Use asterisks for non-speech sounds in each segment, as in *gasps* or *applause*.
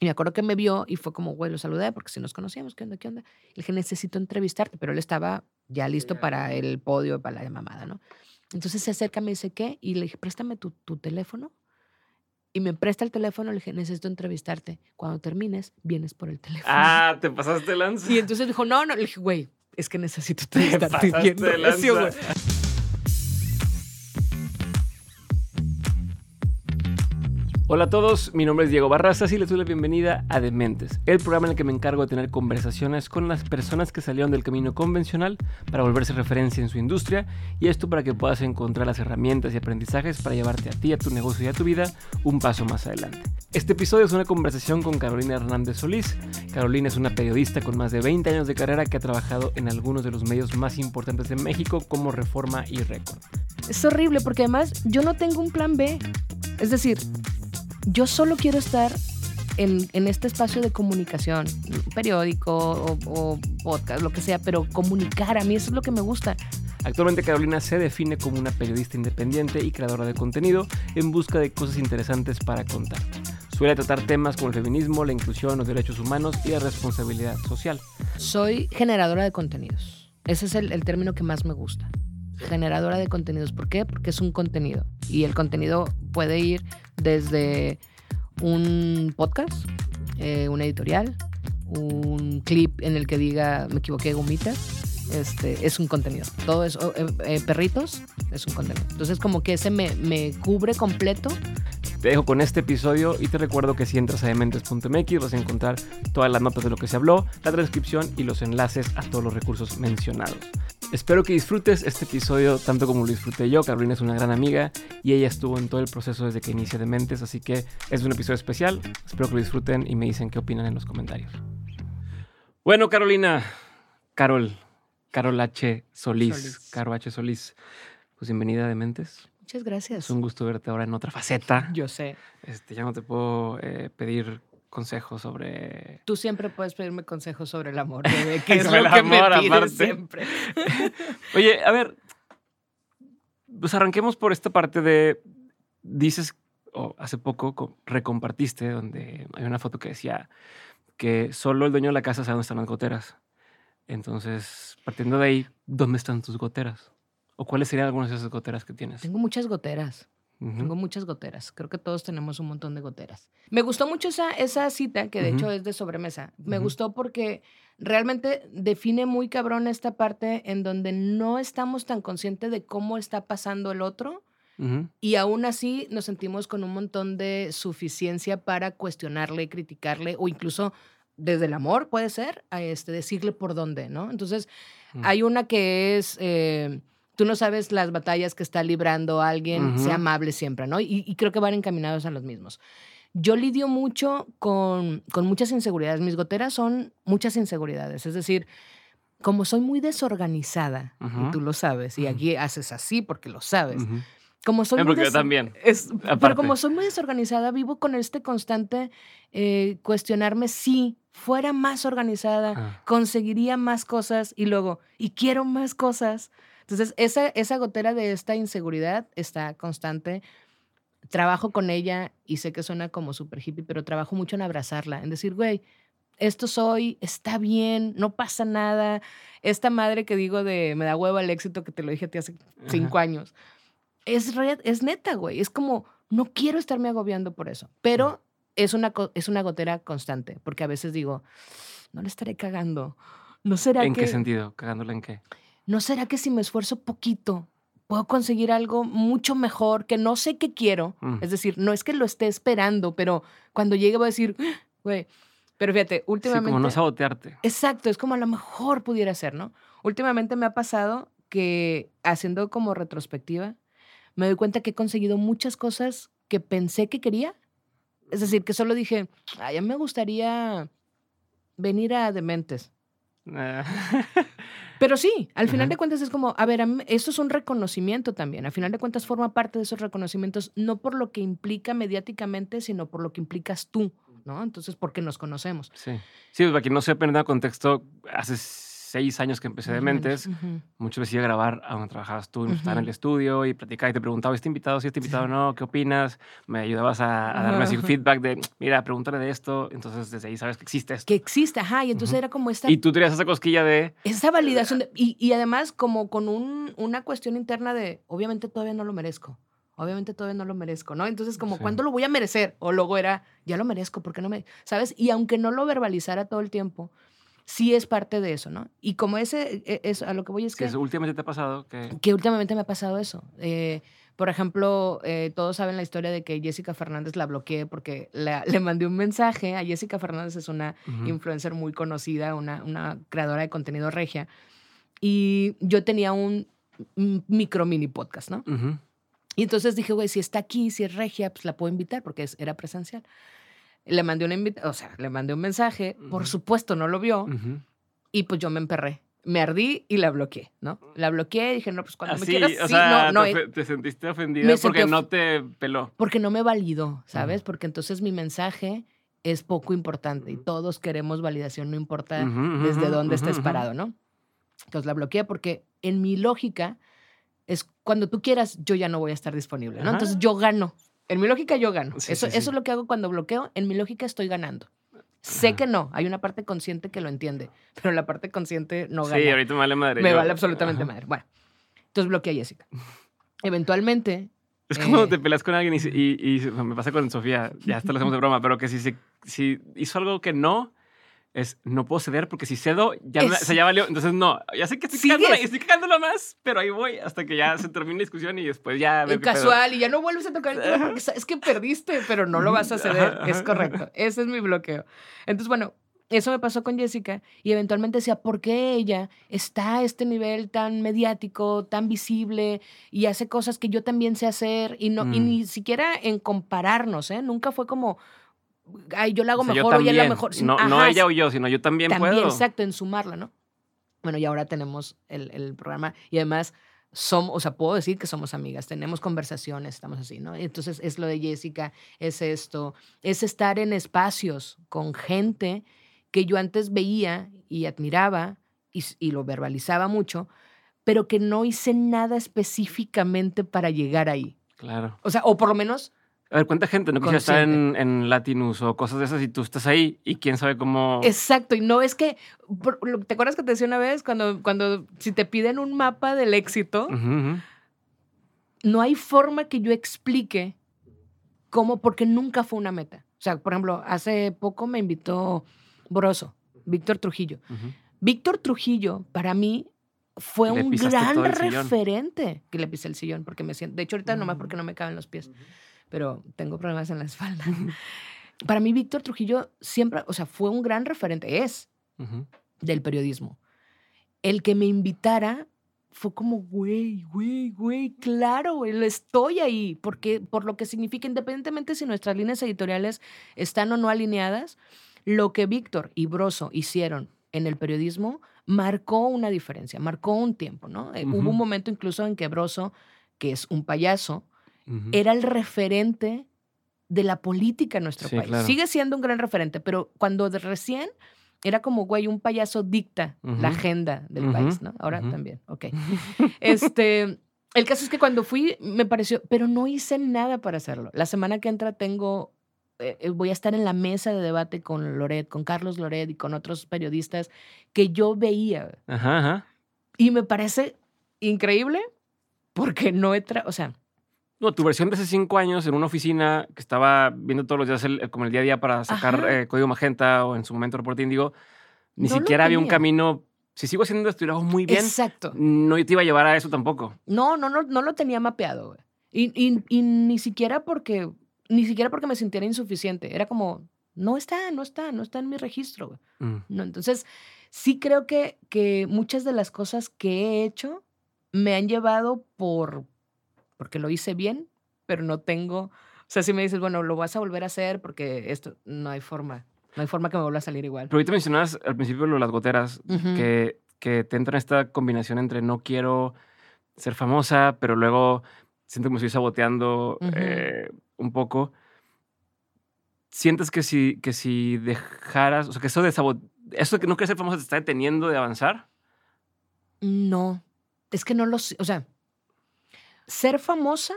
Y me acuerdo que me vio y fue como, güey, lo saludé porque si nos conocíamos, ¿qué onda? ¿Qué onda? Le dije, necesito entrevistarte, pero él estaba ya listo para el podio, para la mamada, ¿no? Entonces se acerca, me dice, ¿qué? Y le dije, préstame tu, tu teléfono. Y me presta el teléfono, le dije, necesito entrevistarte. Cuando termines, vienes por el teléfono. *laughs* Ah, te pasaste lanza. Y entonces dijo, no, no. Le dije, güey, es que necesito *laughs* te entrevistarte. pasaste Bien lanza. Hola a todos, mi nombre es Diego Barrazas y les doy la bienvenida a Dementes, el programa en el que me encargo de tener conversaciones con las personas que salieron del camino convencional para volverse referencia en su industria y esto para que puedas encontrar las herramientas y aprendizajes para llevarte a ti, a tu negocio y a tu vida un paso más adelante. Este episodio es una conversación con Carolina Hernández Solís. Carolina es una periodista con más de 20 años de carrera que ha trabajado en algunos de los medios más importantes de México como Reforma y Récord. Es horrible porque además yo no tengo un plan B. Es decir, yo solo quiero estar en, en este espacio de comunicación, periódico o, o podcast, lo que sea, pero comunicar, a mí eso es lo que me gusta. Actualmente Carolina se define como una periodista independiente y creadora de contenido en busca de cosas interesantes para contar. Suele tratar temas como el feminismo, la inclusión, los derechos humanos y la responsabilidad social. Soy generadora de contenidos. Ese es el, el término que más me gusta. Generadora de contenidos. ¿Por qué? Porque es un contenido. Y el contenido puede ir desde un podcast, eh, una editorial, un clip en el que diga me equivoqué, gomita. Este, es un contenido. Todo eso, eh, eh, perritos, es un contenido. Entonces, como que ese me, me cubre completo. Te dejo con este episodio y te recuerdo que si entras a dementes.mx vas a encontrar todas las notas de lo que se habló, la transcripción y los enlaces a todos los recursos mencionados. Espero que disfrutes este episodio tanto como lo disfruté yo. Carolina es una gran amiga y ella estuvo en todo el proceso desde que inicia Dementes, así que es un episodio especial. Espero que lo disfruten y me dicen qué opinan en los comentarios. Bueno, Carolina, Carol, Carol H. Solís, Solís. Caro H. Solís, pues bienvenida a Dementes. Muchas gracias. Es un gusto verte ahora en otra faceta. Yo sé. Este, ya no te puedo eh, pedir consejos sobre... Tú siempre puedes pedirme consejos sobre el amor, bebé, *laughs* que es Sobre lo el que me amor, pides aparte. siempre. *laughs* Oye, a ver, pues arranquemos por esta parte de, dices, o hace poco co- recompartiste, donde hay una foto que decía que solo el dueño de la casa sabe dónde están las goteras. Entonces, partiendo de ahí, ¿dónde están tus goteras? ¿O cuáles serían algunas de esas goteras que tienes? Tengo muchas goteras. Tengo muchas goteras. Creo que todos tenemos un montón de goteras. Me gustó mucho esa, esa cita, que de hecho es de sobremesa. Me gustó porque realmente define muy cabrón esta parte en donde no estamos tan conscientes de cómo está pasando el otro y aún así nos sentimos con un montón de suficiencia para cuestionarle, criticarle o incluso desde el amor, puede ser, a este, decirle por dónde, ¿no? Entonces, Mm. hay una que es, eh, tú no sabes las batallas que está librando alguien, sea amable siempre, ¿no? Y, y creo que van encaminados a los mismos. Yo lidio mucho con, con muchas inseguridades. Mis goteras son muchas inseguridades. Es decir, como soy muy desorganizada, y tú lo sabes, y aquí haces así porque lo sabes. Como soy Eh, porque yo también. es- pero como soy muy desorganizada, vivo con este constante eh, cuestionarme si fuera más organizada, Ah. conseguiría más cosas y luego, y quiero más cosas. Entonces, esa, esa gotera de esta inseguridad está constante. Trabajo con ella y sé que suena como súper hippie, pero trabajo mucho en abrazarla, en decir, güey, esto soy, está bien, no pasa nada. Esta madre que digo de me da hueva el éxito que te lo dije a ti hace cinco años, es, re- es neta, güey. Es como, no quiero estarme agobiando por eso, pero es una, es una gotera constante, porque a veces digo, no le estaré cagando. ¿No será ¿En que, qué sentido? ¿Cagándola en qué? ¿No será que si me esfuerzo poquito puedo conseguir algo mucho mejor que no sé qué quiero? Mm. Es decir, no es que lo esté esperando, pero cuando llegue voy a decir, "Ah, *gasps* güey, pero fíjate, Sí, últimamente... como no sabotearte. Exacto, es como a lo mejor pudiera ser, ¿no? Últimamente me ha pasado que haciendo como retrospectiva, me doy cuenta que he conseguido muchas cosas que pensé que quería. Es decir, que solo dije, ay, a mí me gustaría venir a Dementes. Ah. *laughs* Pero sí, al final Ajá. de cuentas es como, a ver, esto es un reconocimiento también. Al final de cuentas forma parte de esos reconocimientos, no por lo que implica mediáticamente, sino por lo que implicas tú, ¿no? Entonces, porque nos conocemos. sí. Sí, pues, para quien no sepa en el contexto, hace seis años que empecé de. Mentes, Ujú. muchas veces iba a grabar a donde trabajabas tú, estaba en el estudio y platicaba y te preguntaba, ¿este invitado, si este invitado no? ¿Qué opinas? Me ayudabas a, a darme así feedback de, mira, pregúntale de esto. Entonces, desde ahí sabes que existe esto. Que existe, ajá, y entonces era como esta Y tú tenías esa cosquilla de, Esa validación, de- y, y además como con un- una cuestión interna de, obviamente todavía no lo merezco, obviamente todavía no lo merezco, ¿no? Entonces como, Sí. ¿cuándo lo voy a merecer? O luego era, ya lo merezco, ¿por qué no me...? ¿Sabes? Y aunque no lo verbalizara todo el tiempo, sí es parte de eso, ¿no? Y como ese, e- es, a lo que voy es que que, últimamente te ha pasado, que... que últimamente me ha pasado eso. Eh, por ejemplo, eh, todos saben la historia de que Jessica Fernández la bloqueé porque la- *laughs* le mandé un mensaje. A Jessica Fernández es una influencer muy conocida, una, una creadora de contenido regia. Y yo tenía un micro mini podcast, ¿no? Y entonces dije, güey, si está aquí, si es regia, pues la puedo invitar porque es- era presencial. Le mandé una invita o sea, le mandé un mensaje, por supuesto no lo vio y pues yo me emperré. Me ardí y la bloqueé, ¿no? La bloqueé y dije, no, pues cuando me quieras, o sí, sea, no, no, te, eh, te sentiste ofendida me sentí porque of- no te peló. porque no me validó, ¿sabes? Porque entonces mi mensaje es poco importante y todos queremos validación, no importa desde dónde estés parado, ¿no? Entonces la bloqueé porque en mi lógica es cuando tú quieras, yo ya no voy a estar disponible, ¿no? Ajá. Entonces yo gano. En mi lógica yo gano. Sí, eso, sí, eso es lo que hago cuando bloqueo. En mi lógica estoy ganando. Sé Ajá. que no, hay una parte consciente que lo entiende, pero la parte consciente no gana. Sí, ahorita me vale madre. me yo- vale absolutamente Ajá. madre. Bueno, entonces bloqueé a Jessica. *laughs* Eventualmente, Es como Eh. te peleas con alguien y, y- y me pasa con Sofía, ya hasta lo hacemos de *laughs* broma, pero que si, se- si hizo algo que no, es no puedo ceder porque si cedo, ya, Es- se ya valió. Entonces, no, ya sé que estoy Sigues. cagándola y estoy cagándola más, pero ahí voy hasta que ya se termine la discusión y después ya pedo. casual y ya no vuelves a tocar el tema porque sabes que perdiste, pero no lo vas a ceder. Es correcto. Ese es mi bloqueo. Entonces, bueno, eso me pasó con Jessica y eventualmente decía, ¿por qué ella está a este nivel tan mediático, tan visible y hace cosas que yo también sé hacer? Y, no, y Mm. ni siquiera en compararnos, ¿eh? Nunca fue como, ay, yo la hago O sea, yo mejor o ella la mejor. No, no ella o yo, sino yo también, también, puedo. exacto, en sumarla, ¿no? Bueno, y ahora tenemos el, el programa y además somos, o sea, puedo decir que somos amigas, tenemos conversaciones, estamos así, ¿no? Entonces es lo de Jessica, es esto, es estar en espacios con gente que yo antes veía y admiraba y, y lo verbalizaba mucho, pero que no hice nada específicamente para llegar ahí. Claro. O sea, o por lo menos A ver, ¿cuánta gente no quisiera estar en, en Latinus o cosas de esas y tú estás ahí y quién sabe cómo... Exacto, y no es que, ¿te acuerdas que te decía una vez cuando, cuando si te piden un mapa del éxito, no hay forma que yo explique cómo, porque nunca fue una meta. O sea, por ejemplo, hace poco me invitó Broso, Víctor Trujillo. Víctor Trujillo, para mí, fue Le un gran referente. Que le pisé el sillón, porque me siento. De hecho, ahorita nomás Mm. porque no me caben los pies, pero tengo problemas en la espalda. Para mí, Víctor Trujillo siempre, o sea, fue un gran referente, es del periodismo. El que me invitara fue como, güey, güey, güey, claro, güey, estoy ahí, porque por lo que significa, independientemente si nuestras líneas editoriales están o no alineadas, lo que Víctor y Broso hicieron en el periodismo marcó una diferencia, marcó un tiempo, ¿no? Eh, Hubo un momento incluso en que Broso, que es un payaso, Era el referente de la política en nuestro Sí, país. claro. Sigue siendo un gran referente, pero cuando de recién era como, güey, un payaso dicta la agenda del país, ¿no? Ahora también, ok. *laughs* Este, el caso es que cuando fui me pareció, pero no hice nada para hacerlo. La semana que entra tengo, eh, eh, voy a estar en la mesa de debate con Loret, con Carlos Loret y con otros periodistas que yo veía. Ajá, ajá. Y me parece increíble porque no he, o sea, No, tu versión de hace cinco años en una oficina que estaba viendo todos los días el- como el día a día para sacar eh, código magenta o en su momento reporte índigo, ni No siquiera había un camino. Si sigo haciendo esto y muy bien, exacto. no te iba a llevar a eso tampoco. No, no, no, no lo tenía mapeado, güey. Y, y- y ni siquiera porque, ni siquiera porque me sintiera insuficiente. Era como, no está, no está, no está en mi registro, güey. Mm. No, entonces, sí creo que, que muchas de las cosas que he hecho me han llevado por, porque lo hice bien, pero no tengo, o sea, si me dices, bueno, lo vas a volver a hacer porque esto, no hay forma. No hay forma que me vuelva a salir igual. Pero ahorita mencionabas al principio lo de las goteras, que, que te entra esta combinación entre no quiero ser famosa, pero luego siento que me estoy saboteando eh, un poco. ¿Sientes que si, que si dejaras, o sea, que eso de sabot eso de que no quieres ser famosa te está deteniendo de avanzar? No, es que no lo sé. O sea, ser famosa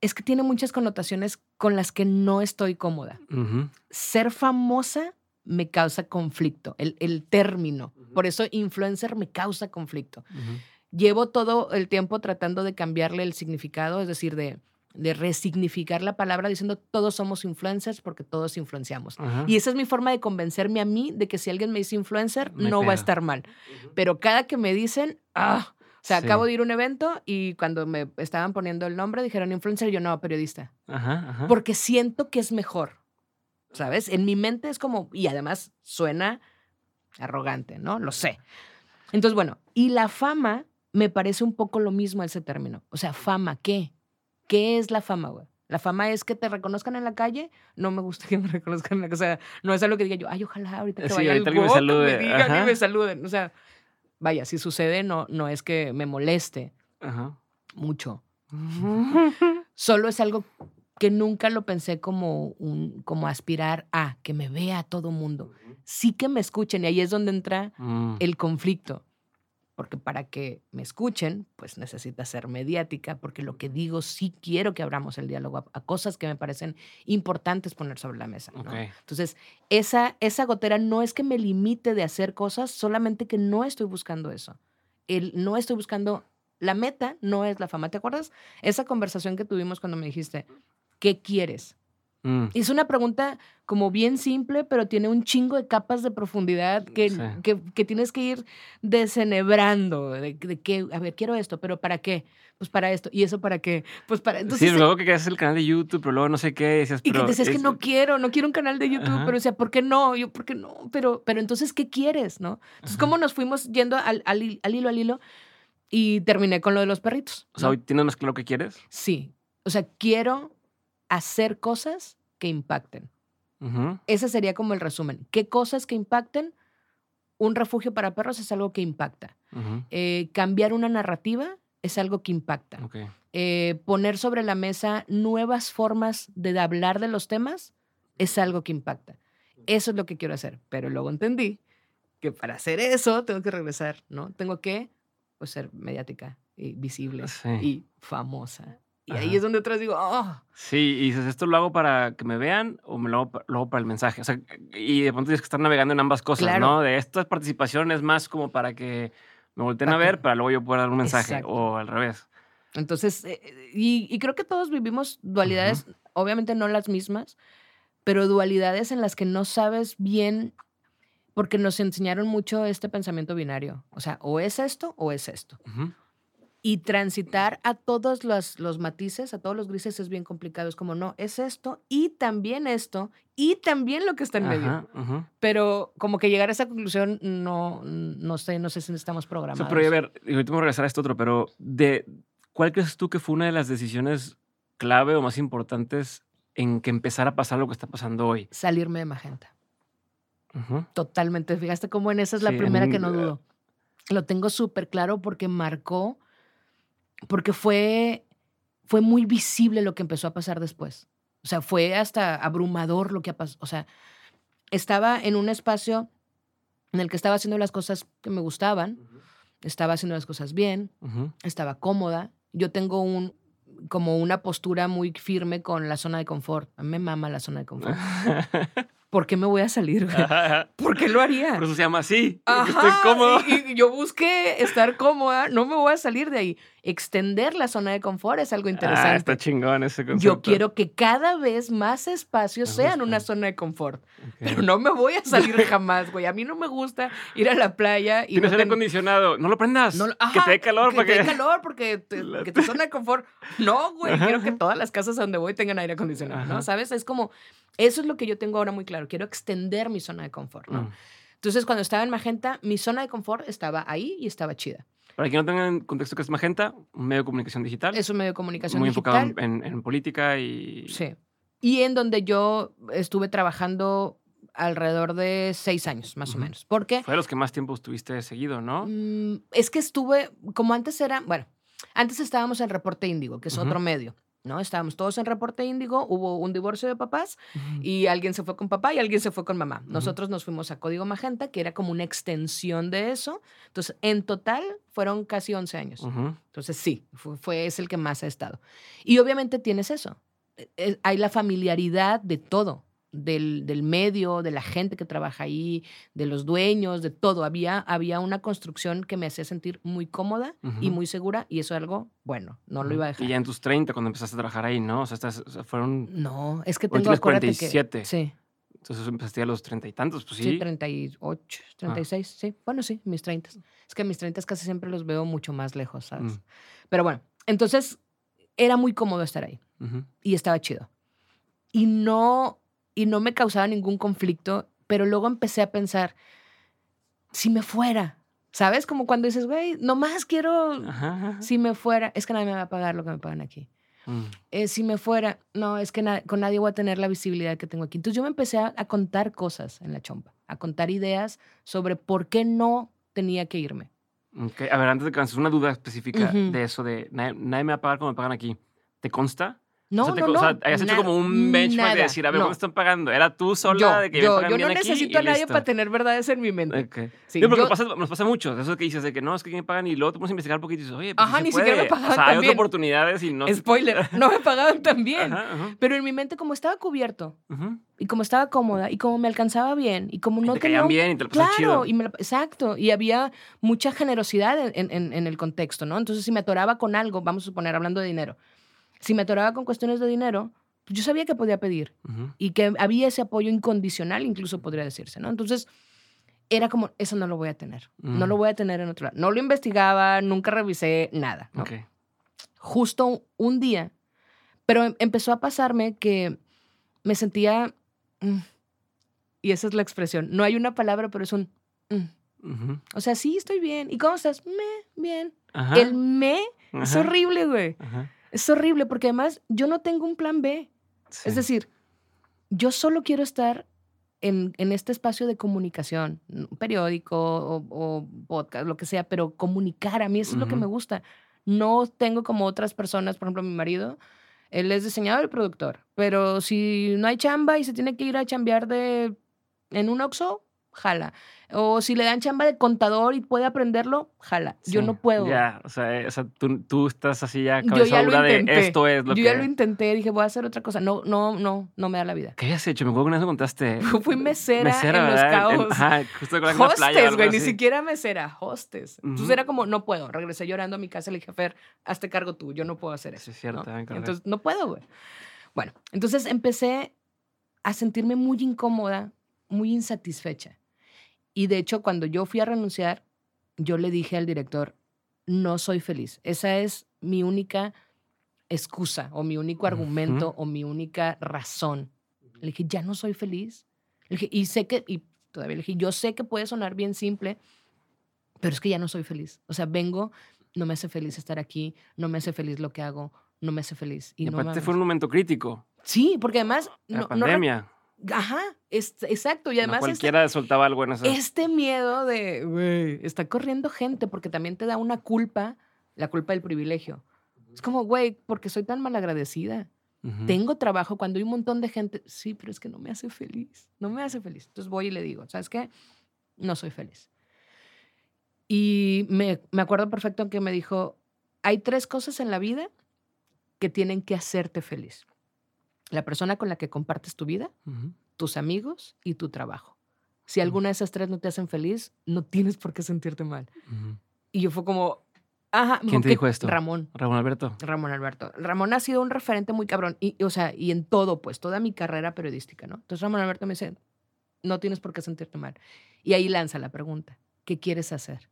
es que tiene muchas connotaciones con las que no estoy cómoda. Ser famosa me causa conflicto, el, el término. Por eso influencer me causa conflicto. Llevo todo el tiempo tratando de cambiarle el significado, es decir, de, de resignificar la palabra diciendo todos somos influencers porque todos influenciamos. Ajá. Y esa es mi forma de convencerme a mí de que si alguien me dice influencer, No va a estar mal. Pero cada que me dicen, ah, sea, Sí. acabo de ir a un evento y cuando me estaban poniendo el nombre dijeron influencer, yo no, periodista. Ajá, ajá. Porque siento que es mejor, ¿sabes? En mi mente es como, y además suena arrogante, ¿no? Lo sé. Entonces, bueno, y la fama me parece un poco lo mismo ese término. O sea, fama, ¿qué? ¿Qué es la fama, güey? La fama es que te reconozcan en la calle. No me gusta *laughs* que me reconozcan en la calle. O sea, no es algo que diga yo, ay, ojalá ahorita que Sí, vaya ahorita alguien me salude, me digan ajá. y me saluden. O sea, vaya, si sucede, no, no es que me moleste Ajá. mucho. *laughs* Solo es algo que nunca lo pensé como, un, como aspirar a que me vea todo mundo. Sí que me escuchen y ahí es donde entra Mm. el conflicto. Porque para que me escuchen, pues necesita ser mediática, porque lo que digo sí quiero que abramos el diálogo a, a cosas que me parecen importantes poner sobre la mesa. ¿no? Ok. Entonces, esa, esa gotera no es que me limite de hacer cosas, solamente que no estoy buscando eso. El, no estoy buscando, la meta no es la fama. ¿Te acuerdas esa conversación que tuvimos cuando me dijiste, ¿qué quieres? Mm. Es una pregunta como bien simple, pero tiene un chingo de capas de profundidad que, Sí. que, que tienes que ir desenebrando. De, de que, a ver, quiero esto, pero ¿para qué? Pues para esto. ¿Y eso para qué? Pues para. Entonces, sí, luego que querías el canal de YouTube, pero luego no sé qué, decías, y que pero decías que no quiero, no quiero un canal de YouTube, Ajá. pero decía, ¿por qué no? Yo, ¿por qué no? Pero, pero entonces, ¿qué quieres? ¿No? Entonces, Ajá. ¿cómo nos fuimos yendo al, al, al hilo, al hilo? Y terminé con lo de los perritos. O sea, hoy tienes más claro qué quieres. Sí. O sea, quiero hacer cosas que impacten. Ujú. Ese sería como el resumen. ¿Qué cosas que impacten? Un refugio para perros es algo que impacta. Eh, cambiar una narrativa es algo que impacta. Eh, poner sobre la mesa nuevas formas de hablar de los temas es algo que impacta. Eso es lo que quiero hacer. Pero luego entendí que para hacer eso tengo que regresar, ¿no? Tengo que pues, ser mediática y visible Sí. y famosa. Y ahí es donde otras digo, oh, Sí, y dices, ¿esto lo hago para que me vean o me lo hago, pa- lo hago para el mensaje? O sea, y de pronto tienes que estar navegando en ambas cosas, Claro. ¿no? De esta participación es más como para que me volteen a que- ver, para luego yo poder dar un mensaje, Exacto. o al revés. Entonces, eh, eh, y, y creo que todos vivimos dualidades, obviamente no las mismas, pero dualidades en las que no sabes bien, porque nos enseñaron mucho este pensamiento binario. O sea, o es esto o es esto. Y transitar a todos los, los matices, a todos los grises es bien complicado. Es como, no, es esto y también esto y también lo que está en medio. Ajá. Pero como que llegar a esa conclusión, no, no sé, no sé si estamos O programados. sea, pero a ver, y ahorita vamos a regresar a esto otro, pero de, ¿cuál crees tú que fue una de las decisiones clave o más importantes en que empezara a pasar lo que está pasando hoy? Salirme de magenta. Ujú. Totalmente. Fíjate cómo en esa es la Sí, en primera que un- no dudo. Lo tengo súper claro porque marcó, porque fue, fue muy visible lo que empezó a pasar después. O sea, fue hasta abrumador lo que ha pasado. O sea, estaba en un espacio en el que estaba haciendo las cosas que me gustaban, estaba haciendo las cosas bien, Ujú. estaba cómoda. Yo tengo un como una postura muy firme con la zona de confort. A mí me mama la zona de confort. *laughs* ¿Por qué me voy a salir? *laughs* ¿Por qué lo haría? Por eso se llama así, Ajá, estoy cómodo. Y, y yo busqué estar cómoda, no me voy a salir de ahí. Extender la zona de confort es algo Ah, interesante. está chingón ese concepto. yo quiero que cada vez más espacios sean una zona de confort. Pero no me voy a salir jamás, güey. A mí no me gusta ir a la playa y Tienes no aire ten- acondicionado. No lo prendas. no, que ajá, te dé calor que para te dé calor porque te- *laughs* La- que tu zona de confort. No, güey, Ajá, quiero que todas las casas a donde voy tengan aire acondicionado, ¿no? ¿Sabes? Es como, eso es lo que yo tengo ahora muy claro. Quiero extender mi zona de confort, ¿no? Mm. Entonces, cuando estaba en Magenta, mi zona de confort estaba ahí y estaba chida. Para quien no tenga en contexto que es Magenta, un medio de comunicación digital. Es un medio de comunicación muy digital. enfocado en, en política y. Sí. Y en donde yo estuve trabajando alrededor de seis años, más o menos. ¿Por qué? Fue de los que más tiempo estuviste seguido, ¿no? Mm, es que estuve, como antes era, bueno, antes estábamos en Reporte Índigo, que es otro medio, ¿no? Estábamos todos en Reporte Índigo, hubo un divorcio de papás y alguien se fue con papá y alguien se fue con mamá. Nosotros nos fuimos a Código Magenta, que era como una extensión de eso. Entonces, en total fueron casi 11 años. Ujú. Entonces, sí, fue, fue- es el que más ha estado. Y obviamente tienes eso. Eh, eh, hay la familiaridad de todo, del, del medio, de la gente que trabaja ahí, de los dueños, de todo. Había, había una construcción que me hacía sentir muy cómoda y muy segura y eso es algo bueno, no lo iba a dejar. Y ya en tus 30, cuando empezaste a trabajar ahí, ¿no? O sea, sea, fueron. No, es que tengo, tienes acuérdate 47. que... Sí, Entonces empezaste a los treinta y tantos, pues sí, sí. 38, 36, sí. Bueno, sí, mis 30. Es que mis 30 casi siempre los veo mucho más lejos, ¿sabes? Mm. Pero bueno, entonces era muy cómodo estar ahí. Y estaba chido. Y no, y no me causaba ningún conflicto, pero luego empecé a pensar, si me fuera, ¿sabes? Como cuando dices, güey, nomás quiero, Ajá, ajá. si me fuera, es que nadie me va a pagar lo que me pagan aquí. Mm. Eh, si me fuera, no, es que na- con nadie voy a tener la visibilidad que tengo aquí. Entonces yo me empecé a, a contar cosas en la chompa, a contar ideas sobre por qué no tenía que irme. A ver, antes de que una duda específica de eso de nadie, nadie me va a pagar como me pagan aquí. ¿Te consta? No, o sea, te no, no. o sea, hayas hecho como un benchmark de decir, a ver, no. ¿cómo están pagando? ¿Era tú sola Yo, de que yo, yo no necesito a y nadie para tener verdades en mi mente. Ok. Sí, Digo, porque yo- nos, pasa, nos pasa mucho. Eso que dices de que no, es que me pagan y luego te pones a investigar un poquito y dices, oye, pues Ajá, ni siquiera me puede. O pagaban sea, hay tan otras oportunidades y no. Spoiler, *laughs* no me pagaban tan bien. Ajá, ajá, Pero en mi mente, como estaba cubierto y como estaba cómoda y como me alcanzaba bien y como Y no te tenía. bien y te lo Claro, chido. y me exacto. Y había mucha generosidad en, en- en- en el contexto, ¿no? Entonces, si me atoraba con algo, vamos a suponer, hablando de dinero, si me atoraba con cuestiones de dinero, pues yo sabía que podía pedir Ujú. y que había ese apoyo incondicional, incluso podría decirse, ¿no? Entonces, era como, eso no lo voy a tener. No Mm. lo voy a tener en otro lado. No lo investigaba, nunca revisé nada. ¿no? Ok. justo un día, pero em- empezó a pasarme que me sentía, mm, y esa es la expresión, no hay una palabra, pero es un, mm. Ujú. o sea, sí, estoy bien. ¿Y cómo estás? Me, bien. Ajá. El me es ajá, horrible, güey. ajá. Es horrible porque además yo no tengo un plan B. Sí. Es decir, yo solo quiero estar en, en este espacio de comunicación, un periódico o, o podcast, lo que sea, pero comunicar, a mí eso es lo que me gusta. No tengo como otras personas, por ejemplo, mi marido, él es diseñador y productor, pero si no hay chamba y se tiene que ir a chambear de, en un Oxxo, jala. O si le dan chamba de contador y puede aprenderlo, jala. Yo no puedo. Ya, o sea, eh, o sea tú, tú estás así ya Yo cabeza ya lo dura de esto es lo Yo que... ya lo intenté, dije, voy a hacer otra cosa. No, no, no, no me da la vida. ¿Qué habías hecho? Me acuerdo que una vez me contaste. *laughs* Fui mesera, en Los. Cabos. *laughs* ajá, justo con la playa o Hostes, algo güey, ni siquiera mesera, hostes. Entonces Ujú. era como, no puedo. Regresé llorando a mi casa y le dije, Fer, hazte cargo tú, yo no puedo hacer eso. Sí, es cierto, ¿no? Entonces, no puedo, güey. Bueno, entonces empecé a sentirme muy incómoda, muy insatisfecha. Y de hecho, cuando yo fui a renunciar, yo le dije al director, no soy feliz. Esa es mi única excusa o mi único argumento o mi única razón. Le dije, ya no soy feliz. Le dije, y sé que, y todavía le dije, yo sé que puede sonar bien simple, pero es que ya no soy feliz. O sea, vengo, no me hace feliz estar aquí, no me hace feliz lo que hago, no me hace feliz. Y, Y no aparte mames. fue un momento crítico. Sí, porque además... La no- no pandemia. Ajá, es- exacto. Y No además este, cualquiera soltaba algo en eso. este miedo de, güey, está corriendo gente porque también te da una culpa, la culpa del privilegio. Es como, güey, porque soy tan malagradecida. Tengo trabajo cuando hay un montón de gente. Sí, pero es que no me hace feliz. No me hace feliz. Entonces voy y le digo, ¿sabes qué? No soy feliz. Y me, me acuerdo perfecto que me dijo, hay tres cosas en la vida que tienen que hacerte feliz. La persona con la que compartes tu vida, tus amigos y tu trabajo. Si alguna de esas tres no te hacen feliz, no tienes por qué sentirte mal. Y yo fue como, ajá. ¿Quién te dijo esto? Ramón. Ramón Alberto. Ramón Alberto. Ramón ha sido un referente muy cabrón. Y, o sea, y en todo, pues, toda mi carrera periodística, ¿no? Entonces Ramón Alberto me dice, no tienes por qué sentirte mal. Y ahí lanza la pregunta, ¿qué quieres hacer?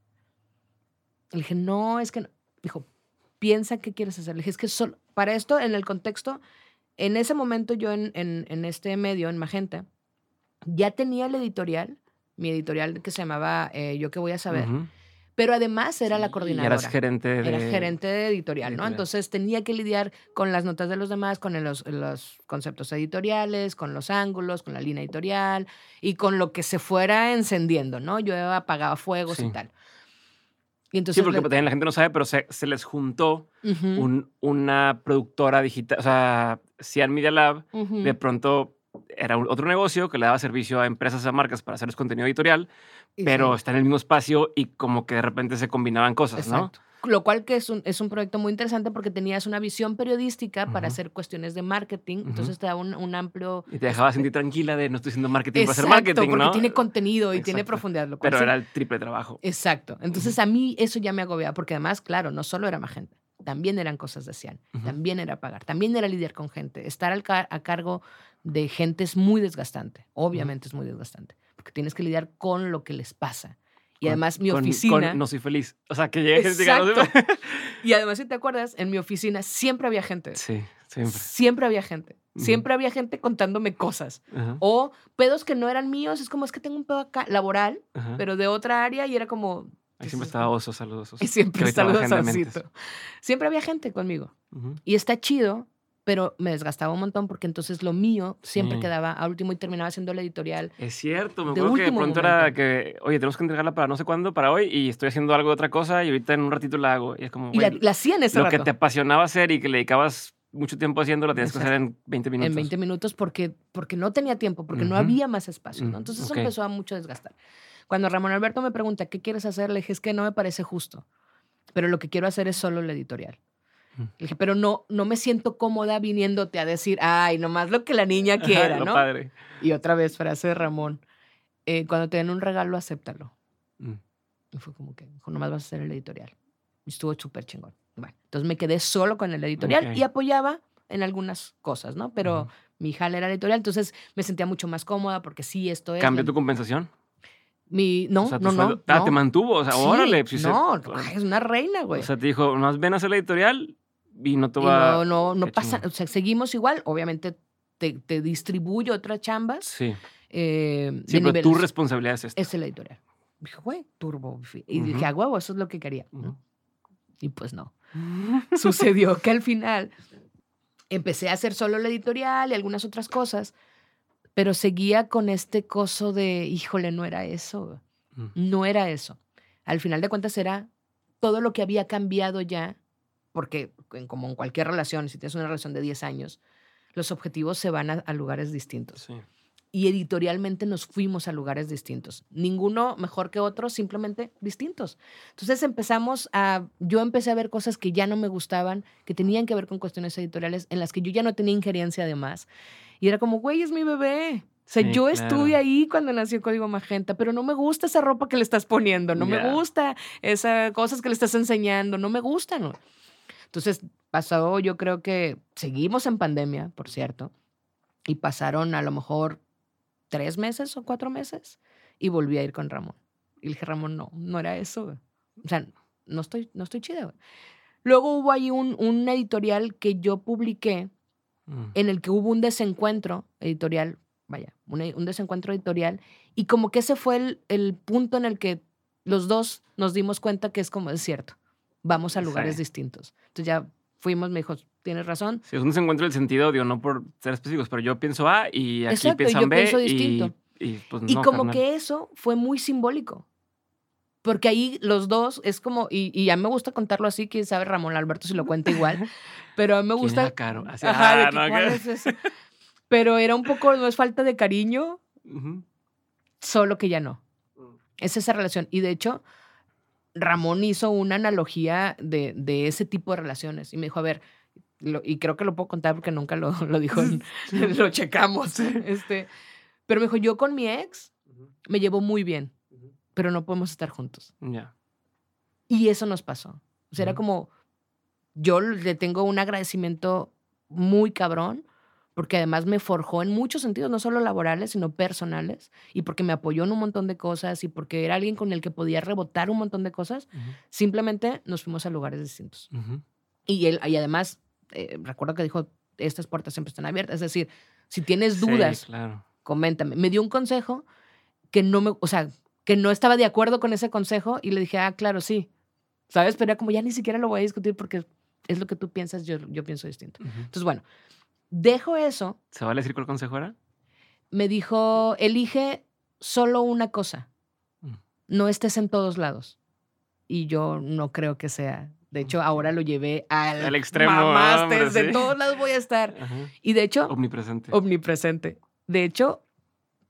Le dije, no, es que no. Dijo, piensa qué quieres hacer. Le dije, es que solo, para esto, en el contexto, en ese momento yo en, en, en este medio, en Magenta, ya tenía el editorial, mi editorial que se llamaba eh, Yo qué voy a saber, pero además era la coordinadora. eras gerente de... Era gerente de editorial, ¿no? Entonces tenía que lidiar con las notas de los demás, con los, los conceptos editoriales, con los ángulos, con la línea editorial y con lo que se fuera encendiendo, ¿no? Yo apagaba fuegos Sí. y tal. Y entonces Sí, porque le- también la gente no sabe, pero se, se les juntó un- una productora digital, o sea, Cian Media Lab, de pronto era otro negocio que le daba servicio a empresas, a marcas para hacerles contenido editorial, Y pero sí. está en el mismo espacio y como que de repente se combinaban cosas, ¿no? Lo cual que es un, es un proyecto muy interesante porque tenías una visión periodística para hacer cuestiones de marketing, entonces te da un, un amplio... Y te dejaba sentir tranquila de no estoy haciendo marketing para hacer marketing, porque ¿no? tiene contenido y tiene profundidad. Lo cual Pero era el triple trabajo. Exacto. Entonces a mí eso ya me agobiaba porque además, claro, no solo era magenta, también eran cosas de Cian, también era pagar, también era lidiar con gente. Estar al ca- a cargo de gente es muy desgastante, obviamente es muy desgastante, porque tienes que lidiar con lo que les pasa. Y Con- además mi oficina... con no soy feliz. O sea, que llegue gente no soy. Y además, si te acuerdas, en mi oficina siempre había gente. Sí, siempre. Siempre había gente. Siempre había gente contándome cosas. O pedos que no eran míos. Es como, es que tengo un pedo acá laboral, pero de otra área y era como... Ahí siempre pues, estaba oso, saludos. Oso. Y *laughs* siempre saludos. Siempre había gente conmigo. Y está chido, pero me desgastaba un montón porque entonces lo mío siempre Sí. quedaba a último y terminaba siendo la editorial. Es cierto, me acuerdo que de pronto era que, oye, tenemos que entregarla para no sé cuándo, para hoy, y estoy haciendo algo de otra cosa, y ahorita en un ratito la hago. Y es como, Y la, la hacía en ese lo rato. que te apasionaba hacer y que le dedicabas mucho tiempo haciendo, lo tienes que hacer en 20 minutos. en 20 minutos porque, porque no tenía tiempo, porque no había más espacio. ¿no? Entonces eso empezó a mucho desgastar. Cuando Ramón Alberto me pregunta, ¿qué quieres hacer? Le dije, es que no me parece justo, pero lo que quiero hacer es solo la editorial. Le dije, pero no, no me siento cómoda viniéndote a decir, ay, nomás lo que la niña *laughs* quiera, ¿no? padre. Y otra vez, frase de Ramón, eh, cuando te den un regalo, acéptalo. Mm. Y fue como que, nomás vas a hacer el editorial. Y estuvo súper chingón. Bueno, entonces me quedé solo con el editorial Ok. y apoyaba en algunas cosas, ¿no? Pero Ujú. mi jale era editorial, entonces me sentía mucho más cómoda porque sí, esto es. ¿Cambió la- tu compensación? Mi, no, O sea, no, no, Ah, no. te mantuvo. O sea, Sí, órale. pues, se- no, ay, es una reina, güey. O sea, te dijo, más ven a hacer la editorial y no te y va... no, no, no pasa, o sea, seguimos igual, obviamente te, te distribuyo otras chambas Sí, eh, sí pero tu responsabilidad es esta. Es el editorial. Dije, güey, turbo. Y Ujú. dije, a huevo, eso es lo que quería. Y pues no. *laughs* Sucedió que al final empecé a hacer solo la editorial y algunas otras cosas, pero seguía con este coso de, híjole, no era eso. Mm. No era eso. Al final de cuentas era todo lo que había cambiado ya, porque en- como en cualquier relación, si tienes una relación de 10 años, los objetivos se van a, a lugares distintos Sí. y editorialmente nos fuimos a lugares distintos. Ninguno mejor que otro, simplemente distintos. Entonces empezamos a, yo empecé a ver cosas que ya no me gustaban, que tenían que ver con cuestiones editoriales, en las que yo ya no tenía injerencia además. Y era como, güey, es mi bebé. O sea, Sí, yo claro. estuve ahí cuando nació Código Magenta, pero no me gusta esa ropa que le estás poniendo, no Ya. me gusta esas cosas que le estás enseñando, no me gustan. Entonces pasó, yo creo que seguimos en pandemia, por cierto, y pasaron a lo mejor tres meses o cuatro meses y volví a ir con Ramón. Y le dije, Ramón, no, no era eso. güey. O sea, no estoy, no estoy chida. güey". Luego hubo ahí un, un editorial que yo publiqué Mm. en el que hubo un desencuentro editorial, vaya, un, un desencuentro editorial, y como que ese fue el, el punto en el que los dos nos dimos cuenta que es como es cierto, vamos a lugares Sí. distintos. Entonces ya fuimos, me dijo, tienes razón. Sí, es un desencuentro del sentido, digo, no por ser específicos, pero yo pienso A y aquí Exacto, piensan yo B pienso distinto. Y, pues Y no, como carnal. que eso fue muy simbólico. Porque ahí los dos es como, y, y a mí me gusta contarlo así, quién sabe Ramón Alberto si lo cuenta igual, *laughs* pero a mí me ¿Quién gusta... era caro? Así, Ajá, de ah, no, ¿cuál que- es eso? Pero era un poco, no es falta de cariño, Ujú. solo que ya no. Mm. Es esa relación. Y de hecho, Ramón hizo una analogía de, de ese tipo de relaciones. Y me dijo, a ver, lo- y creo que lo puedo contar porque nunca lo, lo dijo, en- *laughs* lo checamos. Este, pero me dijo, yo con mi ex me llevo muy bien, pero no podemos estar juntos. Ya. Y eso nos pasó. O sea, era como, yo le tengo un agradecimiento muy cabrón, porque además me forjó en muchos sentidos, no solo laborales, sino personales, y porque me apoyó en un montón de cosas, y porque era alguien con el que podía rebotar un montón de cosas, Ujú, simplemente nos fuimos a lugares distintos. ujú. Y, él, y además, eh, recuerdo que dijo, estas puertas siempre están abiertas, es decir, si tienes Sí, dudas, claro. coméntame. Me dio un consejo que no me, o sea, que no estaba de acuerdo con ese consejo y le dije, ah, claro, sí. ¿Sabes? Pero era como ya ni siquiera lo voy a discutir porque es lo que tú piensas, yo, yo pienso distinto. Ujú. Entonces, bueno, dejo eso. ¿Se vale decir cuál consejo era? Me dijo, elige solo una cosa. Mm. No estés en todos lados. Y yo no creo que sea. De hecho, ahora lo llevé al, Al extremo, desde sí. todos lados voy a estar. Ajá. Y de hecho, Omnipresente. omnipresente. De hecho,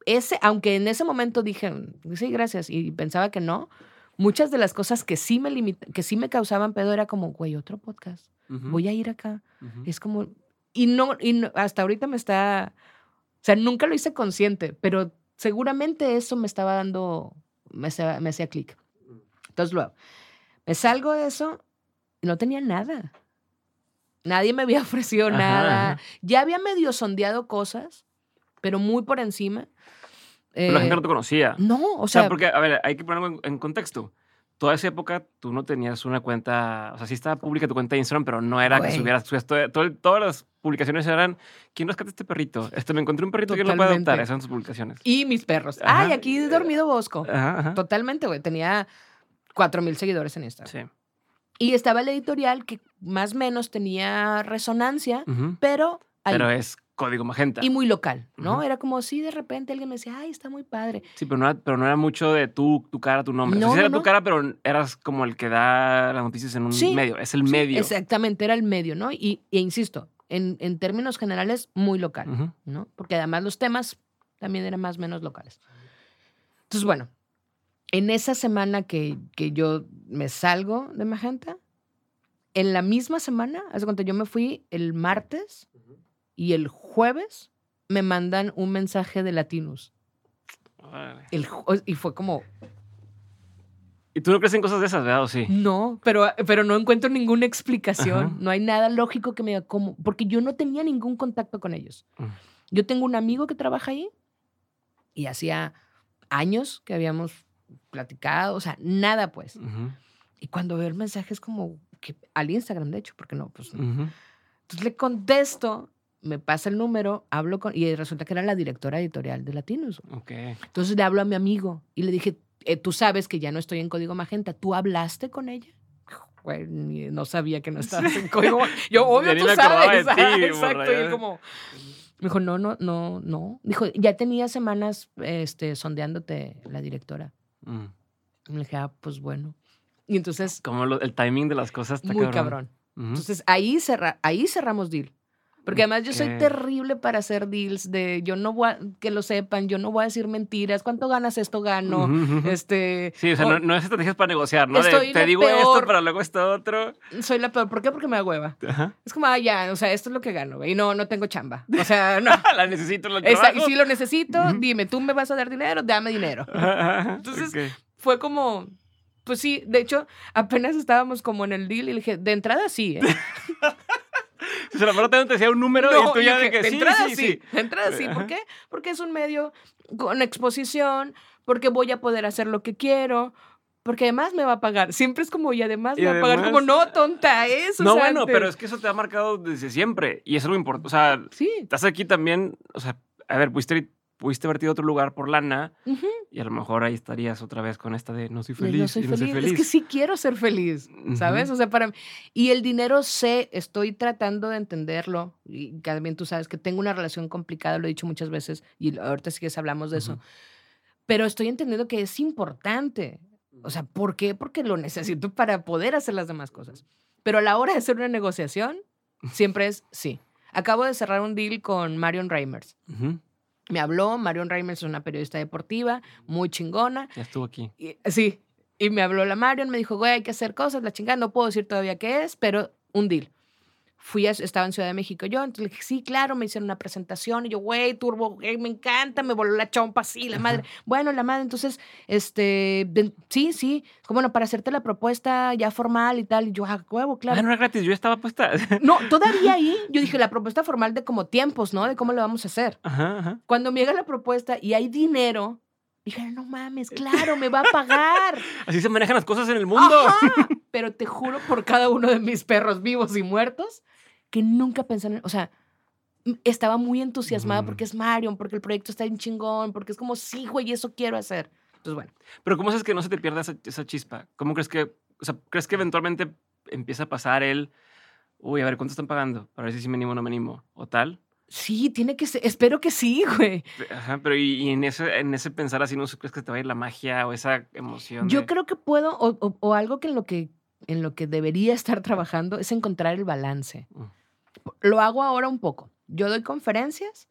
ese, aunque en ese momento dije, "Mm, sí, gracias, y pensaba que no, muchas de las cosas que sí me limit- que sí me causaban pedo era como, güey, otro podcast, voy a ir acá. Es como, y no, y no- hasta ahorita me está, o sea, nunca lo hice consciente, pero seguramente eso me estaba dando, me, hacía- me hacía clic. Entonces luego, me salgo de eso y no tenía nada. Nadie me había *laughs* ofrecido Ajá, nada. ajá. Ya había medio sondeado cosas, pero muy por encima. Pero la Eh, gente no te conocía. no, o O sea, sea, porque, a ver, hay que ponerlo en, en contexto. Toda esa época tú no tenías una cuenta, o sea, sí estaba pública tu cuenta de Instagram, pero no era que subieras, subías todo- todo el- todas las publicaciones eran, ¿quién rescata este perrito? Este, me encontré un perrito que lo puede adoptar, esas son tus publicaciones. y mis perros. Ajá. Ay, aquí he dormido Bosco. Ajá, ajá. Totalmente, güey. Tenía cuatro mil seguidores en Instagram. Sí. Y estaba el editorial que más o menos tenía resonancia, pero. Pero es código magenta. y muy local, ¿no? Ujú. Era como si de repente alguien me decía, ay, está muy padre. Sí, pero no, era, pero no era mucho de tú, tu cara, tu nombre. O sea, No, sí era no, tu no. cara, pero eras como el que da las noticias en un Sí, medio. Es el Sí, medio. Exactamente, era el medio, ¿no? Y, e insisto, en, en términos generales, muy local, Ujú. ¿no? Porque además los temas también eran más o menos locales. Entonces, bueno, en esa semana que, que yo me salgo de Magenta, en la misma semana, hace cuenta, yo me fui el martes y el jueves me mandan un mensaje de Latinus. El y fue como, Y tú no crees en cosas de esas, ¿verdad? ¿O sí? no, pero, pero no encuentro ninguna explicación. Ajá. No hay nada lógico que me diga cómo, porque yo no tenía ningún contacto con ellos. Mm. Yo tengo un amigo que trabaja ahí y hacía años que habíamos platicado, o sea, nada pues. Y cuando veo el mensaje es como que al Instagram, de hecho, porque no, pues. no. Entonces le contesto, me pasa el número, hablo con, y resulta que era la directora editorial de Latinos. Ok. Entonces le hablo a mi amigo y le dije, eh, tú sabes que ya no estoy en Código Magenta, ¿tú hablaste con ella? No sabía que no estabas en Código Magenta. Yo, *laughs* obvio, tú sabes. *laughs* ti, morra, Exacto. Y él como... Me dijo, no, no, no, no. Dijo, ya tenía semanas este, sondeándote la directora. Mm. Y le dije, ah, pues bueno. Y entonces, Como lo- el timing de las cosas está muy cabrón. Ujú. Entonces, ahí, cerra, ahí cerramos deal. Porque además yo soy terrible para hacer deals de yo no voy a, que lo sepan, yo no voy a decir mentiras, ¿cuánto ganas esto gano? Ujú, ujú. Este, Sí, o sea, o- no, no es estrategias para negociar, ¿no? De, te digo peor. esto, pero luego esto otro. soy la peor. ¿Por qué? Porque me da hueva. Ajá. Es como, ah, ya, o sea, esto es lo que gano, güey. Y no, no tengo chamba. O sea, *laughs* no. La necesito, lo Esa- y si lo necesito, Ujú. dime, ¿tú me vas a dar dinero? Dame dinero. Ajá, Entonces, ok. Fue como, pues sí, de hecho, apenas estábamos como en el deal y le dije, de entrada sí, ¿eh? *laughs* O sea, la verdad te decía un número y tú ya de que de sí, entrada sí, sí, sí. de entrada sí. ¿Por qué? Porque es un medio con exposición, porque voy a poder hacer lo que quiero, porque además me va a pagar. Siempre es como, y además Y me va a pagar. además- Como, no, tonta, eso. No, bueno, pero es que eso te ha marcado desde siempre. Y eso es lo importante. O sea, Sí. estás aquí también, o sea, a ver, pudiste, pudiste haberte ido a otro lugar por lana ujú. y a lo mejor ahí estarías otra vez con esta de no soy feliz no soy y no soy feliz. Es que sí quiero ser feliz, ¿sabes? O sea, para mí- Y el dinero sé, estoy tratando de entenderlo. Y también tú sabes que tengo una relación complicada, lo he dicho muchas veces, y ahorita sí que hablamos de eso. Ujú. Pero estoy entendiendo que es importante. O sea, ¿por qué? Porque lo necesito para poder hacer las demás cosas. Pero a la hora de hacer una negociación, siempre es sí. Acabo de cerrar un deal con Marion Reimers. Me habló, Marion Reimers es una periodista deportiva, muy chingona. Ya estuvo aquí. Y- sí, y me habló la Marion, me dijo, güey, hay que hacer cosas, la chingada, no puedo decir todavía qué es, pero un deal. Fui a, estaba en Ciudad de México yo, entonces le dije, sí, claro, me hicieron una presentación, y yo, güey, turbo, güey, me encanta, me voló la chompa, sí, la madre. Bueno, la madre, entonces, este, de- sí, sí, como, bueno, para hacerte la propuesta ya formal y tal, y yo, ah, huevo, Ah, claro. no era gratis, yo estaba puesta. *laughs* No, todavía ahí, yo dije, la propuesta formal de como tiempos, ¿no? De cómo lo vamos a hacer. Ajá, ajá. Cuando me llega la propuesta y hay dinero, dije, no mames, claro, me va a pagar. *laughs* Así se manejan las cosas en el mundo. Ajá. *laughs* Pero te juro por cada uno de mis perros vivos y muertos que nunca pensé en, o sea, estaba muy entusiasmada porque es Marion, porque el proyecto está en chingón, porque es como, sí, güey, eso quiero hacer. Entonces, bueno. Pero ¿cómo sabes que no se te pierda esa, esa chispa? ¿Cómo crees que, o sea, crees que eventualmente empieza a pasar el, uy, a ver, ¿cuánto están pagando? Para ver si sí me animo o no me animo, o tal. Sí, tiene que ser. Espero que sí, *laughs* güey. Ajá, pero y, y en, ese, en ese pensar así, ¿no crees que te va a ir la magia o esa emoción? Yo de- creo que puedo, o, o- o algo que en lo que en lo que debería estar trabajando es encontrar el balance. Mm. Lo hago ahora un poco. Yo doy conferencias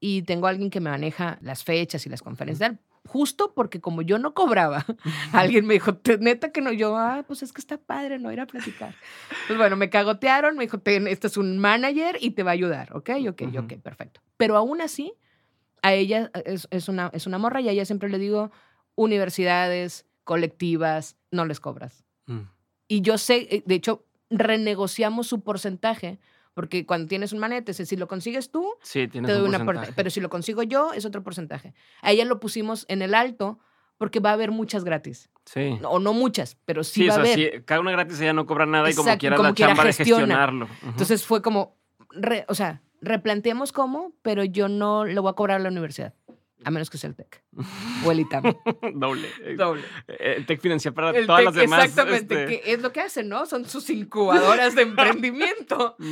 y tengo alguien que me maneja las fechas y las conferencias. Justo porque como yo no cobraba, *laughs* alguien me dijo, "Te- neta que no, yo, ah, pues es que está padre no ir a platicar. Pues bueno, me cagotearon, me dijo, "Ten, este es un manager y te va a ayudar, ¿ok? Ok, Ujú. ok, perfecto. Pero aún así, a ella es, es una, es una morra y a ella siempre le digo, universidades, colectivas, no les cobras. Mm. Y yo sé, eh, de hecho, renegociamos su porcentaje, porque cuando tienes un manete, si lo consigues tú, Sí, tienes te doy un una porcentaje. Pero si lo consigo yo, es otro porcentaje. A ella lo pusimos en el alto porque va a haber muchas gratis. Sí. O no muchas, pero sí, Sí, va o a sea, haber. sí, cada una gratis ella no cobra nada y como Exacto, quiera como la quiera chamba de gestiona. gestionarlo. Ujú. Entonces fue como, re- o sea, replanteemos cómo, pero yo no le voy a cobrar a la universidad, a menos que sea el TEC o el ITAM. *laughs* Doble. Eh, Doble. El tech financiera para El todas TEC, las demás. exactamente, este, que es lo que hacen, ¿no? Son sus incubadoras de *laughs* emprendimiento. ujú.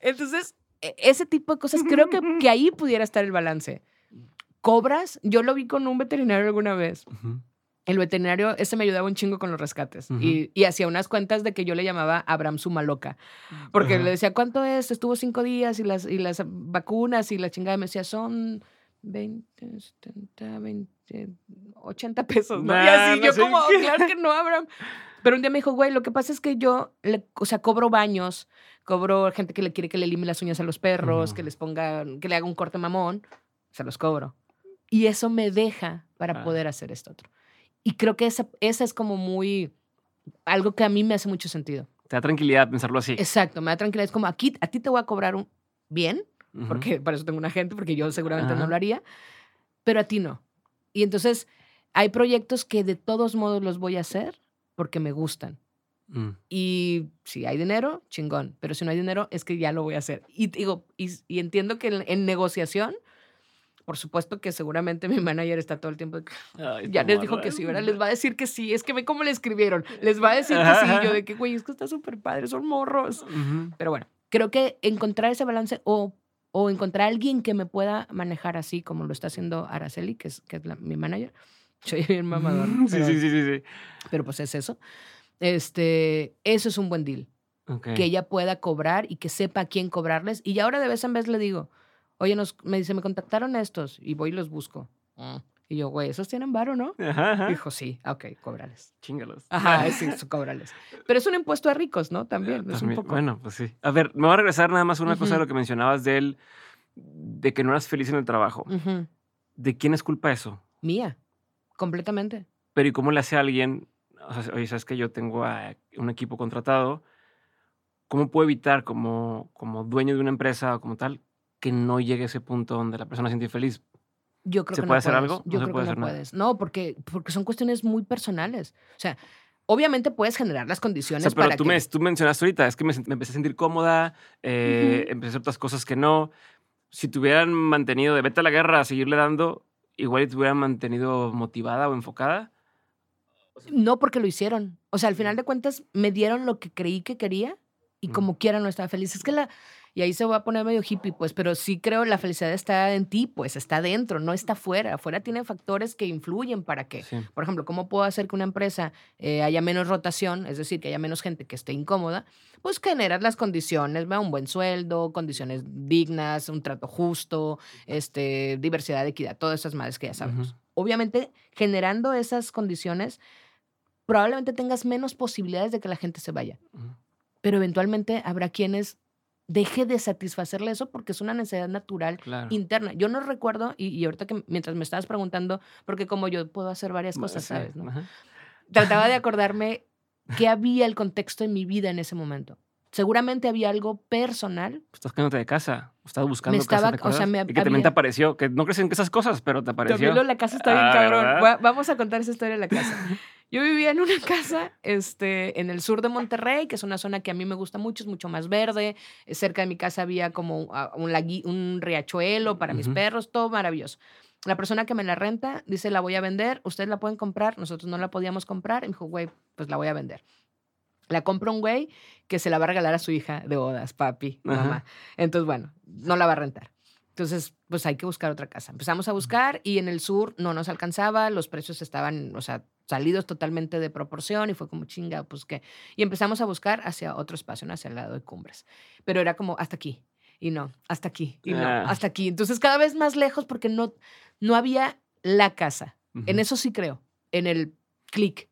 Entonces, e- ese tipo de cosas, creo que, que *laughs* ahí pudiera estar el balance. Cobras, yo lo vi con un veterinario alguna vez. El veterinario, ese me ayudaba un chingo con los rescates. Y, y hacía unas cuentas de que yo le llamaba Abraham Sumaloca. Porque Ajá. le decía, ¿cuánto es? Estuvo cinco días y las, y las vacunas y la chingada. Y me decía, son 20, 70, 20, 80 pesos. ¿no? y Nah, así, no yo como, qué. claro que no, *laughs* Abraham. Pero un día me dijo, güey, lo que pasa es que yo, le- o sea, cobro baños, cobro gente que le quiere que le lime las uñas a los perros, Ujú. que les ponga, que le haga un corte mamón, se los cobro. Y eso me deja para Ah. poder hacer esto otro. Y creo que esa, esa es como muy, algo que a mí me hace mucho sentido. Te da tranquilidad pensarlo así. Exacto, me da tranquilidad. Es como, aquí, a ti te voy a cobrar un, bien, Ujú. porque para eso tengo una gente, porque yo seguramente Ajá. no lo haría, pero a ti no. Y entonces hay proyectos que de todos modos los voy a hacer porque me gustan. Mm. Y si hay dinero, chingón. Pero si no hay dinero, es que ya lo voy a hacer. Y digo, y, y entiendo que en, en negociación, por supuesto que seguramente mi manager está todo el tiempo. *laughs* Ay, Ya les dijo que sí, ahora les va a decir que sí. Es que ve cómo le escribieron. Les va a decir que sí. Yo de que, güey, es que está súper padre, son morros. Pero bueno, creo que encontrar ese balance o, o encontrar a alguien que me pueda manejar así como lo está haciendo Araceli, que es, que es la- mi manager. *laughs* Soy bien mamador. Sí, pero, sí, sí, sí, sí. pero pues es eso. Este, eso es un buen deal. Que ella pueda cobrar y que sepa a quién cobrarles. Y ahora de vez en vez le digo, oye, nos, me dice, me contactaron estos y voy y los busco. Mm. Y yo, güey, esos tienen varo, ¿no? Ajá, ajá. Dijo, sí, ah, ok, cóbrales. Chingalos. Ajá, *laughs* sí, cóbrales. Pero es un impuesto a ricos, ¿no? También, es un poco. Bueno, pues sí. A ver, me voy a regresar nada más a una cosa de lo que mencionabas de él, de que no eras feliz en el trabajo. ¿De quién es culpa eso? Mía, completamente. Pero ¿y cómo le hace a alguien? O sea, oye, sabes que yo tengo a un equipo contratado. ¿Cómo puedo evitar como, como dueño de una empresa o como tal que no llegue a ese punto donde la persona se siente infeliz? Yo creo ¿Se que puede no hacer puedes. algo? No Yo se creo puede que no nada. puedes. No, porque, porque son cuestiones muy personales. O sea, obviamente puedes generar las O condiciones sea, pero para tú, que... me, tú mencionaste ahorita, es que me, me empecé a sentir cómoda, eh, Ujú. empecé a hacer otras cosas que no. Si te hubieran mantenido de vete a la guerra a seguirle dando, igual te hubieran mantenido motivada o enfocada. No porque lo hicieron. O sea, al final de cuentas me dieron lo que creí que quería y como quiera no estaba feliz. Es que la... Y ahí se va a poner medio hippie, pues, pero sí creo la felicidad está en ti, pues, está dentro, no está afuera. Afuera tiene factores que influyen para que, Sí. por ejemplo, ¿cómo puedo hacer que una empresa eh, haya menos rotación? Es decir, que haya menos gente que esté incómoda. Pues generar las condiciones, ¿verdad? un buen sueldo, condiciones dignas, un trato justo, este, diversidad, equidad, todas esas madres que ya sabemos. Obviamente, generando esas condiciones, probablemente tengas menos posibilidades de que la gente se vaya. Pero eventualmente habrá quienes deje de satisfacerle eso porque es una necesidad natural Claro. interna. Yo no recuerdo, y, y ahorita que mientras me estabas preguntando, porque como yo puedo hacer varias cosas, Sí, ¿sabes? ¿no? Trataba de *laughs* acordarme qué había el contexto en mi vida en ese momento. Seguramente había algo personal. Estás quedándote de casa, estás buscando estaba- casa, ¿te o sea, me y que también te había- apareció, que no crees en esas cosas, pero te apareció. De la casa está bien Ah, cabrón. vamos a contar esa historia de la casa. *laughs* Yo vivía en una *laughs* casa este, en el sur de Monterrey, que es una zona que a mí me gusta mucho, es mucho más verde. Eh, Cerca de mi casa había como ah, un, lagui- un riachuelo para mis perros, todo maravilloso. La persona que me la renta dice, la voy a vender, ustedes la pueden comprar, nosotros no la podíamos comprar. Y me dijo, güey, pues la voy a vender. La compra un güey que se la va a regalar a su hija de bodas, papi, Ajá. mamá. Entonces, bueno, no la va a rentar. Entonces, pues hay que buscar otra casa. Empezamos a buscar y en el sur no nos alcanzaba, los precios estaban, o sea, salidos totalmente de proporción y fue como chinga, pues qué. Y empezamos a buscar hacia otro espacio, ¿no? hacia el lado de Cumbres. Pero era como hasta aquí y no, hasta aquí y no, Ah. hasta aquí. Entonces, cada vez más lejos porque no, no había la casa. En eso sí creo, en el clic.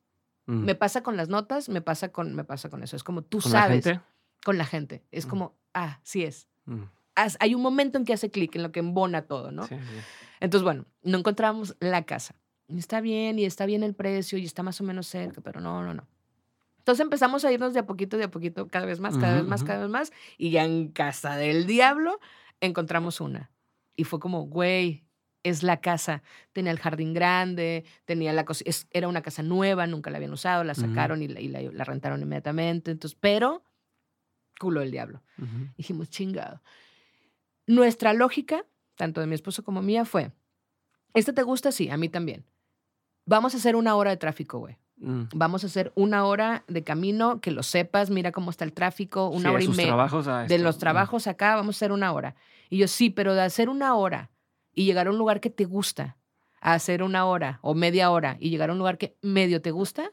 Mm. Me pasa con las notas, me pasa con, me pasa con eso. Es como tú ¿Con la sabes gente? con la gente. Es Mm. como, ah, sí es. Mm, hay un momento en que hace clic, en lo que embona todo, ¿no? sí, sí. Entonces, bueno, no encontramos la casa. Y Está bien, y está bien el precio, y está más o menos cerca, pero no, no, no. Entonces empezamos a irnos de a poquito, de a poquito, cada vez más, cada vez más, cada vez más. Y ya en casa del diablo encontramos una. Y fue como, güey, es la casa. Tenía el jardín grande, tenía la cocina. Era una casa nueva, nunca la habían usado, la sacaron y, la, y la- la rentaron inmediatamente. Entonces, pero, culo del diablo. Ujú. Dijimos, chingado. Nuestra lógica, tanto de mi esposo como mía, fue, ¿este te gusta? Sí, a mí también. Vamos a hacer una hora de tráfico, güey. Mm. Vamos a hacer una hora de camino, que lo sepas, mira cómo está el tráfico, una Sí, hora y media. a De los Mm. trabajos acá, vamos a hacer una hora. Y yo, sí, pero de hacer una hora y llegar a un lugar que te gusta, a hacer una hora o media hora y llegar a un lugar que medio te gusta,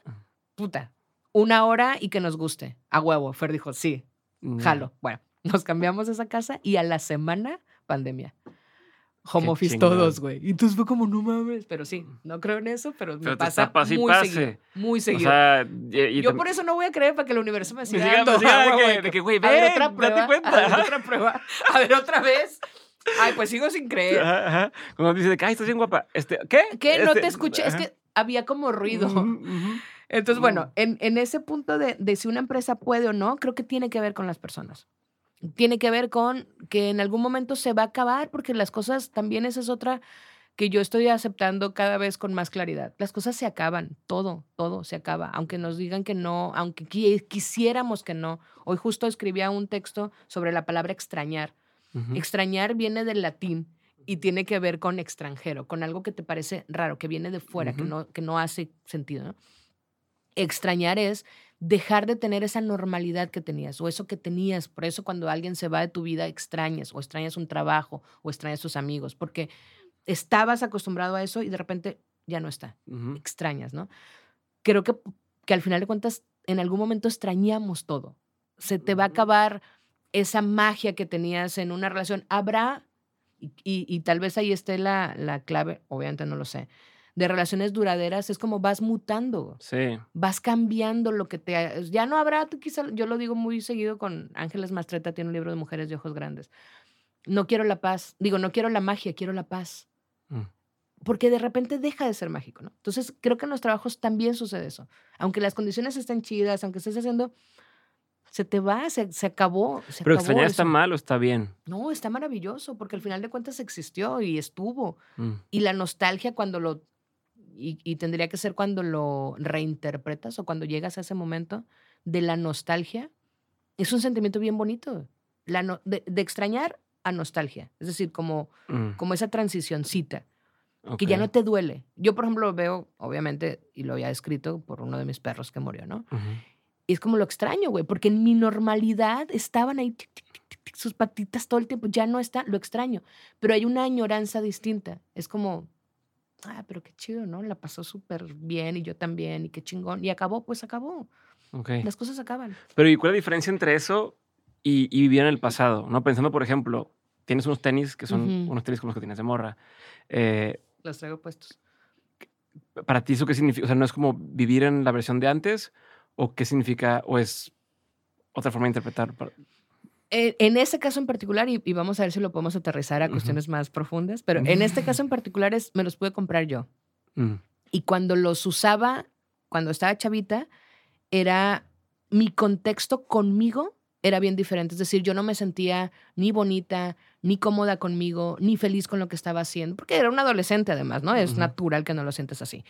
puta, una hora y que nos guste. A huevo. Fer dijo, sí, Mm. Jalo. Bueno, *laughs* nos cambiamos de esa casa y a la semana, pandemia. Home Qué office todos, güey. Y entonces fue como, no mames. Pero sí, no creo en eso, pero, Pero me te pasa pase muy pase. seguido. Muy O seguido. sea, y, y Yo por eso no voy a creer para que el universo me me siga dando. de güey, que- de que, güey, a ver, otra date prueba. cuenta. A ver, otra prueba. A ver, otra vez. Ay, pues sigo sin creer. Ajá, ajá. Cuando dice ay, estás bien guapa. Este, ¿Qué? ¿Qué? No Este, te escuché. Es que había como ruido. Entonces, bueno, en, en ese punto de, de si una empresa puede o no, creo que tiene que ver con las personas. Tiene que ver con que en algún momento se va a acabar, porque las cosas también esa es otra que yo estoy aceptando cada vez con más claridad. Las cosas se acaban, todo, todo se acaba, aunque nos digan que no, aunque qui- quisiéramos que no. Hoy justo escribía un texto sobre la palabra extrañar. Extrañar viene del latín y tiene que ver con extranjero, con algo que te parece raro, que viene de fuera, que, no, que no hace sentido. ¿no? Extrañar es dejar de tener esa normalidad que tenías o eso que tenías. Por eso cuando alguien se va de tu vida extrañas o extrañas un trabajo o extrañas tus amigos, porque estabas acostumbrado a eso y de repente ya no está. Extrañas, ¿no? Creo que, que al final de cuentas en algún momento extrañamos todo. Se te va a acabar esa magia que tenías en una relación. Habrá, y, y- y tal vez ahí esté la, la clave, obviamente no lo sé, de relaciones duraderas, es como vas mutando, Sí. vas cambiando lo que te... Ya no habrá, tú quizá, yo lo digo muy seguido con Ángeles Mastreta, tiene un libro de mujeres de ojos grandes. No quiero la paz, digo, no quiero la magia, quiero la paz. Mm. Porque de repente deja de ser mágico, ¿no? Entonces, creo que en los trabajos también sucede eso. Aunque las condiciones estén chidas, aunque estés haciendo, se te va, se, se acabó. Se Pero acabó extrañar está mal o está bien. No, está maravilloso, porque al final de cuentas existió y estuvo. Mm. Y la nostalgia cuando lo... Y, y tendría que ser cuando lo reinterpretas o cuando llegas a ese momento de la nostalgia, es un sentimiento bien bonito. La no- de, de extrañar a nostalgia. Es decir, como, Mm. como esa transicióncita que ya no te duele. Yo, por ejemplo, lo veo, obviamente, y lo había escrito por uno de mis perros que murió, ¿no? Y es como lo extraño, güey, porque en mi normalidad estaban ahí tic, tic, tic, tic, tic, sus patitas todo el tiempo, ya no está, lo extraño. Pero hay una añoranza distinta. Es como, ah, pero qué chido, ¿no? La pasó súper bien y yo también, y qué chingón. Y acabó, pues acabó. Ok. Las cosas acaban. Pero ¿y cuál es la diferencia entre eso y, y vivir en el pasado? ¿no? Pensando, por ejemplo, tienes unos tenis que son unos tenis como los que tienes de morra. Eh, Los traigo puestos. ¿Para ti eso qué significa? O sea, ¿no es como vivir en la versión de antes? ¿O qué significa? ¿O es otra forma de interpretar? Eh, en ese caso en particular, y, y vamos a ver si lo podemos aterrizar a cuestiones más profundas, pero en este caso en particular es, me los pude comprar yo. Mm, Y cuando los usaba, cuando estaba chavita, era mi contexto conmigo era bien diferente. Es decir, yo no me sentía ni bonita, ni cómoda conmigo, ni feliz con lo que estaba haciendo, porque era una adolescente además, ¿no? Es natural que no lo sientes así.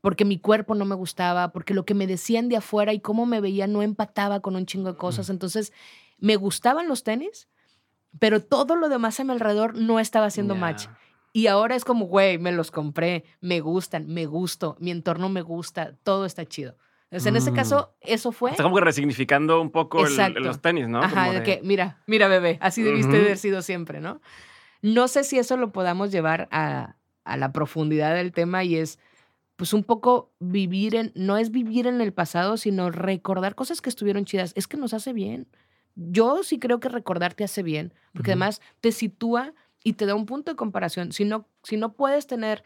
Porque mi cuerpo no me gustaba, porque lo que me decían de afuera y cómo me veía no empataba con un chingo de cosas. Entonces, me gustaban los tenis, pero todo lo demás a mi alrededor no estaba haciendo ya. match. Y ahora es como, güey, me los compré, me gustan, me gusto, mi entorno me gusta, todo está chido. Entonces, en ese Mm. caso, eso fue. Está como que resignificando un poco el- los tenis, ¿no? Ajá, Como de que, mira, mira, bebé, así debiste Ujú. haber sido siempre, ¿no? No sé si eso lo podamos llevar a, a la profundidad del tema y es, pues, un poco vivir en, no es vivir en el pasado, sino recordar cosas que estuvieron chidas. Es que nos hace bien. Yo sí creo que recordar te hace bien, porque además te sitúa y te da un punto de comparación. Si no, si no puedes tener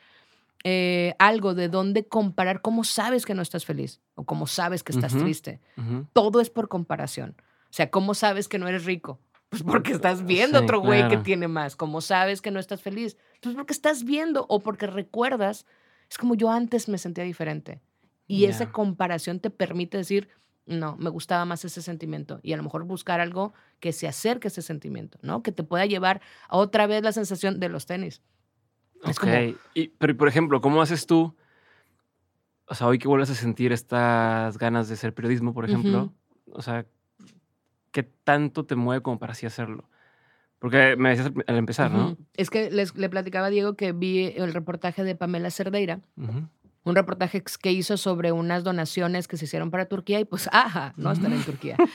eh, algo de donde comparar, ¿cómo sabes que no estás feliz? O cómo sabes que estás triste todo es por comparación. O sea, ¿cómo sabes que no eres rico? Pues porque estás viendo Sí, otro güey que tiene más. ¿Cómo sabes que no estás feliz? Pues porque estás viendo o porque recuerdas. Es como yo antes me sentía diferente. Y esa comparación te permite decir, no, me gustaba más ese sentimiento. Y a lo mejor buscar algo que se acerque a ese sentimiento, ¿no? Que te pueda llevar a otra vez la sensación de los tenis. Es Ok. como- Y, pero, por ejemplo, ¿cómo haces tú? O sea, hoy que vuelves a sentir estas ganas de hacer periodismo, por ejemplo. O sea, ¿qué tanto te mueve como para así hacerlo? Porque me decías al- empezar, ¿no? Es que les, le platicaba a Diego que vi el reportaje de Pamela Cerdeira Ujú. Un reportaje que hizo sobre unas donaciones que se hicieron para Turquía y pues, ajá, no están en Turquía. *laughs*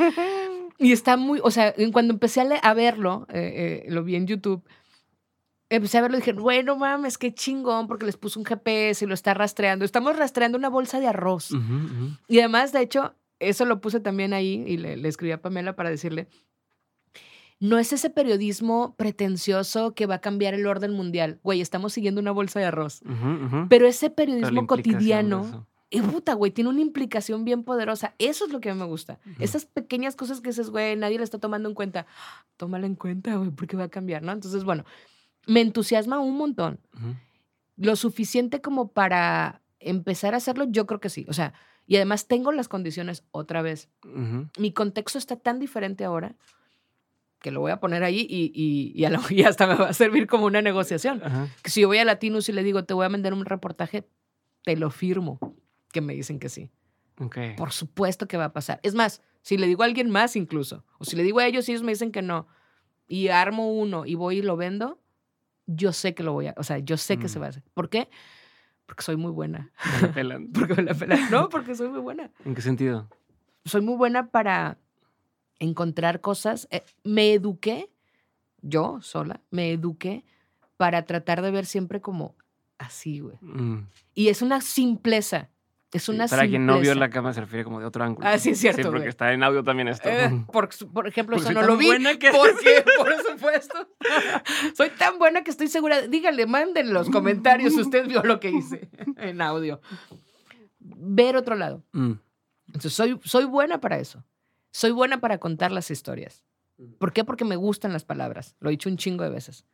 Y está muy, o sea, cuando empecé a, verlo, eh, eh, lo vi en YouTube, empecé a verlo y dije, bueno, mames, qué chingón, porque les puso un GPS y lo está rastreando. Estamos rastreando una bolsa de arroz. Y además, de hecho, eso lo puse también ahí y le, le escribí a Pamela para decirle, no es ese periodismo pretencioso que va a cambiar el orden mundial. Güey, estamos siguiendo una bolsa de arroz. Pero ese Pero la periodismo cotidiano, y puta, güey, tiene una implicación bien poderosa. Eso es lo que a mí me gusta. Esas pequeñas cosas que dices, güey, nadie le está tomando en cuenta. Tómala en cuenta, güey, porque va a cambiar, ¿no? Entonces, bueno, me entusiasma un montón. Lo suficiente como para empezar a hacerlo, yo creo que sí. O sea, y además tengo las condiciones otra vez. Mi contexto está tan diferente ahora que lo voy a poner ahí y, y, y a lo- *laughs* y hasta me va a servir como una negociación. Ajá. Si yo voy a Latinus y le digo, te voy a vender un reportaje, te lo firmo. Que me dicen que sí. Por supuesto que va a pasar. Es más, si le digo a alguien más incluso, o si le digo a ellos y ellos me dicen que no, y armo uno y voy y lo vendo, yo sé que lo voy a, o sea, yo sé que se Mm. va a hacer. ¿Por qué? Porque soy muy buena. Me la pelan. *laughs* Porque me la pelan. No, porque soy muy buena. ¿En qué sentido? Soy muy buena para encontrar cosas. Eh, me eduqué, yo sola, me eduqué para tratar de ver siempre como así, güey. Mm. Y es una simpleza. Es Sí, una Para quien no vio simpleza. la cámara se refiere como de otro ángulo. Ah, sí, es cierto, Sí, porque güey. está en audio también esto. Eh, *laughs* por, por ejemplo, Porque eso no tan lo vi. buena que- Porque, *laughs* por supuesto. Soy tan buena que estoy segura. Díganle, manden en los comentarios si usted vio lo que hice en audio. Ver otro lado. Mm. Entonces, soy, soy buena para eso. Soy buena para contar las historias. ¿Por qué? Porque me gustan las palabras. Lo he dicho un chingo de veces.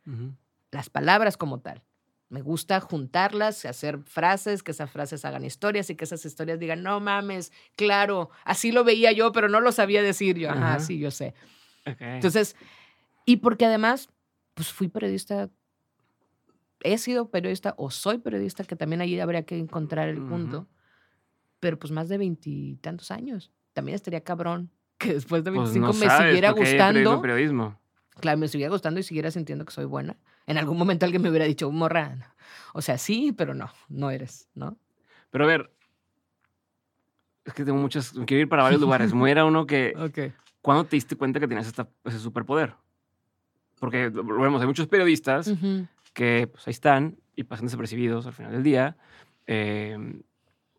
Las palabras como tal. Me gusta juntarlas, hacer frases, que esas frases hagan historias y que esas historias digan, no mames, claro, así lo veía yo, pero no lo sabía decir yo. Ajá, sí, yo sé. Entonces, y porque además, pues fui periodista, he sido periodista o soy periodista, que también ahí habría que encontrar el punto, pero pues más de veintitantos años. También estaría cabrón que después de Pues 25 no me sabes, siguiera gustando. periodismo. Claro, me siguiera gustando y siguiera sintiendo que soy buena. En algún momento alguien me hubiera dicho, morra, no". o sea, sí, pero no, no eres, ¿no? Pero a ver, es que tengo muchas, quiero ir para varios lugares. Como era uno que, *laughs* Ok. ¿cuándo te diste cuenta que tenías esta- ese superpoder? Porque, lo vemos, hay muchos periodistas que pues, ahí están y pasan desapercibidos al final del día. eh,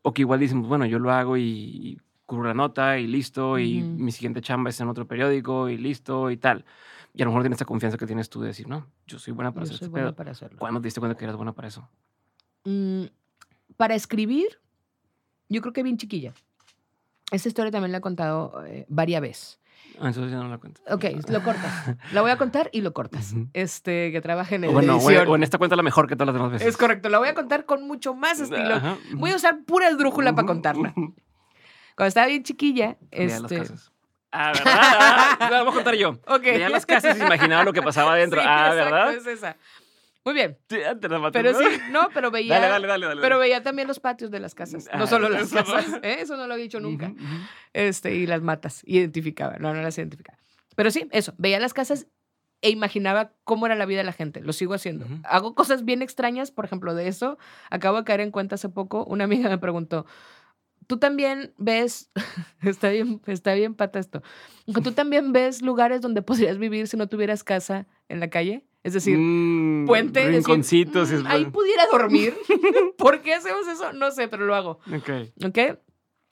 o que igual dicen, pues, bueno, yo lo hago y, y cubro la nota y listo, y Ujú. mi siguiente chamba es en otro periódico y listo y tal. Y a lo mejor tienes esta confianza que tienes tú de decir, no, yo soy buena para Yo hacer soy este buena pedo. para hacerlo. ¿Cuándo te diste cuenta que eras buena para eso? Mm, para escribir, yo creo que bien chiquilla. Esta historia también la he contado eh, varias veces. Ah, Entonces ya no la cuento. Ok, *laughs* lo cortas. La voy a contar y lo cortas. Este, que trabaje en O bueno, edición. o en esta cuenta la mejor que todas las demás veces. Es correcto, la voy a contar con mucho más estilo. Voy a usar pura esdrújula para contarla. *laughs* Cuando estaba bien chiquilla, Veía las este... casas. Ah, ¿verdad? Ah, la voy a contar yo. *laughs* Ok. Veía las casas y imaginaba lo que pasaba *laughs* adentro. Sí, ah, exacto, ¿verdad? es esa. Muy bien. Sí, te la maté, Pero ¿no? sí, no, pero veía... Dale, dale, dale. dale. Pero veía también los patios de las casas, no Ah, solo las eso no. casas. ¿eh? Eso no lo había dicho nunca. Ujú, ujú. este, y las matas, identificaba, no, no las identificaba. Pero sí, eso, veía las casas e imaginaba cómo era la vida de la gente. Lo sigo haciendo. Ujú. Hago cosas bien extrañas, por ejemplo, de eso. Acabo de caer en cuenta hace poco. Una amiga me preguntó, ¿tú también ves, *laughs* está bien, está bien pata esto, ¿tú también ves lugares donde podrías vivir si no tuvieras casa en la calle? Es decir, Mm, puente, decir, Rinconcitos. y "Mm, ahí pudiera dormir. *laughs* *laughs* ¿Por qué hacemos eso? No sé, pero lo hago. Ok. ¿Ok?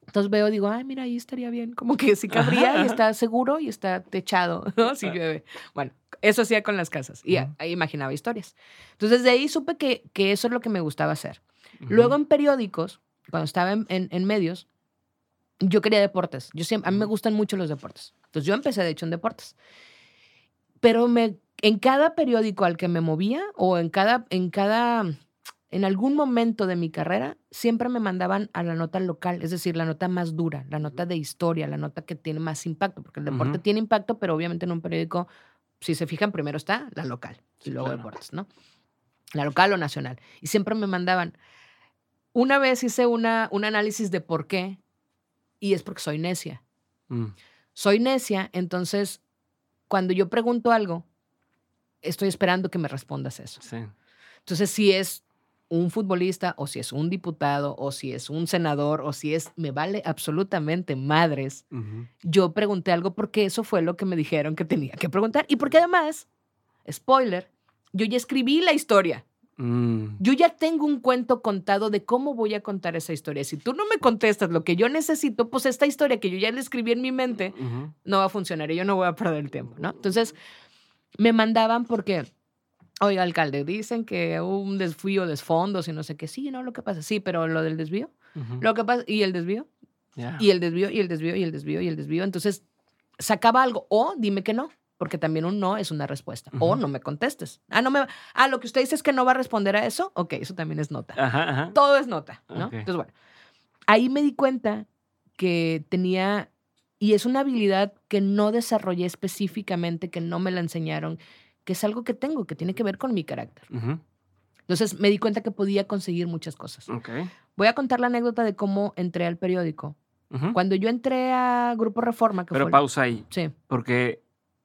Entonces veo, digo, ay, mira, ahí estaría bien. Como que sí cabría Ajá, y está seguro y está techado, ¿no? Si llueve. Bueno, eso hacía con las casas y ahí imaginaba historias. Entonces de ahí supe que, que eso es lo que me gustaba hacer. Luego en periódicos, cuando estaba en, en- en medios, yo quería deportes. Yo siempre, a mí me gustan mucho los deportes. Entonces yo empecé, de hecho, en deportes. Pero me, en cada periódico al que me movía o en cada, en cada, en algún momento de mi carrera, siempre me mandaban a la nota local, es decir, la nota más dura, la nota de historia, la nota que tiene más impacto, porque el deporte Ujú. tiene impacto, pero obviamente en un periódico, si se fijan, primero está la local y Sí, luego claro. deportes, ¿no? La local o nacional. Y siempre me mandaban. Una vez hice una, un análisis de por qué, y es porque soy necia. Mm, Soy necia, entonces cuando yo pregunto algo, estoy esperando que me respondas eso. sí. Entonces, si es un futbolista, o si es un diputado, o si es un senador, o si es, me vale absolutamente madres. Yo pregunté algo porque eso fue lo que me dijeron que tenía que preguntar. Y porque además, spoiler, yo ya escribí la historia. Mm, Yo ya tengo un cuento contado de cómo voy a contar esa historia. Si tú no me contestas lo que yo necesito, pues esta historia que yo ya le escribí en mi mente no va a funcionar y yo no voy a perder el tiempo, ¿no? Entonces, me mandaban porque, oiga, alcalde, dicen que hubo un desvío de fondos y no sé qué. Sí, no, lo que pasa, sí, pero lo del desvío, lo que pasa, y el desvío, y el desvío, y el desvío, y el desvío, y el desvío. Entonces, sacaba algo, o dime que no, porque también un no es una respuesta, o Ujú. no me contestes. Ah, no me, ah, lo que usted dice es que no va a responder a eso, ok, eso también es nota Ajá, ajá. todo es nota, ¿no? Ok. Entonces, bueno, ahí me di cuenta que tenía, y es una habilidad que no desarrollé específicamente, que no me la enseñaron, que es algo que tengo, que tiene que ver con mi carácter. Ujú. Entonces me di cuenta que podía conseguir muchas cosas. Ok. Voy a contar la anécdota de cómo entré al periódico. Ujú. Cuando yo entré a Grupo Reforma, que Pero fue... pausa ahí, Sí. porque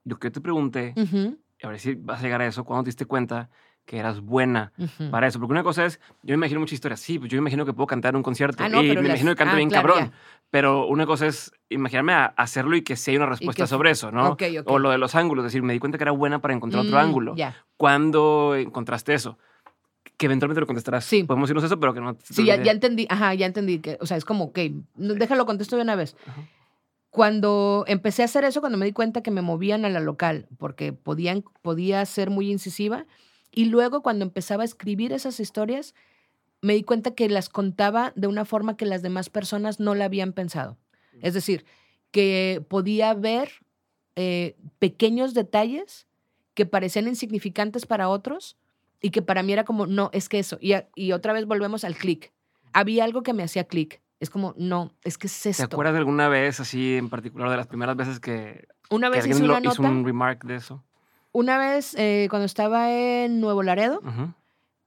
lo que te pregunté, Ujú, a ver si vas a llegar a eso, cuando te diste cuenta que eras buena ujú. para eso. Porque una cosa es, yo me imagino muchas historias, sí, pues yo me imagino que puedo cantar en un concierto Ah, no, y me las- imagino que canto ah, bien claro, cabrón. Pero una cosa es imaginarme a hacerlo y que sí hay una respuesta que- sobre eso, ¿no? Ok, ok. O lo de los ángulos, es decir, me di cuenta que era buena para encontrar otro Mm, ángulo. Ya. ¿Cuándo encontraste eso? Que eventualmente lo contestarás. Sí. Podemos irnos a eso, pero que no. Sí, ya, ya entendí, ajá, ya entendí que, o sea, es como, ok, déjalo contesto de una vez. Ajá. Cuando empecé a hacer eso, cuando me di cuenta que me movían a la local, porque podían, podía ser muy incisiva, y luego cuando empezaba a escribir esas historias, me di cuenta que las contaba de una forma que las demás personas no la habían pensado. Es decir, que podía ver eh, pequeños detalles que parecían insignificantes para otros y que para mí era como, no, es que eso. Y, y otra vez volvemos al clic. Había algo que me hacía clic. Es como, no, es que es ¿Te esto. acuerdas de alguna vez, así en particular, de las primeras veces que, Una vez alguien una lo- hizo un remark de eso? Una vez, eh, cuando estaba en Nuevo Laredo,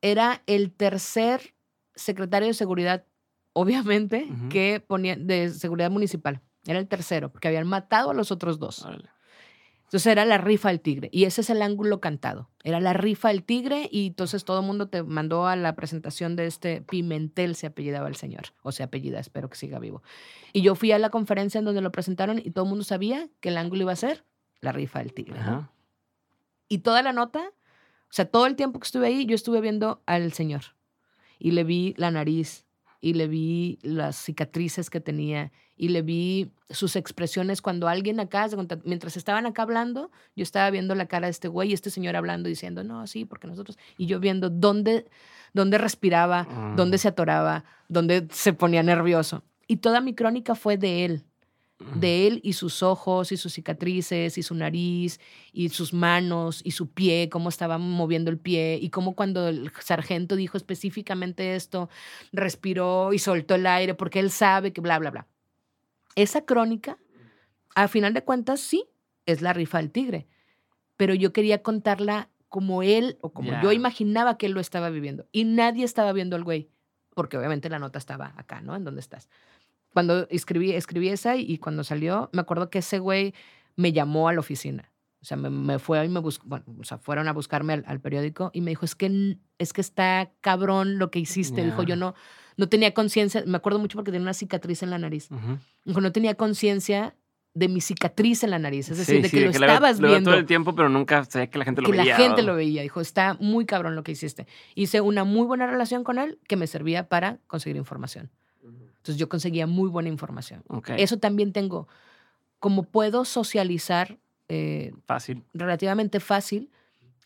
era el tercer secretario de seguridad, obviamente, que ponía de seguridad municipal. Era el tercero, porque habían matado a los otros dos. Órale. Entonces era la rifa del tigre. Y ese es el ángulo cantado. Era la rifa del tigre y entonces todo el mundo te mandó a la presentación de este Pimentel, se apellidaba el señor. O se apellida, espero que siga vivo. Y yo fui a la conferencia en donde lo presentaron y todo el mundo sabía que el ángulo iba a ser la rifa del tigre. Y toda la nota, o sea, todo el tiempo que estuve ahí, yo estuve viendo al señor. Y le vi la nariz, y le vi las cicatrices que tenía, y le vi sus expresiones cuando alguien acá, mientras estaban acá hablando, yo estaba viendo la cara de este güey y este señor hablando, diciendo, no, sí, porque nosotros, y yo viendo dónde, dónde respiraba, dónde Mm. se atoraba, dónde se ponía nervioso. Y toda mi crónica fue de él de él y sus ojos y sus cicatrices y su nariz y sus manos y su pie, cómo estaba moviendo el pie y cómo cuando el sargento dijo específicamente esto, respiró y soltó el aire porque él sabe que bla, bla, bla. Esa crónica, a final de cuentas, sí, es la rifa del tigre, pero yo quería contarla como él o como yo imaginaba que él lo estaba viviendo y nadie estaba viendo al güey, porque obviamente la nota estaba acá, ¿no? En donde estás cuando escribí, escribí esa y, y cuando salió, me acuerdo que ese güey me llamó a la oficina O sea, me, me fue y me buscó, bueno, o sea, fueron a buscarme al, al periódico y me dijo, es que, es que está cabrón lo que hiciste. Dijo, Ya. yo no, no tenía conciencia, me acuerdo mucho porque tenía una cicatriz en la nariz. Ujú. Dijo, no tenía conciencia de mi cicatriz en la nariz, es decir, Sí, de sí, que lo estabas lo viendo todo el tiempo, pero nunca sabía que la gente lo que veía. la gente o- lo veía. Dijo, está muy cabrón lo que hiciste. Hice una muy buena relación con él que me servía para conseguir información. Entonces yo conseguía muy buena información. Eso también tengo. Como puedo socializar eh, fácil. relativamente fácil,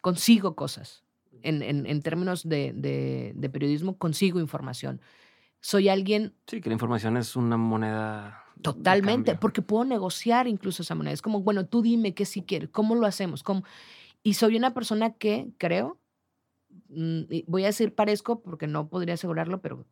consigo cosas. En, en- en términos de, de- de periodismo, consigo información. Soy alguien Sí, que la información es una moneda. Totalmente, porque puedo negociar incluso esa moneda. Es como, bueno, tú dime qué si quieres, cómo lo hacemos. ¿Cómo? Y soy una persona que creo, mm, voy a decir parezco porque no podría asegurarlo, pero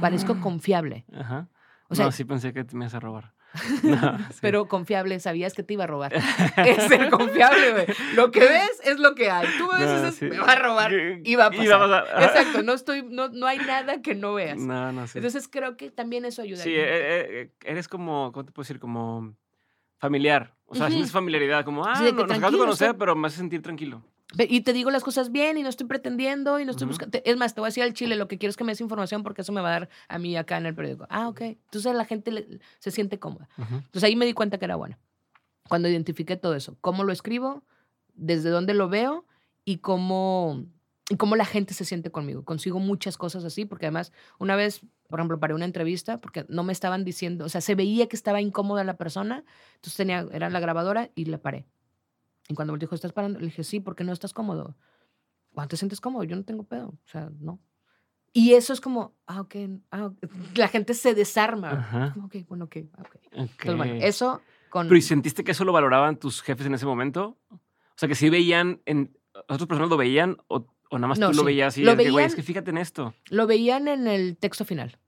parezco confiable. Ajá. O sea, no, sí pensé que me ibas a robar. *laughs* No, sí. pero confiable, sabías que te iba a robar. *laughs* es ser confiable, güey. Lo que ves es lo que hay. Tú me ves y No, dices, sí. me va a robar. Y va a pasar. A. Exacto, no, estoy, no, no hay nada que no veas. No, no, sí. Entonces creo que también eso ayuda. Sí, eh, eh, eres como, ¿cómo te puedo decir? Como familiar. O sea, Ujú. sientes familiaridad, como, ah, Sí, no, nos acabas de conocer, pero me hace sentir tranquilo. Y te digo las cosas bien y no estoy pretendiendo y no estoy buscando. Es más, te voy a decir al chile, lo que quiero es que me des información porque eso me va a dar a mí acá en el periódico. Ah, ok. Entonces la gente le- se siente cómoda. Ujú. Entonces ahí me di cuenta que era buena. Cuando identifiqué todo eso, cómo lo escribo, desde dónde lo veo y cómo, y cómo la gente se siente conmigo. Consigo muchas cosas así porque además una vez, por ejemplo, para una entrevista, porque no me estaban diciendo, o sea, se veía que estaba incómoda la persona, entonces tenía, era la grabadora y le paré. Y cuando me dijo, ¿estás parando? Le dije, sí, porque no estás cómodo. ¿Cuándo te sientes cómodo? Yo no tengo pedo. O sea, no. Y eso es como, ah, ok. ah, ok. *laughs* La gente se desarma. Ajá. Como, ok, bueno, ok. ah, ok. Ok. Entonces, bueno, eso con... Pero ¿y sentiste que eso lo valoraban tus jefes en ese momento? O sea, que sí veían, en, otras personas lo veían o, o nada más No, tú lo sí. veías y Lo es que, güey, veían- es que fíjate en esto. Lo veían en el texto final.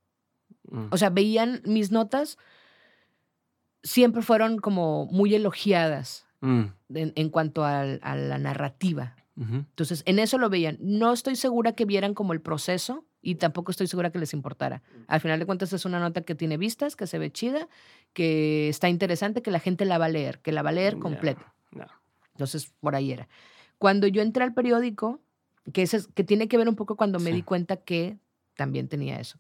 Mm. O sea, veían mis notas, siempre fueron como muy elogiadas Mm. en, en cuanto a la narrativa. Ujú. Entonces, en eso lo veían. No estoy segura que vieran como el proceso y tampoco estoy segura que les importara. Al final de cuentas, es una nota que tiene vistas, que se ve chida, que está interesante, que la gente la va a leer, que la va a leer completa. ya. Entonces, por ahí era. Cuando yo entré al periódico, que, ese es- que tiene que ver un poco cuando me di cuenta que también tenía eso.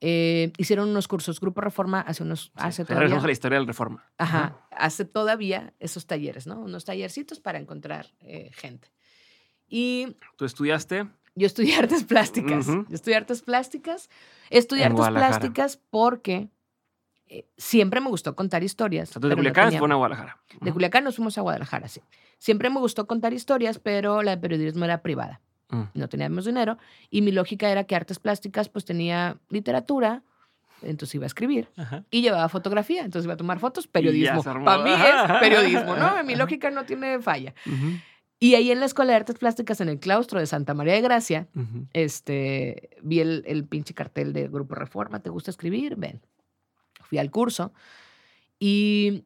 Eh, hicieron unos cursos, Grupo Reforma hace unos, Sí, hace *laughs* todavía, la historia del Reforma. ajá, hace todavía esos talleres, ¿no? Unos tallercitos para encontrar eh, gente. Y Tú estudiaste yo estudié *laughs* artes plásticas. Ujú. Yo estudié artes plásticas. Estudié artes plásticas porque eh, siempre me gustó contar historias. o sea, de no Culiacán, tenía- fueron a Guadalajara. de. Culiacán nos fuimos a Guadalajara, sí. Siempre me gustó contar historias, pero la de periodismo era privada. Mm. No teníamos dinero. Y mi lógica era que artes plásticas, pues tenía literatura, entonces iba a escribir. Ajá. Y llevaba fotografía, entonces iba a tomar fotos, periodismo. Para mí es periodismo, ¿no? Mi lógica no tiene falla. Y ahí en la Escuela de Artes Plásticas, en el claustro de Santa María de Gracia, este, vi el, el pinche cartel de Grupo Reforma, ¿te gusta escribir? Ven. Fui al curso y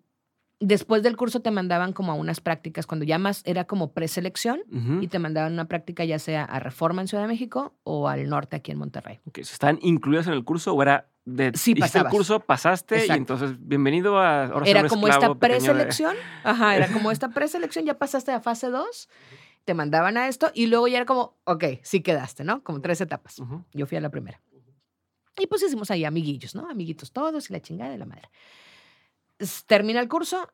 después del curso te mandaban como a unas prácticas, cuando ya más era como preselección Ujú. y te mandaban una práctica ya sea a Reforma en Ciudad de México o al norte aquí en Monterrey. Ok, ¿Están incluidas en el curso o era de Sí, hiciste el curso, pasaste y Exacto. entonces bienvenido a ahora Era un como esta pequeño de- preselección, *laughs* ajá, era como esta preselección, ya pasaste a fase 2, te mandaban a esto y luego ya era como, ok, sí quedaste, ¿no? Como tres etapas. Ujú. Yo fui a la primera. Y pues hicimos ahí amiguillos, ¿no? Amiguitos todos y la chingada de la madre. Termina el curso,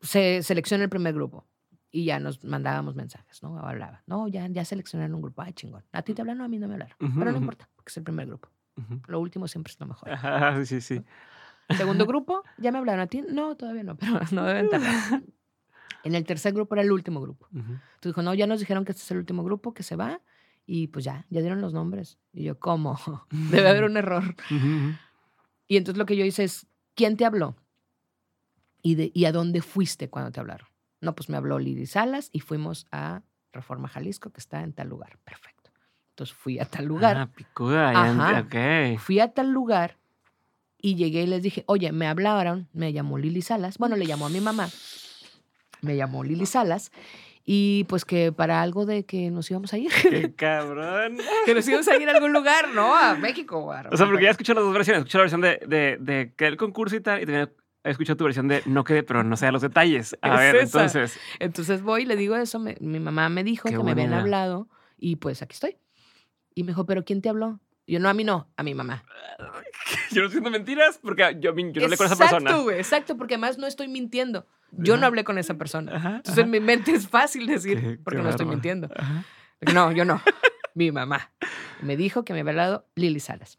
se selecciona el primer grupo y ya nos mandábamos mensajes, ¿no? Hablaba, no, ya, ya seleccionaron un grupo, ay, chingón. A ti te hablan, no, a mí no me hablaron. Ujú, Pero no ujú. importa, porque es el primer grupo. Ujú. Lo último siempre es lo mejor. Ajá, sí, sí. Segundo grupo, ya me hablaron a ti. No, todavía no, *laughs* pero no deben tardar. En el tercer grupo era el último grupo. Entonces dijo, no, ya nos dijeron que este es el último grupo, que se va. Y pues ya, ya dieron los nombres. Y yo, ¿cómo? *laughs* Debe haber un error. Y entonces lo que yo hice es, ¿quién te habló? ¿Y, de, ¿Y a dónde fuiste cuando te hablaron? No, pues me habló Lili Salas y fuimos a Reforma Jalisco, que está en tal lugar. Perfecto. Entonces fui a tal lugar. Ah, picuda. Ajá. ent- Ok. Fui a tal lugar y llegué y les dije, oye, me hablaron, me llamó Lili Salas. Bueno, le llamó a mi mamá. Me llamó Lili Salas. Y pues que para algo de que nos íbamos a ir. Qué cabrón. *laughs* que nos íbamos a ir a algún lugar, ¿no? A México. O, a O sea, porque ya escuché las dos versiones. Escuché la versión de, de, de que el concurso y tal, y también he escuchado tu versión de no quede, pero no sé los detalles. A ver, esa. entonces. Entonces voy y le digo eso. me- mi mamá me dijo Qué que me buena habían idea. hablado y pues aquí estoy. Y me dijo, ¿pero quién te habló? Yo, no, a mí no, a mi mamá. *laughs* Yo no siento mentiras porque yo, yo no hablé con esa Exacto, persona. güey, exacto, porque además no estoy mintiendo. Yo no hablé con esa persona. Ajá, Entonces ajá. en mi mente es fácil decir, Qué- porque qué no estoy mintiendo. Ajá. No, yo no. *laughs* mi mamá. Me dijo que me había hablado Lili Salas.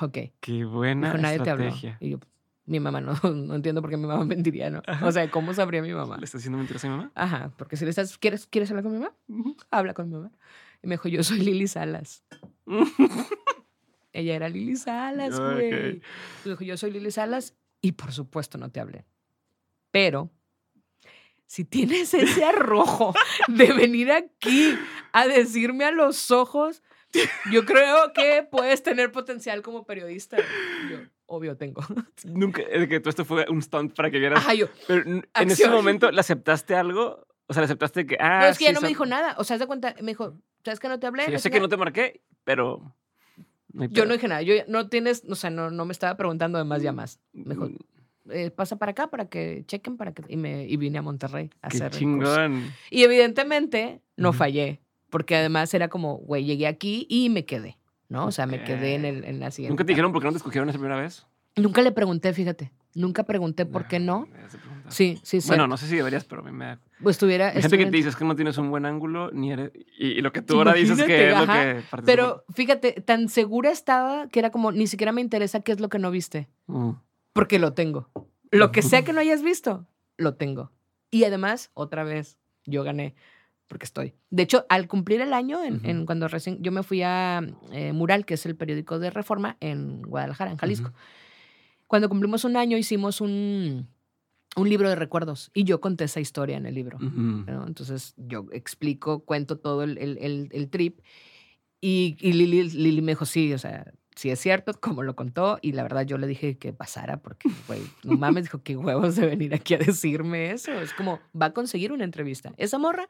Ok. Qué buena Dijo, nadie te habló. estrategia. Y yo, mi mamá no, *laughs* no entiendo por qué mi mamá *laughs* mentiría, ¿no? O sea, ¿cómo sabría mi mamá? ¿Le estás haciendo mentiras a mi mamá? Ajá, porque si le estás, ¿quieres, ¿quieres hablar con mi mamá? Habla con mi mamá. Y me dijo, yo soy Lili Salas. *laughs* Ella era Lili Salas, güey. Dijo, yo soy Lili Salas y por supuesto no te hablé. Pero si tienes ese arrojo de venir aquí a decirme a los ojos, yo creo que puedes tener potencial como periodista. Obvio, tengo. *laughs* Nunca, es que todo esto fue un stunt para que vieras. Ajá, yo. Pero en ese Acción. momento, ¿le aceptaste algo? O sea, ¿le aceptaste que.? Ah, no, es que sí, ya no me sa- dijo nada. O sea, de cuenta, me dijo, ¿sabes que no te hablé? Sí, yo No sé sé que qué". no te marqué, pero. no Yo no dije nada. Yo ya- no tienes, o sea, no, no me estaba preguntando de más llamas. Me dijo, Mm, "Eh, pasa para acá para que chequen, para que. Y, me, y vine a Monterrey a Qué hacer. curso. chingón. Y evidentemente no Ujú. fallé, porque además era como, güey, llegué aquí y me quedé, ¿no? O sea, me quedé en, el, en la siguiente. ¿Nunca te dijeron por qué no te escogieron esa primera vez? Nunca le pregunté, fíjate. Nunca pregunté por qué no. Sí, sí, sí. Bueno, no sé si deberías, pero a mí me da. Pues estuviera. Hay gente que te dice es que no tienes un buen ángulo, ni eres. Y, y lo que tú ahora dices que es lo ajá. que. participa- Pero fíjate, tan segura estaba que era como, ni siquiera me interesa qué es lo que no viste. Mm. porque lo tengo. Lo que sea que no hayas visto, lo tengo. Y además, otra vez, yo gané porque estoy. De hecho, al cumplir el año, en, cuando recién yo me fui a eh, Mural, que es el periódico de Reforma en Guadalajara, en Jalisco. Cuando cumplimos un año, hicimos un, un libro de recuerdos y yo conté esa historia en el libro. Entonces, yo explico, cuento todo el, el- el- el trip. Y, y Lili, Lili me dijo, sí, o sea, sí es cierto, como lo contó. Y la verdad, yo le dije que pasara porque, güey, no mames, dijo, qué huevos de venir aquí a decirme eso. Es como, va a conseguir una entrevista. Esa morra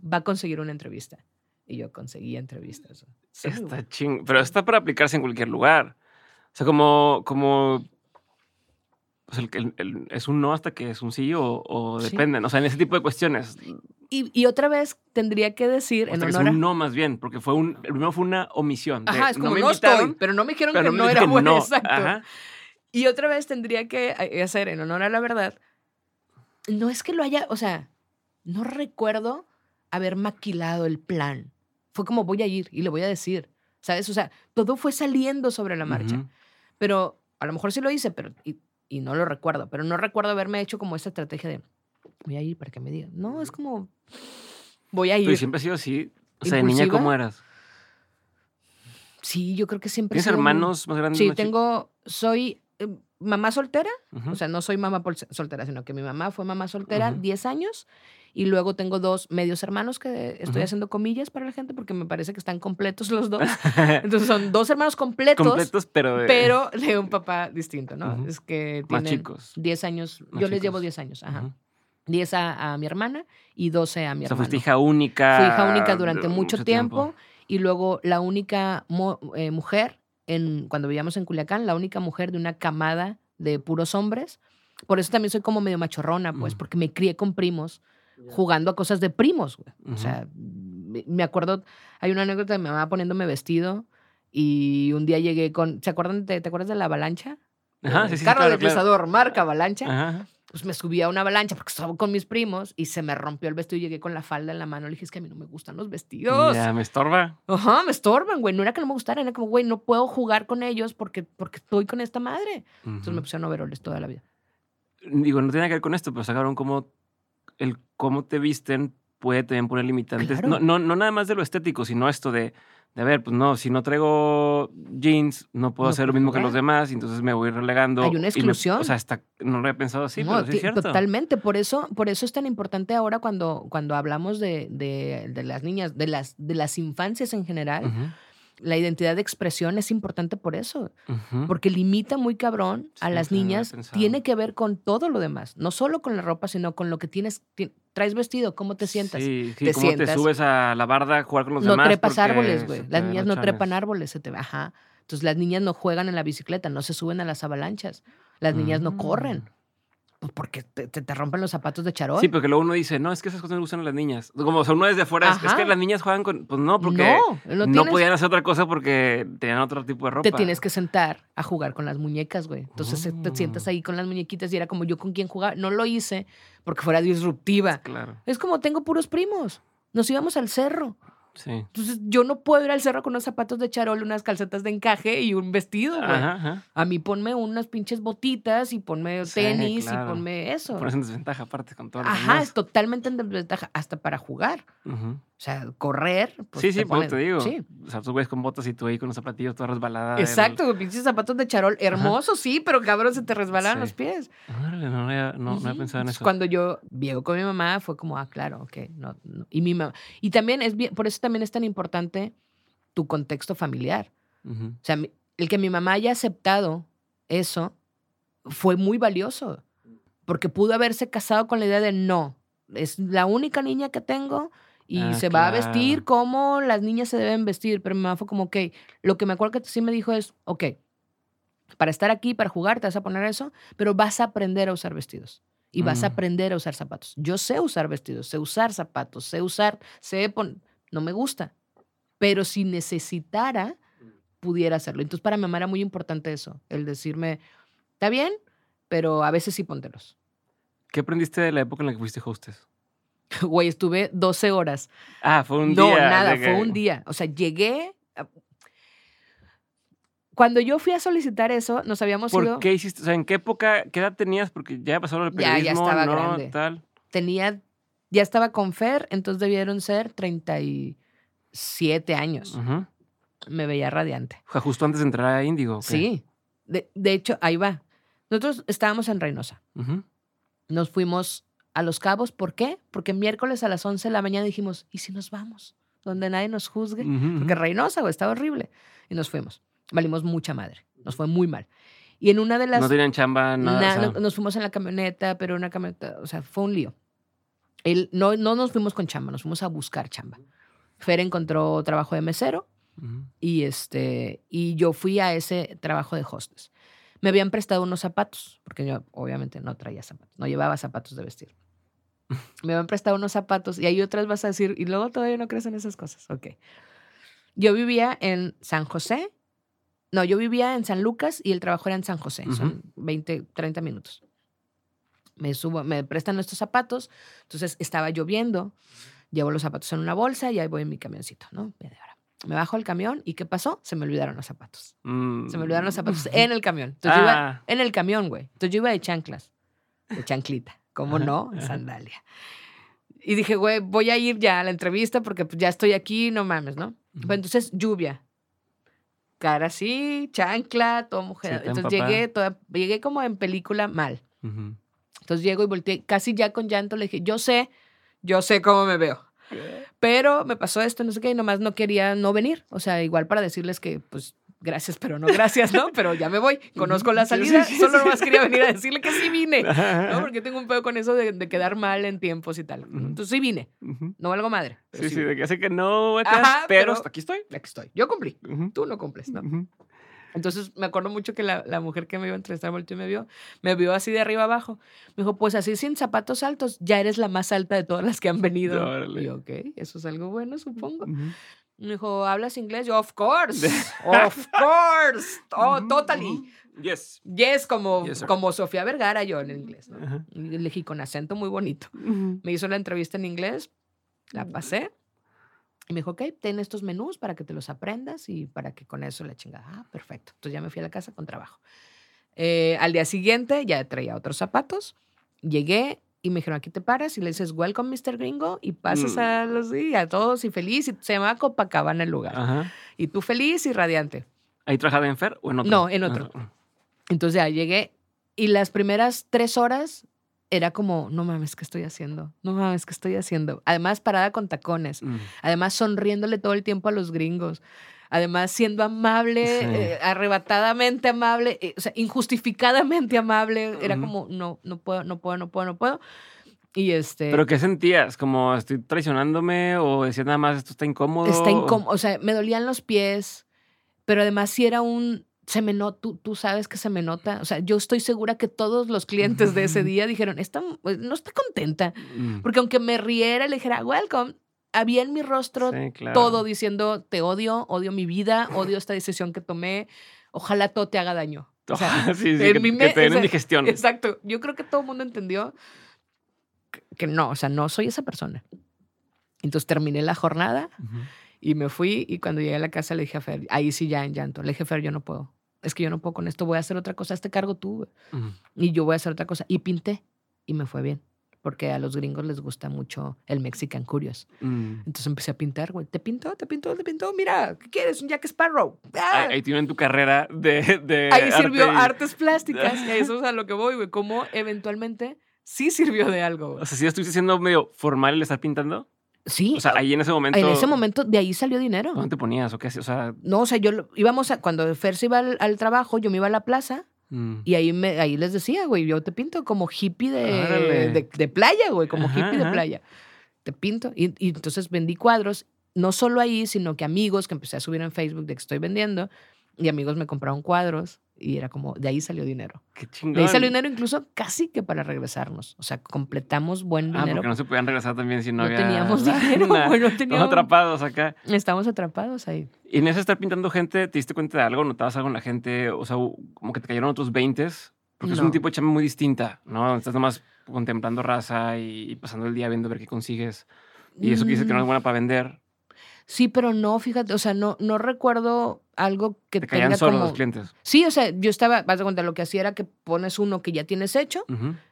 va a conseguir una entrevista. Y yo conseguí entrevistas. Sí. Está ching. Pero está para aplicarse en cualquier lugar. O sea, como. como pues el, el- el- es un no hasta que es un sí o, o Sí. dependen. O sea, en ese tipo de cuestiones. y, y otra vez tendría que decir, en honor a... un no más bien, porque fue un. Primero fue una omisión. de, Ajá, es como, me no, estoy, pero no me dijeron pero que no era bueno. no. Exacto. Ajá. Y otra vez tendría que eh, hacer en honor a la verdad. No es que lo haya, o sea, no recuerdo haber maquilado el plan. Fue como voy a ir y le voy a decir, ¿sabes? O sea, todo fue saliendo sobre la marcha. Ujú. Pero a lo mejor sí lo hice, pero y, y no lo recuerdo. Pero no recuerdo haberme hecho como esa estrategia de voy a ir para que me digan. No, es como voy a Pero ir. siempre has sido así. O sea, de niña. ¿cómo eras? Sí, yo creo que siempre. ¿Tienes hermanos más grandes? Sí, tengo, soy eh, mamá soltera. Ujú. O sea, no soy mamá soltera, sino que mi mamá fue mamá soltera Ujú. 10 años. Y luego tengo dos medios hermanos que estoy Ujú. haciendo comillas para la gente porque me parece que están completos los dos. *laughs* Entonces son dos hermanos completos, Completos, pero. de- pero de un papá distinto, ¿no? Es que Más tienen chicos. 10 años. Más yo les llevo chicos. 10 años, ajá. Ujú. 10 a, a mi hermana y 12 a mi O sea, hermano. fuiste hija única. Fui hija única durante de mucho, tiempo, y luego la única eh, mujer, en, cuando vivíamos en Culiacán, la única mujer de una camada de puros hombres. Por eso también soy como medio machorrona, pues, porque me crié con primos jugando a cosas de primos, güey. O sea, me, acuerdo, hay una anécdota de mi mamá poniéndome vestido y un día llegué con, ¿se acuerdan? ¿Te, te acuerdas de la avalancha? Ajá, sí, sí, carro claro, deslizador, marca avalancha Ajá. Pues me subí a una avalancha porque estaba con mis primos y se me rompió el vestido y llegué con la falda en la mano. Le dije, es que a mí no me gustan los vestidos. Ya, me estorba. Ajá, me estorban, güey. No era que no me gustaran, era como, güey, no puedo jugar con ellos porque, porque estoy con esta madre. Entonces me pusieron overoles toda la vida. Digo, no tiene que ver con esto, pero sacaron como el cómo te visten puede también poner limitantes. Claro. No, no, no nada más de lo estético, sino esto de, de, a ver, pues no, si no traigo jeans, no puedo No hacer lo mismo que los demás, y entonces me voy relegando. Hay una me- exclusión. o sea, hasta, no lo había pensado así, No, pero sí es cierto. Totalmente. Por eso, por eso es tan importante ahora cuando, cuando hablamos de, de- de las niñas, de las, de las infancias en general. La identidad de expresión es importante por eso. porque limita muy cabrón a las niñas. Tiene que ver con todo lo demás, no solo con la ropa, sino con lo que tienes. Traes vestido, cómo te sientas. Sí, sí, te cómo te subes a la barda a jugar con los no demás. trepas porque árboles, güey. Las niñas no trepan árboles, se te. Ajá. Entonces las niñas no juegan en la bicicleta, no se suben a las avalanchas. Las niñas no Mm. corren. Pues porque te, te- rompen los zapatos de charol. Sí, porque luego uno dice, no, es que esas cosas no gustan a las niñas. Como o sea, uno desde afuera, es- que las niñas juegan con. Pues no, porque no, no, podían hacer otra cosa porque tenían otro tipo de ropa. te tienes que sentar a jugar con las muñecas, güey. Entonces te sientas Oh. ahí con las muñequitas y era como yo con quién jugar. No lo hice porque fuera disruptiva. Claro, Es como tengo puros primos. Nos íbamos al cerro. Sí. Entonces yo no puedo ir al cerro con unos zapatos de charol, unas calcetas de encaje y un vestido, güey. Ajá, ajá. A mí ponme unas pinches botitas y ponme Sí, tenis claro. y ponme eso. Pones en desventaja aparte con todo Ajá, demás. es totalmente en desventaja, hasta para jugar. Ujú. O sea, correr. Pues sí, sí, pues te digo. Sí. O sea, tú güeyes con botas y tú ahí con los zapatillos toda resbalada. del- Exacto, güey, pinches zapatos de charol. Hermosos, sí, pero cabrón, se te resbalan Sí. los pies. Órale, no, no, no Ujú. pensado en eso. Cuando yo llego con mi mamá, fue como, ah, claro, ok. No, no. Y mi mamá. Y también es bien, por eso también es tan importante tu contexto familiar. O sea, el que mi mamá haya aceptado eso fue muy valioso. Porque pudo haberse casado con la idea de no, es la única niña que tengo y Ah, se va a vestir como las niñas se deben vestir. Pero mi mamá fue como, ok, lo que me acuerdo que sí me dijo es, ok, para estar aquí, para jugar, te vas a poner eso, pero vas a aprender a usar vestidos. Y vas a Mm. aprender a usar zapatos. Yo sé usar vestidos, sé usar zapatos, sé usar, sé pon... No me gusta. Pero si necesitara, pudiera hacerlo. Entonces, para mi mamá era muy importante eso, el decirme, está bien, pero a veces sí póntelos. ¿Qué aprendiste de la época en la que fuiste hostess? *laughs* Güey, estuve 12 horas. Ah, fue un no, día. nada, de fue que- un día. O sea, llegué. a- Cuando yo fui a solicitar eso, nos habíamos ¿Por ido. qué hiciste? O sea, ¿en qué época, qué edad tenías? Porque ya pasó el Ya, ya periodismo, estaba ¿no? grande. Tal. Tenía. Ya estaba con Fer, entonces debieron ser 37 años. Ujú. Me veía radiante. O sea, justo antes de entrar a Índigo. Sí. De, de hecho, ahí va. Nosotros estábamos en Reynosa. Nos fuimos a Los Cabos. ¿Por qué? Porque miércoles a las 11 de la mañana dijimos, ¿y si nos vamos? Donde nadie nos juzgue. Ujú, Porque ujú. Reynosa, güey, estaba horrible. Y nos fuimos. Valimos mucha madre. Nos fue muy mal. Y en una de las... No tenían chamba, nada. na- o sea, no- nos fuimos en la camioneta, pero una camioneta, o sea, fue un lío. Él, no, no nos fuimos con chamba, nos fuimos a buscar chamba. Fer encontró trabajo de mesero y, este, y yo fui a ese trabajo de hostess. Me habían prestado unos zapatos, porque yo obviamente no traía zapatos, no llevaba zapatos de vestir. Me habían prestado unos zapatos y ahí otras vas a decir, y luego todavía no crees en esas cosas. Ok. Yo vivía en San José. No, yo vivía en San Lucas y el trabajo era en San José. Son 20, 30 minutos. Me subo, me prestan estos zapatos. Entonces estaba lloviendo. Llevo los zapatos en una bolsa y ahí voy en mi camioncito, ¿no? Me bajo el camión y ¿qué pasó? Se me olvidaron los zapatos. Mm. Se me olvidaron los zapatos en el camión. Entonces yo iba Ah, en el camión, güey. Entonces yo iba de chanclas, de chanclita. ¿Cómo no? En sandalia. Y dije, güey, voy a ir ya a la entrevista porque pues, ya estoy aquí, no mames, ¿no? Pero entonces, lluvia. Cara así, chancla, todo mujer. Sí, entonces llegué, toda, llegué como en película mal. Entonces llego y volteé, casi ya con llanto, le dije, yo sé, yo sé cómo me veo. Pero me pasó esto, no sé qué, y nomás no quería no venir. O sea, igual para decirles que, pues, gracias, pero no gracias, ¿no? Pero ya me voy, conozco la Sí, sí, salida, sí, solo sí. nomás quería venir a decirle que sí vine. *laughs* ¿no? Porque tengo un pedo con eso de, de quedar mal en tiempos y tal. Entonces sí vine, Ujú. no valgo madre. Sí, sí sí, de que hace que no, Ajá, pero, pero- aquí estoy. Aquí estoy. Yo cumplí, tú no cumples, ¿no? Entonces me acuerdo mucho que la, la mujer que me iba a entrevistar volteó y me vio, me vio así de arriba abajo. Me dijo, pues así sin zapatos altos, ya eres la más alta de todas las que han venido. Órale. Y yo, ok, eso es algo bueno, supongo. Me dijo, ¿hablas inglés? Yo, of *laughs* course, of course, oh, totally. Yes. Yes, como, Yes, como Sofía Vergara yo en inglés. ¿no? Ajá. Y le dije, con acento muy bonito. Ujú. Me hizo la entrevista en inglés, la pasé. Y me dijo, ok, ten estos menús para que te los aprendas y para que con eso la chingada. Ah, perfecto. Entonces ya me fui a la casa con trabajo. Eh, al día siguiente ya traía otros zapatos. Llegué y me dijeron, aquí te paras y le dices, welcome, Mr. Gringo, y pasas Mm. a los sí, a todos y feliz. Y se llama Copacabana el lugar. Ajá. Y tú feliz y radiante. ¿Ahí trabajaba en Fer o en otro? No, en otro. Ah, Entonces ya llegué y las primeras tres horas era como, no mames, ¿qué estoy haciendo? No mames, ¿qué estoy haciendo? Además, parada con tacones. mm. Además, sonriéndole todo el tiempo a los gringos. Además, siendo amable, Sí. eh, arrebatadamente amable, eh, o sea, injustificadamente amable. Era Ujú. como, no, no puedo, no puedo, no puedo, no puedo. Y este... ¿Pero qué sentías? ¿Como estoy traicionándome o decías nada más esto está incómodo? Está incómodo, o sea, me dolían los pies, pero además sí era un, se me nota, tú, tú sabes que se me nota. O sea, yo estoy segura que todos los clientes de ese día dijeron, esta, mu- no está contenta. Mm. Porque aunque me riera y le dijera, welcome, había en mi rostro Sí, claro. todo diciendo, te odio, odio mi vida, odio esta decisión que tomé, ojalá todo te haga daño. *laughs* O sea, sí, sí, en que, mi que te den o sea, indigestión. Exacto. Yo creo que todo el mundo entendió que, que no, o sea, no soy esa persona. Entonces terminé la jornada y me fui y cuando llegué a la casa le dije a Fer, ahí sí ya en llanto, le dije, Fer, yo no puedo. Es que yo no puedo con esto, voy a hacer otra cosa, este cargo tú güey, Ujú. y yo voy a hacer otra cosa. Y pinté y me fue bien, porque a los gringos les gusta mucho el Mexican Curious. Mm. Entonces empecé a pintar, güey, te pintó, te pintó, te pintó, mira, ¿qué quieres? Un Jack Sparrow. ¡Ah! Ahí, ahí tienen tu carrera de, de Ahí sirvió y- artes plásticas. Y eso *laughs* es a lo que voy, güey. Cómo eventualmente sí sirvió de algo. güey. O sea, si estuviste siendo medio formal el estar pintando. Sí. O sea, ahí en ese momento. en ese momento, de ahí salió dinero. ¿Dónde te ponías o qué hacías? O sea. No, o sea, yo íbamos a, cuando Fer se iba al, al trabajo, yo me iba a la plaza mm. y ahí, me, ahí les decía, güey, yo te pinto como hippie de, de, de playa, güey, como Ajá, hippie de playa. Te pinto. Y, y entonces vendí cuadros, no solo ahí, sino que amigos que empecé a subir en Facebook de que estoy vendiendo y amigos me compraron cuadros y era como, de ahí salió dinero. Qué chingón. De ahí salió dinero incluso casi que para regresarnos. O sea, completamos buen Ah, dinero. porque no se podían regresar también si no, no había. teníamos *laughs* dinero, Nah, güey, no Estamos teníamos. atrapados acá. Estamos atrapados ahí. Y en ese estar pintando gente, ¿te diste cuenta de algo? ¿Notabas algo en la gente? O sea, como que te cayeron otros 20 Porque es un No. tipo de chamba muy distinta, ¿no? Estás nomás contemplando raza y, y pasando el día viendo a ver qué consigues. Y eso que dices que no es Mm, buena para vender, Sí, pero no, fíjate, o sea, no, no recuerdo algo que te caían tenga solos como... los clientes. Sí, o sea, yo estaba, vas a cuenta, lo que hacía era que pones uno que ya tienes hecho,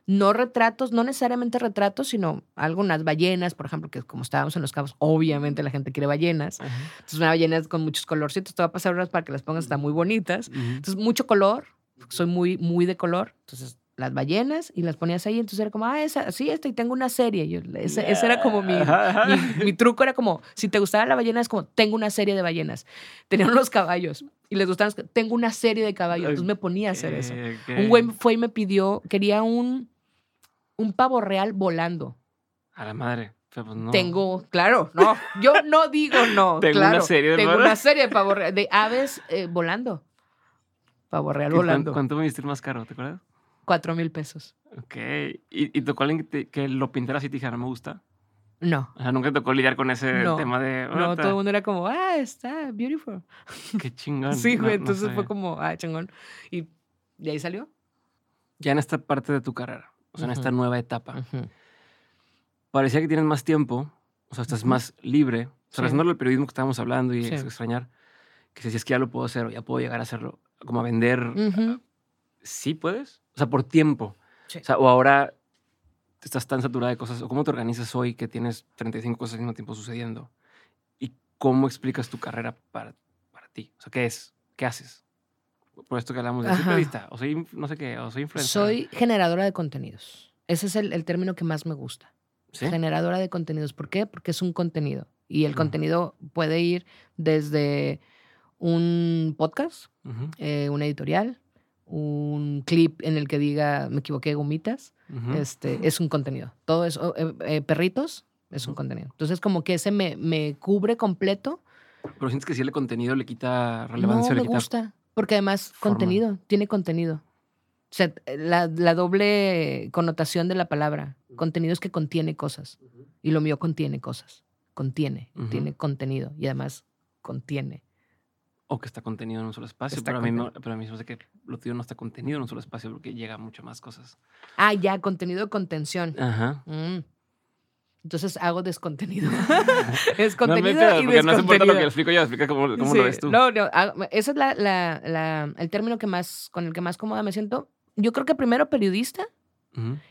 no retratos, no necesariamente retratos, sino algunas ballenas, por ejemplo, que como estábamos en los cabos, obviamente la gente quiere ballenas. Entonces, una ballena con muchos colorcitos, te va a pasar unas para que las pongas, están muy bonitas. Entonces, mucho color, soy muy, muy de color. Entonces, las ballenas y las ponías ahí. Entonces, era como, ah, esa, sí, esta, y tengo una serie. Yo, ese, ese era como mi, mi, mi truco. Era como, si te gustaba la ballena, es como, tengo una serie de ballenas. Tenían unos caballos y les gustaban, los tengo una serie de caballos. Entonces, me ponía a hacer eso. Un güey fue y me pidió, quería un, un pavo real volando. A la madre. Pues, no. Tengo, claro, no, yo no digo no. *laughs* Tengo una serie de Tengo una serie de pavo real, de aves eh, volando. Pavo real ¿Y cuán- volando. ¿Cuánto me diste más caro? ¿Te acuerdas? Cuatro mil pesos. Ok. ¿Y, y tocó alguien que, te- que lo pintara así y te dijera, no me gusta? No. O sea, nunca tocó lidiar con ese No, tema de. No, "Ota, todo el mundo era como, ah, está beautiful. *laughs* Qué chingón. Sí, No- güey, no entonces fue sabía. como, ah, chingón. Y de ahí salió. Ya en esta parte de tu carrera, o sea, en esta nueva etapa, Ujú. parecía que tienes más tiempo, o sea, estás Ujú. más libre. O sea, Sí. al periodismo que estábamos hablando y Sí. ex- extrañar, que si es que ya lo puedo hacer o ya puedo llegar a hacerlo, como a vender. ¿Sí puedes? O sea, por tiempo. Sí. O sea, o ahora estás tan saturada de cosas, o cómo te organizas hoy que tienes 35 cosas al mismo tiempo sucediendo, y cómo explicas tu carrera para, para ti. O sea, ¿qué es? ¿Qué haces? Por esto que hablamos de periodista, o soy, no sé qué, o soy influencer. Soy generadora de contenidos. Ese es el, el término que más me gusta. ¿Sí? Generadora de contenidos. ¿Por qué? Porque es un contenido. Y el Mm. contenido puede ir desde un podcast, eh, una editorial, un clip en el que diga me equivoqué, gomitas. este, es un contenido. Todo eso, eh, eh, perritos, es un contenido. Entonces, como que ese me, me cubre completo. Pero sientes que si el contenido le quita No relevancia, me le quita. gusta, porque además forma. contenido, tiene contenido. O sea, la, la doble connotación de la palabra. Contenido es que contiene cosas. Y lo mío contiene cosas. Contiene, tiene contenido. Y además contiene. O que está contenido en un solo espacio. Está Pero a, mí no, contenido. pero a mí se que lo tuyo no está contenido en un solo espacio porque llega a mucho más cosas. Ah, ya, contenido de contención. Ajá. Mm. Entonces hago descontenido. *laughs* *laughs* es No contenido pedas, y porque no se importa lo descontenido. que explico yo, explica cómo, cómo Sí, lo ves tú. No, no, ah, ese es la, la- la- el término que más, con el que más cómoda me siento. Yo creo que primero periodista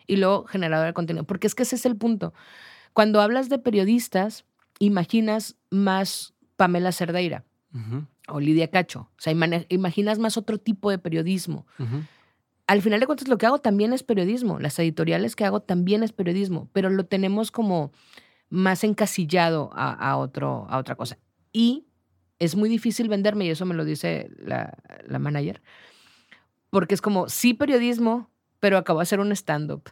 y luego generadora de contenido, porque es que ese es el punto. Cuando hablas de periodistas, imaginas más Pamela Cerdeira o Lidia Cacho. O sea, imaginas más otro tipo de periodismo. Al final de cuentas, lo que hago también es periodismo. Las editoriales que hago también es periodismo, pero lo tenemos como más encasillado a, a otro, a otra cosa. Y es muy difícil venderme, y eso me lo dice la, la manager, porque es como, sí periodismo, pero acabo de hacer un stand-up.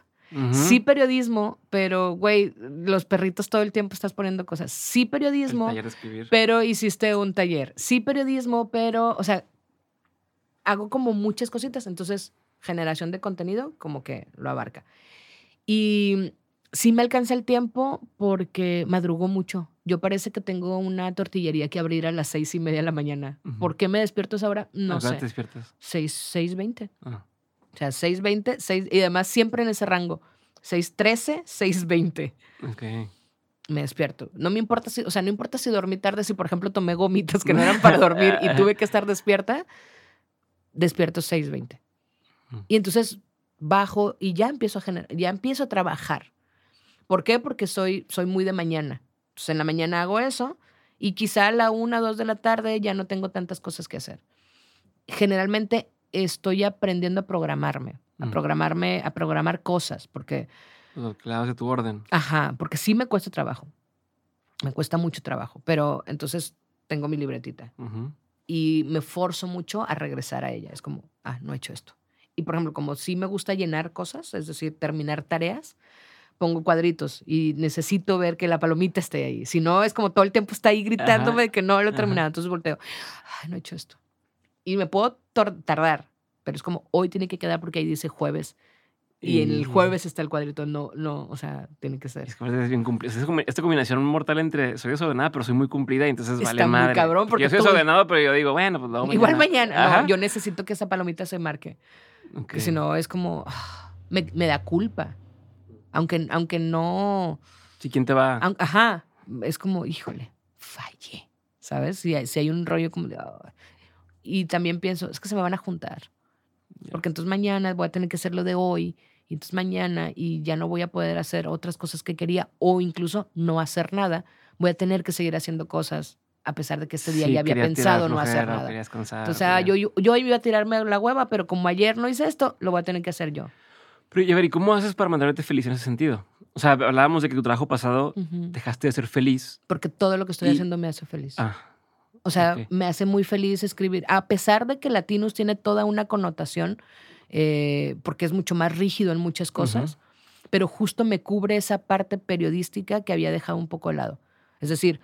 Sí periodismo, pero, güey, los perritos todo el tiempo estás poniendo cosas. Sí El periodismo, taller de escribir. pero hiciste un taller. Sí periodismo, pero, o sea, hago como muchas cositas. Entonces, generación de contenido como que lo abarca. Y sí me alcanza el tiempo porque madrugo mucho. Yo parece que tengo una tortillería que abrir a las seis y media de la mañana. ¿Por qué me despierto a esa hora? No ¿A qué hora sé. te despiertas? Seis, seis veinte. Ah, O sea, 6.20, 6, y además siempre en ese rango. 6.13, 6.20 ok. me despierto. No me importa si, o sea, no importa si dormí tarde, si por ejemplo tomé gomitas que no eran para dormir y tuve que estar despierta, despierto 6.20. Mm. Y entonces bajo y ya empiezo a generar, ya empiezo a trabajar. ¿Por qué? Porque soy, soy muy de mañana. Entonces en la mañana hago eso y quizá a la una, dos de la tarde ya no tengo tantas cosas que hacer. Generalmente estoy aprendiendo a programarme, a Mm. programarme, a programar cosas, porque das de tu orden. Ajá, porque sí me cuesta trabajo. Me cuesta mucho trabajo, pero entonces tengo mi libretita Ujú. y me forzo mucho a regresar a ella. Es como, ah, no he hecho esto. Y por ejemplo, como sí me gusta llenar cosas, es decir, terminar tareas, pongo cuadritos y necesito ver que la palomita esté ahí. Si no, es como todo el tiempo está ahí gritándome de que no lo he terminado. Entonces volteo, ay, no he hecho esto. Y me puedo tardar, pero es como, hoy tiene que quedar porque ahí dice jueves. Y en el Y- jueves está el cuadrito, no, no, o sea, tiene que ser. Es aparte es bien. Es como esta combinación mortal entre soy desordenada, pero soy muy cumplida y entonces vale Está muy madre. cabrón, porque yo soy desordenado, pero yo digo, bueno, pues lo hago Igual mañana. no, yo necesito que esa palomita se marque. Ok. Que si no, es como. *sighs* me, me da culpa. Aunque, aunque no. Sí, ¿quién te va? ajá. Es como, híjole, fallé. ¿Sabes? Si hay, si hay un rollo como de. "Ah". Y también pienso, es que se me van a juntar. Ya. Porque entonces mañana voy a tener que hacer lo de hoy. Y entonces mañana y ya no voy a poder hacer otras cosas que quería o incluso no hacer nada. Voy a tener que seguir haciendo cosas a pesar de que este día Sí, ya había pensado no hacer flojera o nada. cansar, Entonces, ah, yo, yo, yo iba a tirarme la hueva, pero como ayer no hice esto, lo voy a tener que hacer yo. Pero, y a ver, ¿y cómo haces para mantenerte feliz en ese sentido? O sea, hablábamos de que tu trabajo pasado Ujú. dejaste de ser feliz. Porque todo lo que estoy Y- haciendo me hace feliz. Ah, o sea, me hace muy feliz escribir. A pesar de que Latinus tiene toda una connotación, eh, porque es mucho más rígido en muchas cosas, pero justo me cubre esa parte periodística que había dejado un poco de lado. Es decir,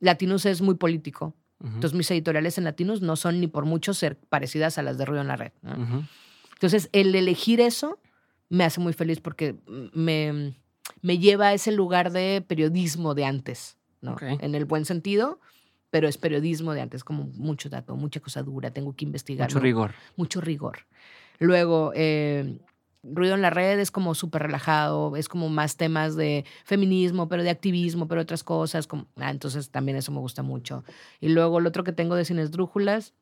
Latinus es muy político. ujú, Entonces, mis editoriales en Latinus no son ni por mucho ser parecidas a las de Ruido en la Red. ¿no? ujú. Entonces, el elegir eso me hace muy feliz porque me, me lleva a ese lugar de periodismo de antes, ¿no? En el buen sentido, pero es periodismo de antes, como mucho dato, mucha cosa dura, tengo que investigar. Mucho rigor. Mucho rigor. Luego, eh, Ruido en la red es como súper relajado, es como más temas de feminismo, pero de activismo, pero otras cosas. Como, ah, entonces también eso me gusta mucho. Y luego lo otro que tengo de Cines Drújulas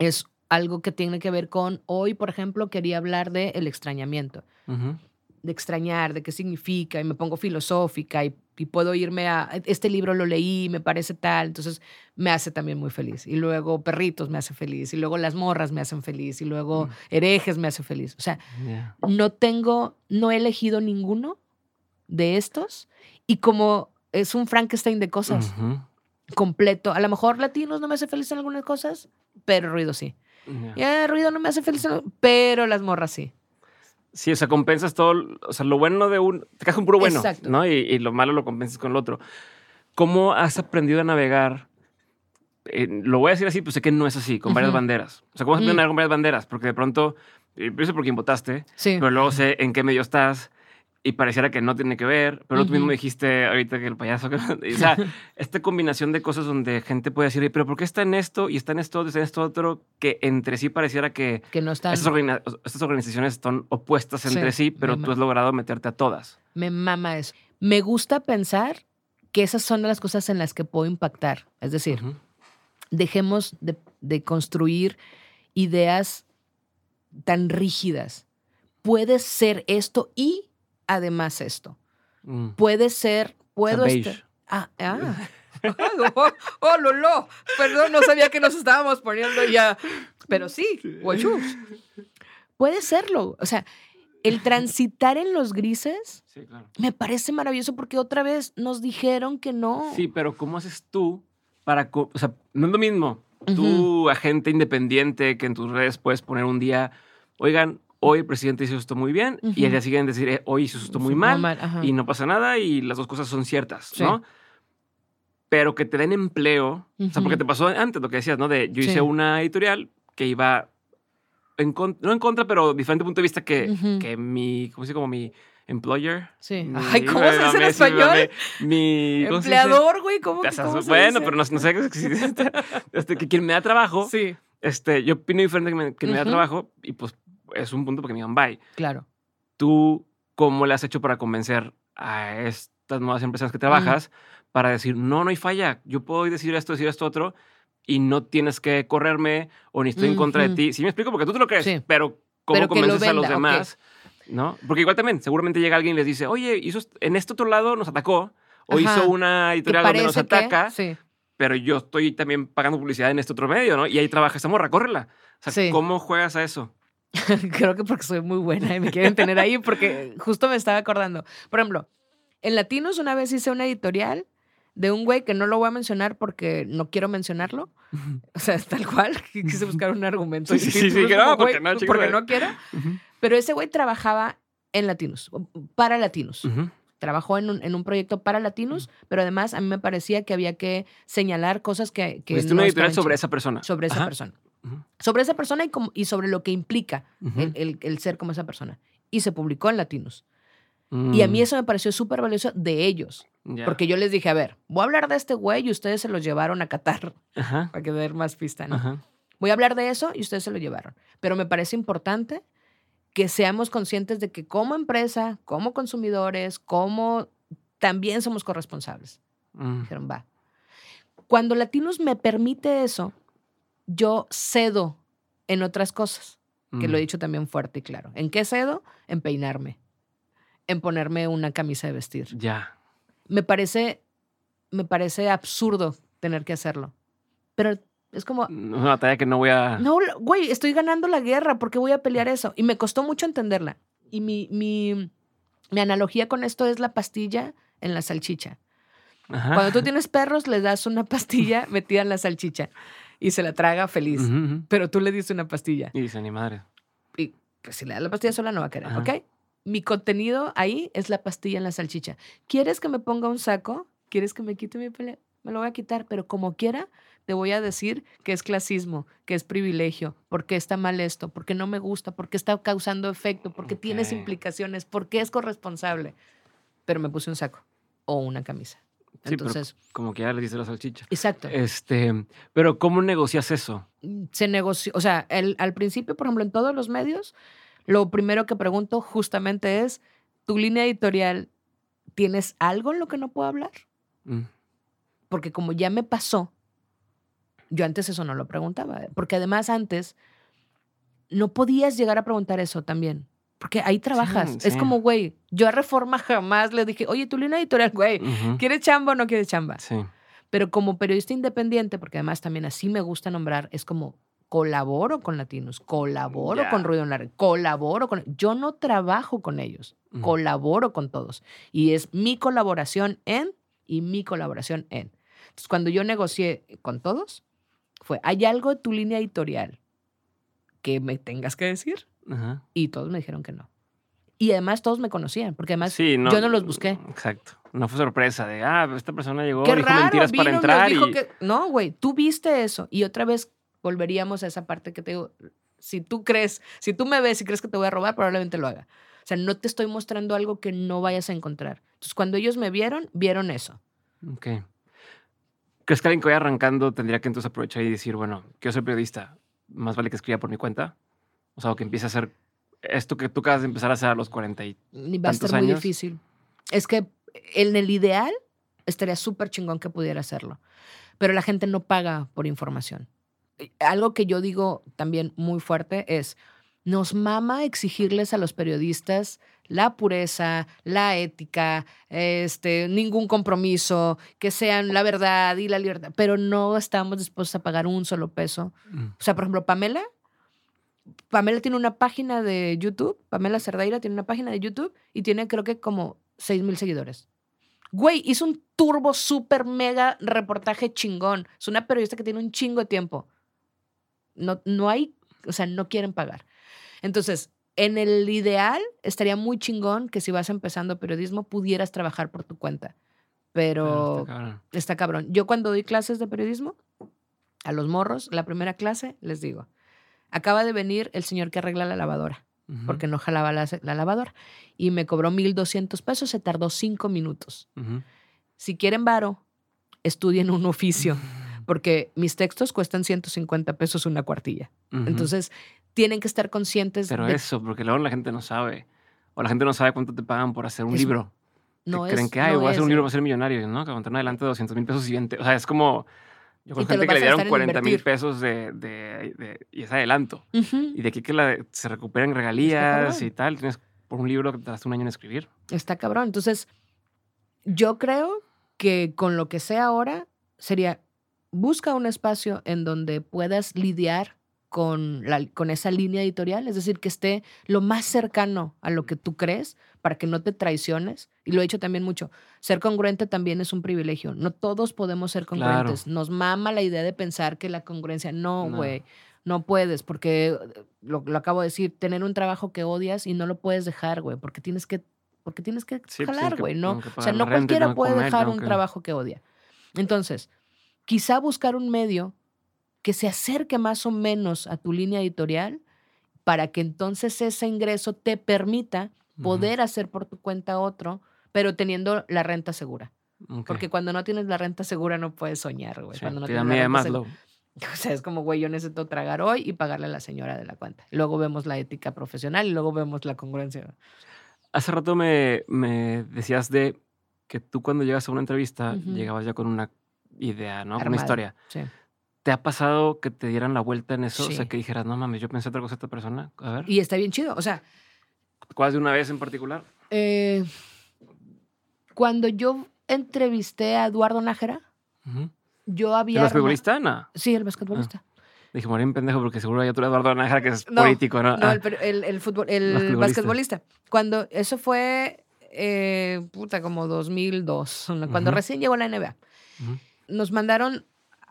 es algo que tiene que ver con, hoy, por ejemplo, quería hablar de el extrañamiento, de extrañar, de qué significa, y me pongo filosófica y, y puedo irme a, este libro lo leí, me parece tal, entonces me hace también muy feliz. Y luego Perritos me hace feliz, y luego Las Morras me hacen feliz, y luego Mm. Herejes me hace feliz. O sea, no tengo, no he elegido ninguno de estos, y como es un Frankenstein de cosas completo, a lo mejor Latinos no me hace feliz en algunas cosas, pero Ruido sí. Ya, ruido no me hace feliz, pero las morras sí. Sí, o sea, compensas todo, o sea, lo bueno de un, te cajas un puro bueno, Exacto. ¿no? Y, y lo malo lo compensas con el otro. ¿Cómo has aprendido a navegar? Eh, lo voy a decir así, pues sé que no es así, con varias banderas. O sea, ¿cómo has aprendido a Mm. navegar con varias banderas? Porque de pronto, eh, yo sé por quién votaste, Sí. pero luego sé en qué medio estás y pareciera que no tiene que ver, pero tú mismo dijiste ahorita que el payaso, que- *laughs* o sea, *laughs* esta combinación de cosas donde gente puede decir, pero ¿por qué está en esto y está en esto, está en esto otro, que entre sí pareciera que que no están. estas, organi- estas organizaciones están opuestas entre sí, Sí, pero tú has logrado meterte a todas. Me mama eso. Me gusta pensar que esas son las cosas en las que puedo impactar. Es decir, dejemos de, de construir ideas tan rígidas. Puede ser esto y además esto. Mm. Puede ser, puedo estar. Ah, ah. *laughs* oh, oh, Lolo. Perdón, no sabía que nos estábamos poniendo ya. Pero sí, guachus. Puede serlo. O sea, el transitar en los grises Sí, claro. me parece maravilloso porque otra vez nos dijeron que no. Sí, pero ¿cómo haces tú para... O sea, no es lo mismo. Tú, agente independiente, que en tus redes puedes poner un día, oigan, hoy el presidente hizo esto muy bien, y Ujú. al día siguiente decir, eh, hoy hizo esto muy Sí, mal, ajá. y no pasa nada, y las dos cosas son ciertas, Sí. ¿no? Pero que te den empleo, o sea, porque te pasó antes lo que decías, ¿no? De yo hice Sí. una editorial que iba en no en contra, pero diferente punto de vista que, Ujú. que mi, ¿cómo se dice? Como mi employer. Sí. Mi- *laughs* Ay, ¿cómo se dice en español? Mi. Empleador, güey, ¿cómo, O sea, cómo se bueno, dice? pero no, no sé qué. *laughs* Este, que quien me da trabajo, Sí, este, yo opino diferente que me, que me da trabajo y pues es un punto porque me digan bye. claro. ¿Tú cómo le has hecho para convencer a estas nuevas empresas que trabajas para decir, no, no hay falla, yo puedo decir esto, decir esto, otro, y no tienes que correrme o ni estoy en contra de ti? Sí me explico, porque tú te lo crees, Sí. pero ¿cómo Pero lo convences a los demás? ¿No? Porque igual también, seguramente llega alguien y les dice, oye, hizo en este otro lado nos atacó, o Ajá. hizo una editorial donde nos que- ataca, sí. pero yo estoy también pagando publicidad en este otro medio, ¿no? Y ahí trabaja esta morra, córrela. O sea, Sí. ¿cómo juegas a eso? *laughs* Creo que porque soy muy buena y me quieren tener ahí porque justo me estaba acordando. Por ejemplo, en Latinos una vez hice una editorial de un güey que no lo voy a mencionar porque no quiero mencionarlo. O sea, tal cual. *laughs* Quise buscar un argumento. Sí, sí, sí, sí, que como, no, porque güey, no, chico, porque no quiero. Ujú. Pero ese güey trabajaba en Latinos, para Latinos. Ujú. Trabajó en un, en un proyecto para Latinos, pero además a mí me parecía que había que señalar cosas que... que no una editorial sobre esa persona. Sobre esa Ajá. persona. Sobre esa persona y, como- y sobre lo que implica el, el- el ser como esa persona. Y se publicó en Latinos. Y a mí Mm, eso me pareció súper valioso de ellos. Porque yo les dije, a ver, voy a hablar de este güey y ustedes se los llevaron a Qatar, Ajá. *laughs* para que más pista, ¿no? Ajá. Voy a hablar de eso y ustedes se lo llevaron. Pero me parece importante que seamos conscientes de que como empresa, como consumidores, como también somos corresponsables. Mm, Dijeron, va. Cuando Latinos me permite eso, yo cedo en otras cosas, que lo he mm. dicho también fuerte y claro. ¿En qué cedo? En peinarme, en ponerme una camisa de vestir. Ya. Me parece, me parece absurdo tener que hacerlo. Pero es como, una batalla que no voy a. no, güey, estoy ganando la guerra, ¿por qué voy a pelear eso? Y me costó mucho entenderla. Y mi, mi, mi analogía con esto es la pastilla en la salchicha. Ajá. Cuando tú tienes perros, les das una pastilla metida en la salchicha y se la traga feliz. Pero tú le diste una pastilla. Y dice, ni madre. Y pues si le das la pastilla sola, no va a querer, Ajá. ¿ok? Mi contenido ahí es la pastilla en la salchicha. ¿Quieres que me ponga un saco? ¿Quieres que me quite mi pelea? Me lo voy a quitar, pero como quiera, te voy a decir que es clasismo, que es privilegio, porque está mal esto, porque no me gusta, porque está causando efecto, porque tienes Ok. implicaciones, porque es corresponsable. Pero me puse un saco o una camisa. Sí, pero Entonces, como que ya le dice la salchicha. exacto. Este, pero ¿cómo negocias eso? se negoció, o sea, el- al principio, por ejemplo, en todos los medios, lo primero que pregunto justamente es, ¿tu línea editorial tienes algo en lo que no puedo hablar? Mm, Porque como ya me pasó, yo antes eso no lo preguntaba, porque además antes no podías llegar a preguntar eso también. Porque ahí trabajas. Es sí. como, güey, yo a Reforma jamás le dije, oye, tu línea editorial, güey, ujú. ¿quieres chamba o no quieres chamba? Sí. Pero como periodista independiente, porque además también así me gusta nombrar, es como colaboro con Latinos, colaboro Ya. con Ruido en la Red, colaboro con... Yo no trabajo con ellos, Ujú. colaboro con todos. Y es mi colaboración en y mi colaboración en. Entonces, cuando yo negocié con todos, fue, ¿hay algo de tu línea editorial que me tengas que decir? Ajá. Y todos me dijeron que no. Y además todos me conocían, porque además Sí, no, yo no los busqué. Exacto. No fue sorpresa de, ah, esta persona llegó, Qué dijo raro, mentiras vino para y entrar dijo y... que- No, güey, tú viste eso. Y otra vez volveríamos a esa parte que te digo, si tú crees, si tú me ves y crees que te voy a robar, probablemente lo haga. O sea, no te estoy mostrando algo que no vayas a encontrar. Entonces, cuando ellos me vieron, vieron eso. Ok. ¿Crees que alguien que vaya arrancando tendría que entonces aprovechar y decir, bueno, quiero ser periodista, más vale que escriba por mi cuenta? O sea, o que empiece a hacer esto que tú acabas de empezar a hacer a los 40 y... Va a ¿Tantos estar muy años? difícil. Es que en el ideal estaría súper chingón que pudiera hacerlo. Pero la gente no paga por información. Algo que yo digo también muy fuerte es, nos mama exigirles a los periodistas la pureza, la ética, este, ningún compromiso, que sean la verdad y la libertad, pero no estamos dispuestos a pagar un solo peso. Mm, O sea, por ejemplo, Pamela, Pamela tiene una página de YouTube, Pamela Cerdeira tiene una página de YouTube y tiene creo que como 6 mil seguidores. Güey, hizo un turbo, super, mega reportaje chingón. Es una periodista que tiene un chingo de tiempo. No, no hay, o sea, no quieren pagar. Entonces, en el ideal, estaría muy chingón que si vas empezando periodismo pudieras trabajar por tu cuenta. pero Pero está cabrón. está cabrón. Yo cuando doy clases de periodismo, a los morros, la primera clase, les digo, acaba de venir el señor que arregla la lavadora, porque no jalaba la, la lavadora, y me cobró 1.200 pesos, se tardó cinco minutos. Si quieren varo, estudien un oficio, *laughs* porque mis textos cuestan 150 pesos una cuartilla. Entonces, tienen que estar conscientes Pero de eso, porque luego la gente no sabe. O la gente no sabe cuánto te pagan por hacer un Es- libro. no que creen es- que, ay, no voy a hacer un libro para ser millonario, ¿no? Que aguantan adelante 200 mil pesos y 20. O sea, es como. Yo con gente que le a dieron gastar en 40 mil pesos de, de- de- y es adelanto. Ujú. Y de aquí que la- se recuperen regalías y tal, tienes por un libro que te tardaste un año en escribir. Está cabrón. Entonces, yo creo que con lo que sé ahora sería busca un espacio en donde puedas lidiar con, la, con esa línea editorial, es decir, que esté lo más cercano a lo que tú crees para que no te traiciones. Y lo he dicho también mucho, ser congruente también es un privilegio. No todos podemos ser Claro. congruentes. Nos mama la idea de pensar que la congruencia, no, güey. No puedes, porque lo, lo acabo de decir, tener un trabajo que odias y no lo puedes dejar, güey, porque tienes que, porque tienes que Sí, pues, jalar, güey, ¿no? O sea, no renta, cualquiera puede comer, dejar un que- trabajo que odia. Entonces, quizá buscar un medio que se acerque más o menos a tu línea editorial para que entonces ese ingreso te permita poder hacer por tu cuenta otro, pero teniendo la renta segura. Porque cuando no tienes la renta segura no puedes soñar, güey. Sí, Cuando no tienes la renta *laughs* o sea, es como, güey, yo necesito tragar hoy y pagarle a la señora de la cuenta. Luego vemos la ética profesional y luego vemos la congruencia. Hace rato me, me decías de que tú cuando llegas a una entrevista llegabas ya con una idea, ¿no? Con una Armada. historia. Sí. ¿Te ha pasado que te dieran la vuelta en eso? O sea, Sí. que dijeras, no mames, yo pensé otra cosa de esta persona. A ver. Y está bien chido. O sea, ¿Cuál de una vez en particular? eh, cuando yo entrevisté a Eduardo Nájera, Ujú. yo había... ¿El basquetbolista? No. Sí, el basquetbolista. Dije, morí en pendejo porque seguro hay otro Eduardo Nájera que es No, político, ¿no? No, Ah, el, el, el fútbol, el Basquetbolista. Cuando eso fue, eh, puta, como 2002, cuando Ujú. recién llegó la NBA. ujú. Nos mandaron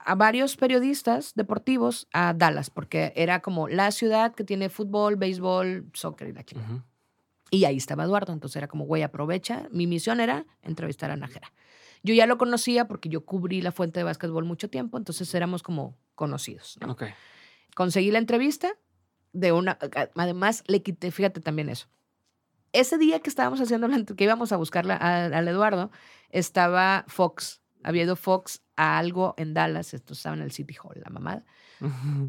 a varios periodistas deportivos a Dallas, porque era como la ciudad que tiene fútbol, béisbol, soccer y la. Ujú. Y ahí estaba Eduardo, entonces era como, güey, aprovecha. Mi misión era entrevistar a Nájera. Yo ya lo conocía porque yo cubrí la fuente de básquetbol mucho tiempo, entonces éramos como conocidos. ¿no? Conseguí la entrevista de una. Además, le quité, fíjate también eso. Ese día que estábamos haciendo que íbamos a buscarla al Eduardo, estaba Fox. Había ido Fox a algo en Dallas, esto estaba en el City Hall, la mamada,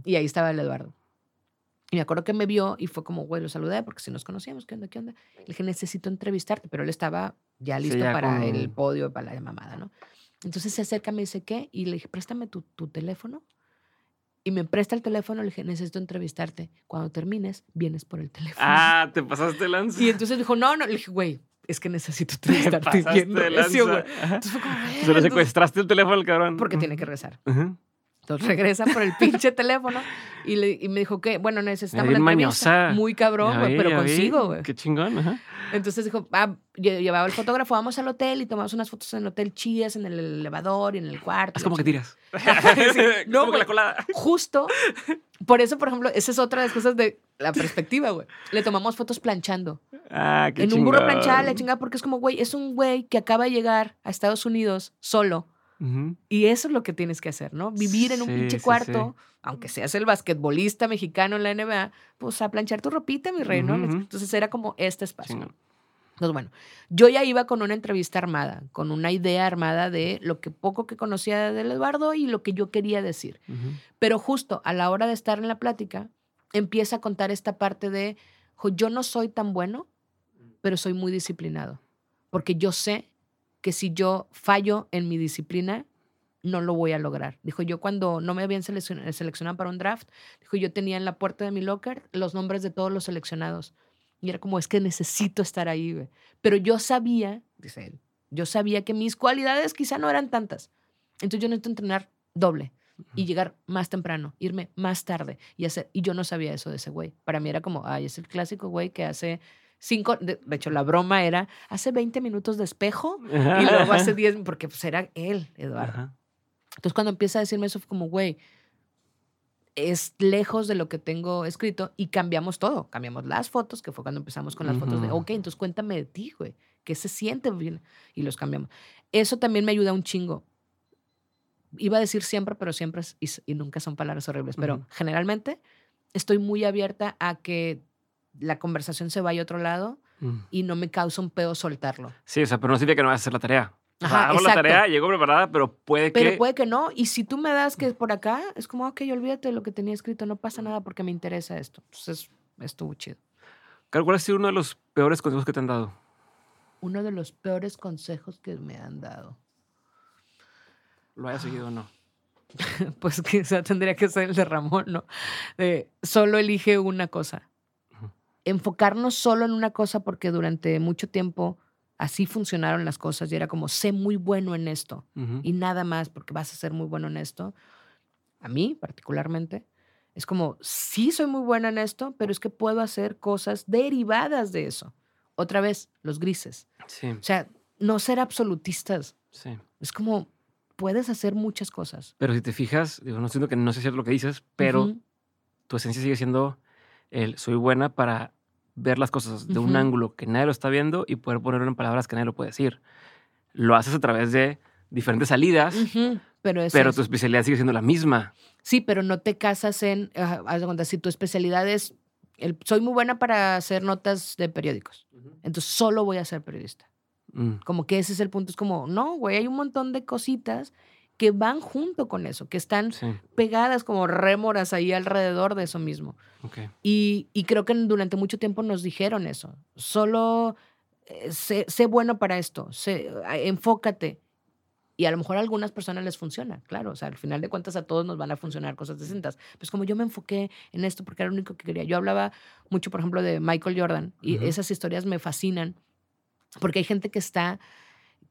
y ahí estaba el Eduardo. Y me acuerdo que me vio y fue como, güey, lo saludé porque si nos conocíamos, ¿qué onda? ¿Qué onda? Le dije, necesito entrevistarte, pero él estaba ya Sí, listo ya para con- el podio, para la mamada, ¿no? Entonces se acerca, me dice, ¿qué? Y le dije, préstame tu, tu teléfono. Y me presta el teléfono, le dije, necesito entrevistarte. Cuando termines, vienes por el teléfono. Ah, te pasaste lanza. *laughs* Y entonces dijo, no, no. Le dije, güey, es que necesito te *laughs* entrevistarte. pasaste bien de recio, lanza. güey. Ajá. Entonces fue como, Se entonces- secuestraste el teléfono al cabrón. porque tiene que. Ujú. Entonces regresa por el pinche teléfono y, le, y me dijo que, bueno, necesitamos la entrevista. mañosa. Muy cabrón, güey, pero consigo, güey. Qué chingón. Ajá. Entonces dijo, ah, lle- llevaba el fotógrafo, vamos al hotel y tomamos unas fotos en el hotel chidas, en el elevador y en el cuarto. La como que tiras. *laughs* Sí. *laughs* No, Como que la colada. Justo, por eso, por ejemplo, esa es otra de las cosas de la perspectiva, güey. Le tomamos fotos planchando. Ah, qué en un burro planchada, la chingada, porque es como, güey, es un güey que acaba de llegar a Estados Unidos solo. Y eso es lo que tienes que hacer, ¿no? Vivir en un Sí, pinche sí, cuarto, aunque seas el basquetbolista mexicano en la NBA, pues a planchar tu ropita, mi rey, ¿no? Ujú, ujú. Entonces era como este espacio. Chingón. Entonces, bueno, yo ya iba con una entrevista armada, con una idea armada de lo que poco que conocía del Eduardo y lo que yo quería decir. Pero justo a la hora de estar en la plática, empieza a contar esta parte de, "Jo, yo no soy tan bueno, pero soy muy disciplinado, porque yo sé que si yo fallo en mi disciplina, no lo voy a lograr. Dijo, yo cuando no me habían seleccion- seleccionado para un draft, dijo, yo tenía en la puerta de mi locker los nombres de todos los seleccionados. Y era como, es que necesito estar ahí, güey. Pero yo sabía, dice él, yo sabía que mis cualidades quizá no eran tantas. Entonces yo necesito entrenar doble y llegar más temprano, irme más tarde y hacer. Y yo no sabía eso de ese güey. Para mí era como, ay, es el clásico güey que hace cinco. De, de hecho, la broma era, hace 20 minutos de espejo *laughs* y luego hace 10, porque pues era él, Eduardo. Ajá. Entonces, cuando empieza a decirme eso, fue como, güey, es lejos de lo que tengo escrito y cambiamos todo. Cambiamos las fotos, que fue cuando empezamos con las fotos de, ok, entonces cuéntame de ti, güey, ¿qué se siente? bien? Y los cambiamos. Eso también me ayuda un chingo. Iba a decir siempre, pero siempre, es- y, y nunca son palabras horribles, pero Ujú. generalmente estoy muy abierta a que la conversación se vaya a otro lado Mm. y no me causa un pedo soltarlo. Sí, o sea, pero no significa que no vas a hacer la tarea. O sea, Ajá, hago la tarea, llego preparada, pero puede Pero que... puede que no. Y si tú me das que es por acá, es como, ok, olvídate de lo que tenía escrito, no pasa nada porque me interesa esto. Entonces, estuvo chido. ¿Cuál ha sido uno de los peores consejos que te han dado? Uno de los peores consejos que me han dado. Lo haya seguido o no. *laughs* Pues quizá tendría que ser el de Ramón, ¿no? De, solo elige una cosa. Enfocarnos solo en una cosa porque durante mucho tiempo así funcionaron las cosas y era como, sé muy bueno en esto y nada más porque vas a ser muy bueno en esto. A mí particularmente, es como, sí soy muy buena en esto, pero es que puedo hacer cosas derivadas de eso. Otra vez, los grises. Sí, O sea, no ser absolutistas. sí. Es como, puedes hacer muchas cosas. Pero si te fijas, digo, no siento que no sea cierto lo que dices, pero tu esencia sigue siendo el soy buena para ver las cosas de un Ujú. ángulo que nadie lo está viendo y poder ponerlo en palabras que nadie lo puede decir. Lo haces a través de diferentes salidas, Pero, eso pero es- tu especialidad sigue siendo la misma. Sí, pero no te casas en. ajá, haz de cuenta, si tu especialidad es. el- soy muy buena para hacer notas de periódicos. Entonces solo voy a ser periodista. Mm, Como que ese es el punto. Es como, no, güey, hay un montón de cositas que van junto con eso, que están sí, pegadas como rémoras ahí alrededor de eso mismo. ok. Y, y creo que durante mucho tiempo nos dijeron eso. Solo eh, sé, sé bueno para esto, sé- enfócate. Y a lo mejor a algunas personas les funciona, claro. O sea, al final de cuentas a todos nos van a funcionar cosas distintas. Pues como yo me enfoqué en esto porque era lo único que quería. Yo hablaba mucho, por ejemplo, de Michael Jordan y Ujú. esas historias me fascinan porque hay gente que está,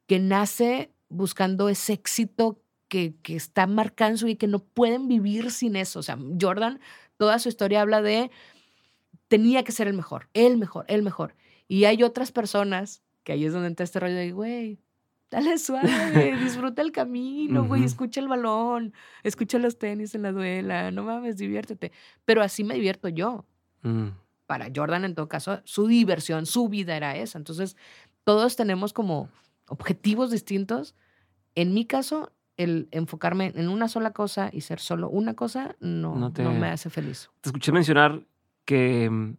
que nace buscando ese éxito que, que está marcando y que no pueden vivir sin eso. O sea, Jordan, toda su historia habla de tenía que ser el mejor, el mejor, el mejor. Y hay otras personas que ahí es donde entra este rollo de, güey, dale suave, *laughs* disfruta el camino, güey, escucha el balón, escucha los tenis en la duela, no mames, diviértete. Pero así me divierto yo. Mm, Para Jordan, en todo caso, su diversión, su vida era esa. Entonces, todos tenemos como objetivos distintos. En mi caso, el enfocarme en una sola cosa y ser solo una cosa no, No me hace feliz. Te escuché mencionar que mm,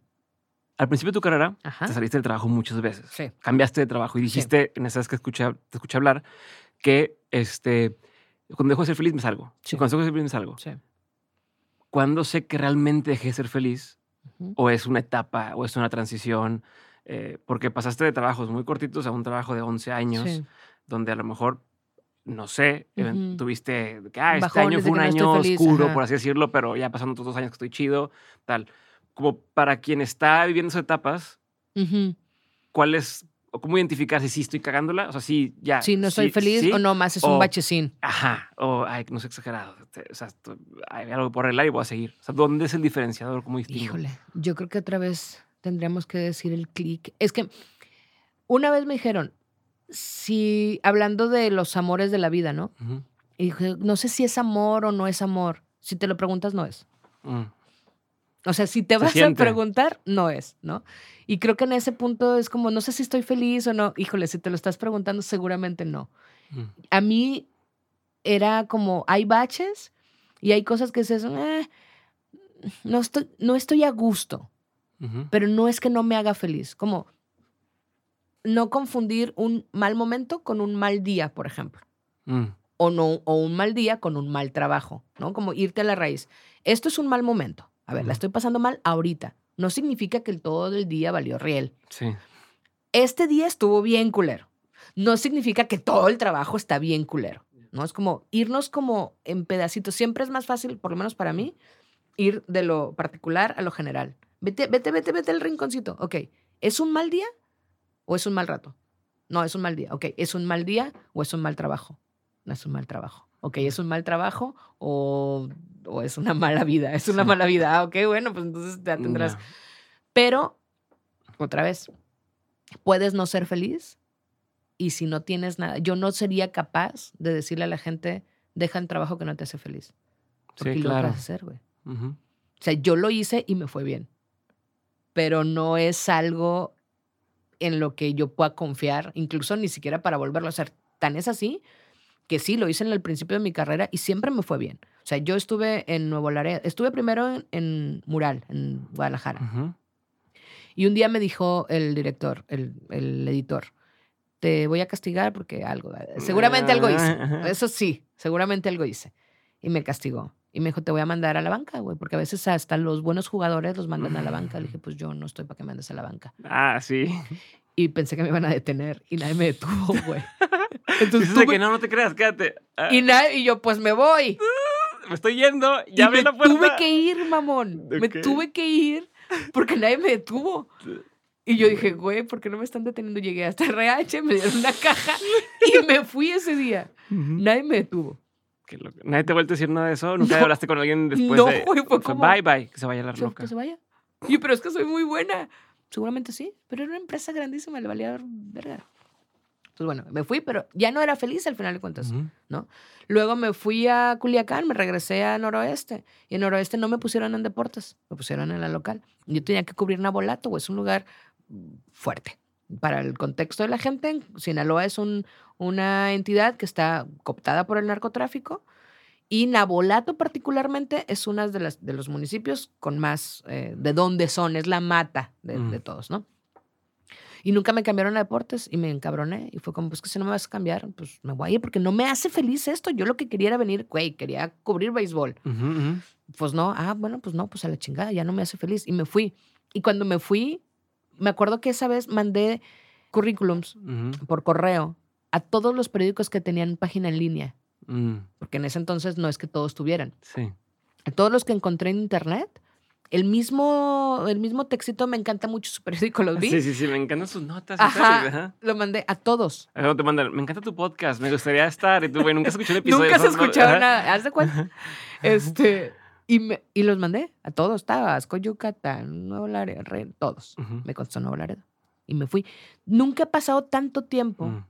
al principio de tu carrera Ajá. te saliste del trabajo muchas veces. Sí. Cambiaste de trabajo y Sí. dijiste, en esa vez que escuché, te escuché hablar, que este, cuando dejo de ser feliz me salgo. Sí. Cuando dejo de ser feliz me salgo. Sí. ¿Cuándo sé que realmente dejé de ser feliz? ¿O es una etapa? ¿O es una transición? Eh, porque pasaste de trabajos muy cortitos a un trabajo de 11 años, Sí. donde a lo mejor, no sé, even- Ujú. tuviste que ah, este Bajones año fue un no año oscuro, ajá. por así decirlo, pero ya pasaron otros dos años que estoy chido, tal. Como para quien está viviendo esas etapas, Ujú. ¿cuál es, o cómo identificar si sí estoy cagándola? O sea, si ya. Si no estoy feliz sí, o no más es o- un bachecín. Ajá, o ay, no sé exagerado. O sea, hay algo por arreglar y voy a seguir. O sea, ¿dónde es el diferenciador? ¿Cómo distingo? Híjole, yo creo que otra vez tendríamos que decir el clic. Es que una vez me dijeron, si hablando de los amores de la vida, ¿no? Y dije, no sé si es amor o no es amor. Si te lo preguntas, no es. mm, O sea, si te vas siente. a preguntar, no es, ¿no? Y creo que en ese punto es como, no sé si estoy feliz o no. Híjole, si te lo estás preguntando, seguramente no. mm, A mí era como, hay baches y hay cosas que dices, "Eh, no, estoy, no estoy a gusto, pero no es que no me haga feliz. Como no confundir un mal momento con un mal día, por ejemplo mm, o, no, o un mal día con un mal trabajo, ¿no? Como irte a la raíz. Esto es un mal momento. A ver, la estoy pasando mal ahorita. No significa que el todo el día valió riel. Sí. Este día estuvo bien culero. No significa que todo el trabajo está bien culero. ¿no? Es como irnos como en pedacitos. Siempre es más fácil, por lo menos para mí, ir de lo particular a lo general. Vete, vete, vete, vete al rinconcito. Ok, ¿es un mal día o es un mal rato? No, es un mal día. Ok, ¿es un mal día o es un mal trabajo? No es un mal trabajo. Ok, ¿es un mal trabajo o, o es una mala vida? Es una Sí. mala vida. Ah, ok, bueno, pues entonces ya tendrás Ya. pero, otra vez, puedes no ser feliz y si no tienes nada, yo no sería capaz de decirle a la gente, deja el trabajo que no te hace feliz. Porque Sí, lo claro. vas a hacer, güey. Ujú. O sea, yo lo hice y me fue bien. Pero no es algo en lo que yo pueda confiar, incluso ni siquiera para volverlo a hacer. Tan es así que sí, lo hice en el principio de mi carrera y siempre me fue bien. O sea, yo estuve en Nuevo Laredo, estuve primero en, en Mural, en Guadalajara. Ujú. Y un día me dijo el director, el, el editor, te voy a castigar porque algo, seguramente algo hice. *laughs* Eso sí, seguramente algo hice. Y me castigó. Y me dijo, te voy a mandar a la banca, güey, porque a veces hasta los buenos jugadores los mandan a la banca. Le dije, pues yo no estoy para que me mandes a la banca. Ah, sí. Y pensé que me iban a detener y nadie me detuvo, güey. *laughs* Entonces Dices tuve- que no, no te creas, quédate. Ah, y, nadie- y yo, pues me voy. *laughs* me estoy yendo, ya me la puerta. tuve que ir, mamón. Me tuve que ir porque nadie me detuvo. Y yo dije, güey, ¿por qué no me están deteniendo? Llegué hasta RH, me dieron una caja *laughs* y me fui ese día. Nadie me detuvo. Qué loco. ¿Nadie te ha vuelto a decir nada de eso? ¿Nunca No. hablaste con alguien después No, de...? güey, fue como- Bye, bye, que se vaya la Sí, loca. Que se vaya. Y yo, pero es que soy muy buena. Seguramente sí, pero era una empresa grandísima, le valía verga. Entonces, bueno, me fui, pero ya no era feliz al final de cuentas. Ujú. Luego me fui a Culiacán, me regresé a Noroeste. Y en Noroeste no me pusieron en deportes, me pusieron en la local. Yo tenía que cubrir Nabolato, güey, es un lugar fuerte. Para el contexto de la gente, Sinaloa es un- una entidad que está cooptada por el narcotráfico. Y Nabolato particularmente es uno de, las, de los municipios con más, eh, de dónde son, es la mata de, Mm. de todos, ¿no? Y nunca me cambiaron a deportes y me encabroné. Y fue como, pues que si no me vas a cambiar, pues me voy a ir porque no me hace feliz esto. Yo lo que quería era venir, güey, quería cubrir béisbol. Pues no, ah, bueno, pues no, pues a la chingada, ya no me hace feliz. Y me fui. Y cuando me fui, me acuerdo que esa vez mandé currículums por correo a todos los periódicos que tenían página en línea. Mm, Porque en ese entonces no es que todos tuvieran. Sí. A todos los que encontré en internet, el mismo, el mismo textito me encanta mucho su periódico, los *laughs* vi. Sí, sí, sí, me encantan sus notas. Ajá. ajá. Lo mandé a todos. Luego te mandan, me encanta tu podcast, me gustaría estar. Y tú, güey, nunca escuché un *laughs* episodio. Nunca has escuchado ajá. nada. Haz de cuenta. *laughs* Este, y, me- y los mandé a todos. Tabasco, Yucatán, Nuevo Laredo, Re- todos. Ujú. Me contestó Nuevo Laredo. Y me fui. Nunca ha pasado tanto tiempo Mm.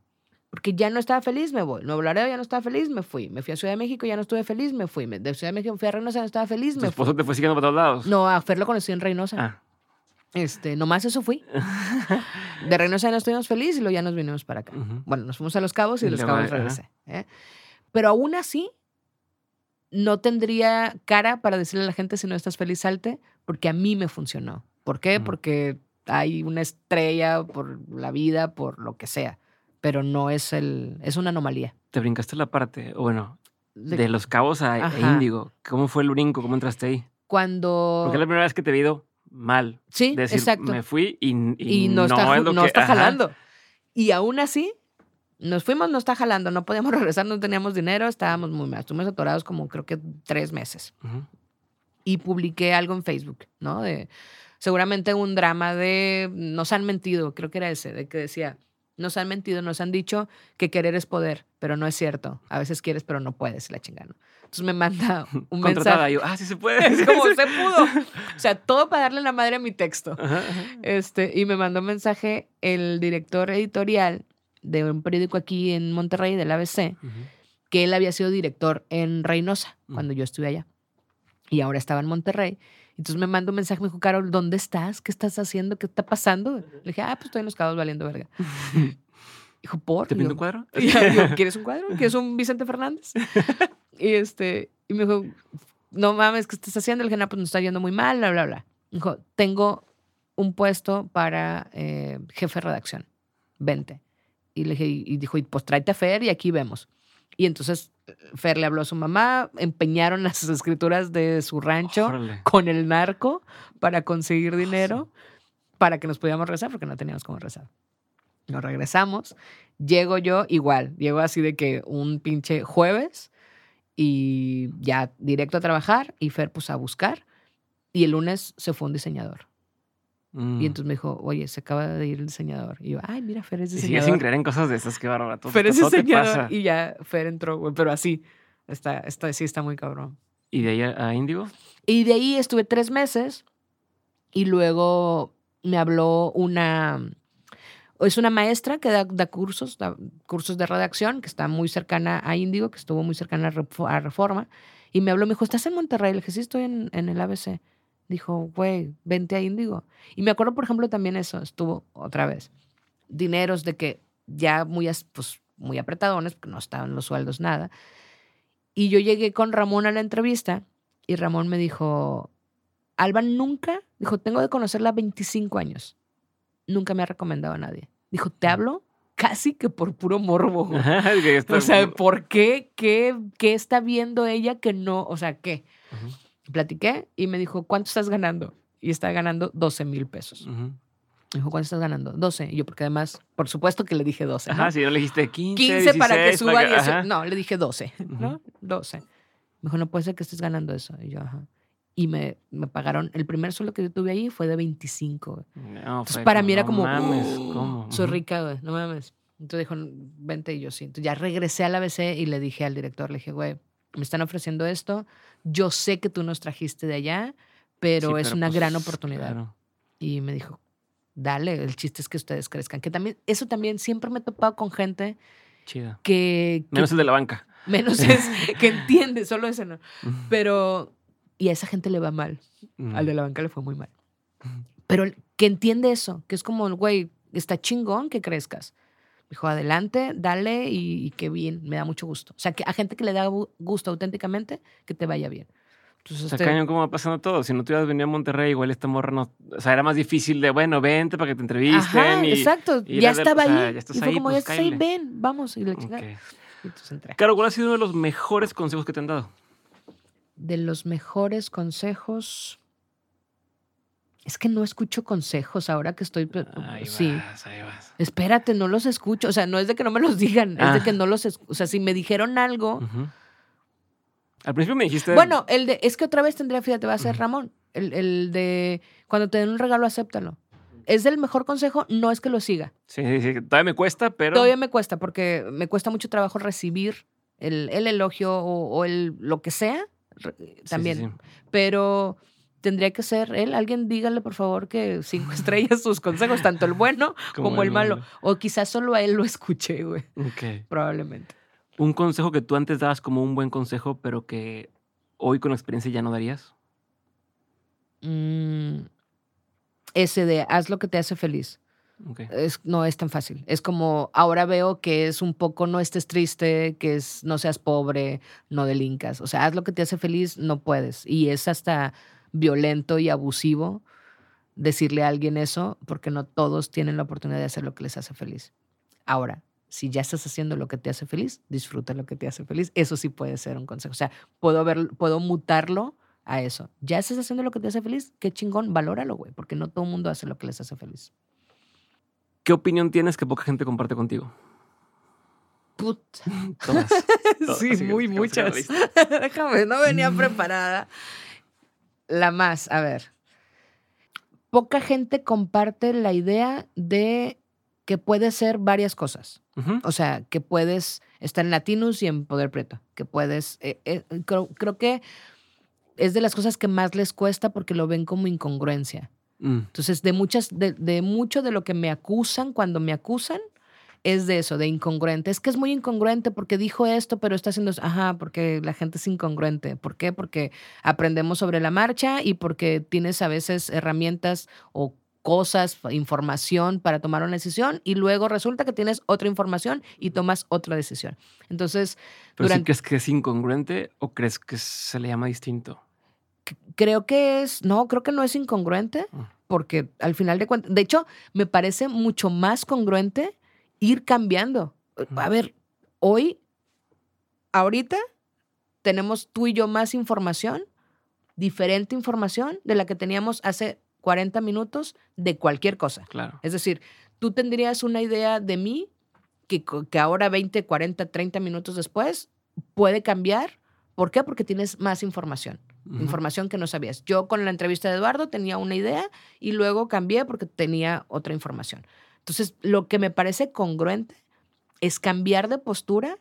porque ya no estaba feliz, me voy. Nuevo Laredo ya no estaba feliz, me fui. Me fui a Ciudad de México, ya no estuve feliz, me fui. De Ciudad de México fui a Reynosa, ya no estaba feliz, Tu me fui. esposo te fue siguiendo para todos lados. No, a Fer lo conocí en Reynosa. Ah. Este, nomás eso fui. *laughs* De Reynosa ya no estuvimos felices y luego ya nos vinimos para acá. Ujú. Bueno, nos fuimos a Los Cabos y Y Los Cabos regresé. ¿eh? Pero aún así, no tendría cara para decirle a la gente si no estás feliz, salte, porque a mí me funcionó. ¿Por qué? Porque hay una estrella por la vida, por lo que sea. Pero no es el, es una anomalía. Te brincaste la parte, bueno, De- de, Los Cabos a, a Ajá. Índigo. ¿Cómo fue el brinco? ¿Cómo entraste ahí? Cuando. Porque es la primera vez que te he ido mal. Sí, Decir, exacto. me fui y, y y no, está, es lo no que- está jalando. Y aún así, nos fuimos, no está jalando, no podíamos *laughs* regresar, no teníamos dinero, estábamos muy mal, estuvimos atorados como creo que tres meses. Ujú. Y publiqué algo en Facebook, ¿no? De seguramente un drama de nos han mentido, creo que era ese, de que decía, nos han mentido, nos han dicho que querer es poder, pero no es cierto. A veces quieres, pero no puedes, la chingada. Entonces me manda *laughs* un Contratada. mensaje. Yo, ah, sí se puede. Es como se *laughs* pudo. O sea, todo para darle la madre a mi texto. Ajá, ajá. Este, y me mandó un mensaje el director editorial de un periódico aquí en Monterrey, del ABC, que él había sido director en Reynosa Mm. cuando yo estuve allá. Y ahora estaba en Monterrey. Entonces me mandó un mensaje, me dijo, Carol, ¿dónde estás? ¿Qué estás haciendo? ¿Qué está pasando? Le dije, ah, pues estoy en los cabos valiendo verga. *laughs* Dijo, ¿por? ¿Te yo, un cuadro? *laughs* y yo, yo, ¿quieres un cuadro? ¿Quieres *laughs* un Vicente Fernández? y este, y me dijo, no mames, ¿qué estás haciendo? Le dije, no, pues nos está yendo muy mal, bla, bla, bla. Me dijo, tengo un puesto para eh, jefe de redacción. Vente. Y le dije, y dijo, y pues tráete a Fer y aquí vemos. Y entonces eh, Fer le habló a su mamá, empeñaron las escrituras de su rancho Órale. con el narco para conseguir dinero para que nos pudiéramos rezar, porque no teníamos cómo rezar. Nos regresamos, llego yo igual, llego así de que un pinche jueves y ya directo a trabajar y Fer pues a buscar y el lunes se fue un diseñador. Mm. Y entonces me dijo, oye, se acaba de ir el diseñador. Y yo, ay, mira, Fer es Y diseñador. sin creer en cosas de esas, qué bárbaro. Fer es diseñador. pasa. Y ya Fer entró, güey, pero así. Está, está, sí, está muy cabrón. ¿Y de ahí a, Índigo? Y de ahí estuve tres meses y luego me habló una, es una maestra que da, da cursos, da cursos de redacción, que está muy cercana a Índigo, que estuvo muy cercana a Reforma, y me habló, me dijo, ¿estás en Monterrey? Le dije, sí, estoy en, en el ABC. Dijo, güey, vente a Índigo. Y me acuerdo, por ejemplo, también eso, estuvo otra vez. Dineros de que ya muy, pues, muy apretadones, porque no estaban los sueldos, nada. Y yo llegué con Ramón a la entrevista y Ramón me dijo, Alba nunca, dijo, tengo de conocerla 25 años. Nunca me ha recomendado a nadie. Dijo, te hablo casi que por puro morbo. *laughs* güey". Que está- O sea, ¿por qué? ¿Qué, qué está viendo ella que no? O sea, ¿qué? Platiqué y me dijo, ¿cuánto estás ganando? Y está ganando 12 mil pesos. ujú. Me dijo, ¿cuánto estás ganando? 12. Y yo, porque además, por supuesto que le dije 12. ¿no? Ajá, si no le dijiste 15, 15 para que 16, suba para que- 18. ajá. No, le dije 12, ¿no? Ujú. 12. Me dijo, no puede ser que estés ganando eso. Y yo, ajá. Y me, me pagaron, el primer sueldo que yo tuve ahí fue de 25. güey. No, Entonces, fue para mí era no como, mames, "Uh, ¿cómo? soy rica, güey, no mames. Entonces dijo, vente y yo sí. Entonces ya regresé al ABC y le dije al director, le dije, güey, me están ofreciendo esto. Yo sé que tú nos trajiste de allá, pero Sí, es una pues, gran oportunidad. claro. Y me dijo, dale, el chiste es que ustedes crezcan. Que también, eso también siempre me he topado con gente Chido. que, que Menos el de la banca. *laughs* menos es *laughs* que entiende, solo eso no. Pero, y a esa gente le va mal. ujú. Al de la banca le fue muy mal. Pero que entiende eso, que es como, güey, está chingón que crezcas. Dijo, adelante, dale y, y qué bien, me da mucho gusto. O sea, que a gente que le da gu- gusto auténticamente, que te vaya bien. Entonces, O sea, este, cañón, ¿cómo va pasando todo? Si no te hubieras venido a Monterrey, igual esta morra no. O sea, era más difícil de, bueno, vente para que te entrevisten. Ajá, y, exacto. y ya era de- estaba o sea, ahí. ya estás y fue ahí, como, pues, ya estás ahí, ven, vamos. Y la chingada. Ok. Y entonces entré. Claro, ¿cuál ha sido uno de los mejores consejos que te han dado? De los mejores consejos. Es que no escucho consejos ahora que estoy. pe- Ahí sí. vas, ahí vas. Espérate, no los escucho. O sea, no es de que no me los digan, es de Ah. que no los escucho. O sea, si me dijeron algo. Al principio me dijiste. Bueno, el de. Es que otra vez tendría, fíjate, va a ser. Ramón. El, el de. Cuando te den un regalo, acéptalo. Es del mejor consejo, no es que lo siga. Sí, sí, sí. Todavía me cuesta, pero. Todavía me cuesta, porque me cuesta mucho trabajo recibir el, el elogio o, o el lo que sea. re- Sí, sí, También. sí. Pero tendría que ser él. Alguien dígale, por favor, que cinco *laughs* estrellas sus consejos, tanto el bueno *laughs* como, el malo. O quizás solo a él lo escuché, güey. Ok. Probablemente. Un consejo que tú antes dabas como un buen consejo, pero que hoy con la experiencia ya no darías. Mm, ese de haz lo que te hace feliz. Ok. Es, no es tan fácil. Es como ahora veo que es un poco no estés triste, que es no seas pobre, no delincas. O sea, haz lo que te hace feliz, no puedes. Y es hasta violento y abusivo decirle a alguien eso, porque no todos tienen la oportunidad de hacer lo que les hace feliz. Ahora, si ya estás haciendo lo que te hace feliz, disfruta lo que te hace feliz. Eso sí puede ser un consejo. O sea, puedo, ver, puedo mutarlo a eso. Ya estás haciendo lo que te hace feliz, qué chingón, valóralo, güey, porque no todo el mundo hace lo que les hace feliz. ¿Qué opinión tienes que poca gente comparte contigo? Puta. *laughs* Todas. *laughs* Todas. Sí, Así muy muchas. *laughs* Déjame, no venía preparada. La más, a ver. Poca gente comparte la idea de que puedes ser varias cosas. O sea, que puedes estar en Latinus y en Poder Preto. Que puedes. eh, eh, creo, creo que es de las cosas que más les cuesta porque lo ven como incongruencia. Mm. Entonces, de muchas, de, de mucho de lo que me acusan cuando me acusan es de eso, de incongruente. Es que es muy incongruente porque dijo esto, pero está haciendo eso. Ajá, porque la gente es incongruente. ¿Por qué? Porque aprendemos sobre la marcha y porque tienes a veces herramientas o cosas, información para tomar una decisión y luego resulta que tienes otra información y tomas otra decisión. Entonces, ¿Pero sí Durante- crees que es incongruente o crees que se le llama distinto? creo que es, no, creo que no es incongruente, Ah. porque al final de cuentas, de hecho, me parece mucho más congruente ir cambiando. A Ujú. ver, hoy, ahorita, tenemos tú y yo más información, diferente información de la que teníamos hace 40 minutos de cualquier cosa. Claro. Es decir, tú tendrías una idea de mí que, que ahora 20, 40, 30 minutos después puede cambiar. ¿Por qué? Porque tienes más información información que no sabías. Yo con la entrevista de Eduardo tenía una idea y luego cambié porque tenía otra información. Entonces, lo que me parece congruente es cambiar de postura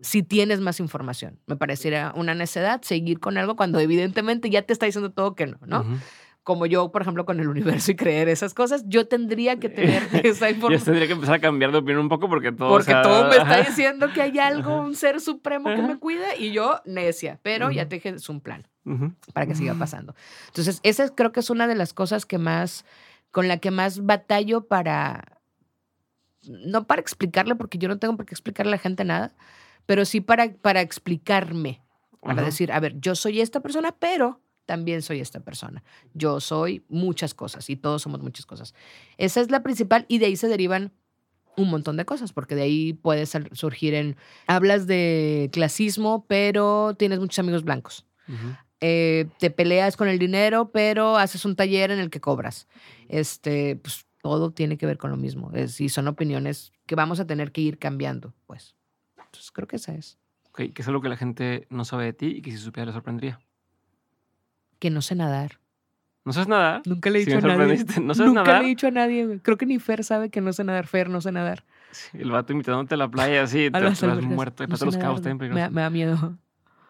si tienes más información. Me pareciera una necedad seguir con algo cuando evidentemente ya te está diciendo todo que no, ¿no? Ujú. Como yo, por ejemplo, con el universo y creer esas cosas, yo tendría que tener *laughs* esa Ya información. tendría que empezar a cambiar de opinión un poco porque todo. Porque o sea, todo me está diciendo que hay algo, un ser supremo que me cuida y yo necia. Pero ya Ujú. te dije, es un plan Ujú. para que siga pasando. Entonces, esa es- creo que es una de las cosas que más, con la que más batallo para, no para explicarle, porque yo no tengo por qué explicarle a la gente nada, pero sí para, para explicarme, para Ajá. decir, a ver, yo soy esta persona, pero también soy esta persona. Yo soy muchas cosas y todos somos muchas cosas. Esa es la principal y de ahí se derivan un montón de cosas, porque de ahí puede sal- surgir en, hablas de clasismo, pero tienes muchos amigos blancos. Ujú. Eh, te peleas con el dinero, pero haces un taller en el que cobras. Este, pues todo tiene que ver con lo mismo. Es, y son opiniones que vamos a tener que ir cambiando, pues. Entonces creo que esa es. Ok, que es algo que la gente no sabe de ti y que si supiera le sorprendería. Que no sé nadar. ¿No sabes nada? Nunca le he dicho me a nadie. ¿No sabes Nunca nadar? le he dicho a nadie. Creo que ni Fer sabe que no sé nadar. Fer, no sé nadar. Sí, el vato invitándote a la playa así, *laughs* te, te vas muerto. No sé los nadar, cabos me, me da miedo.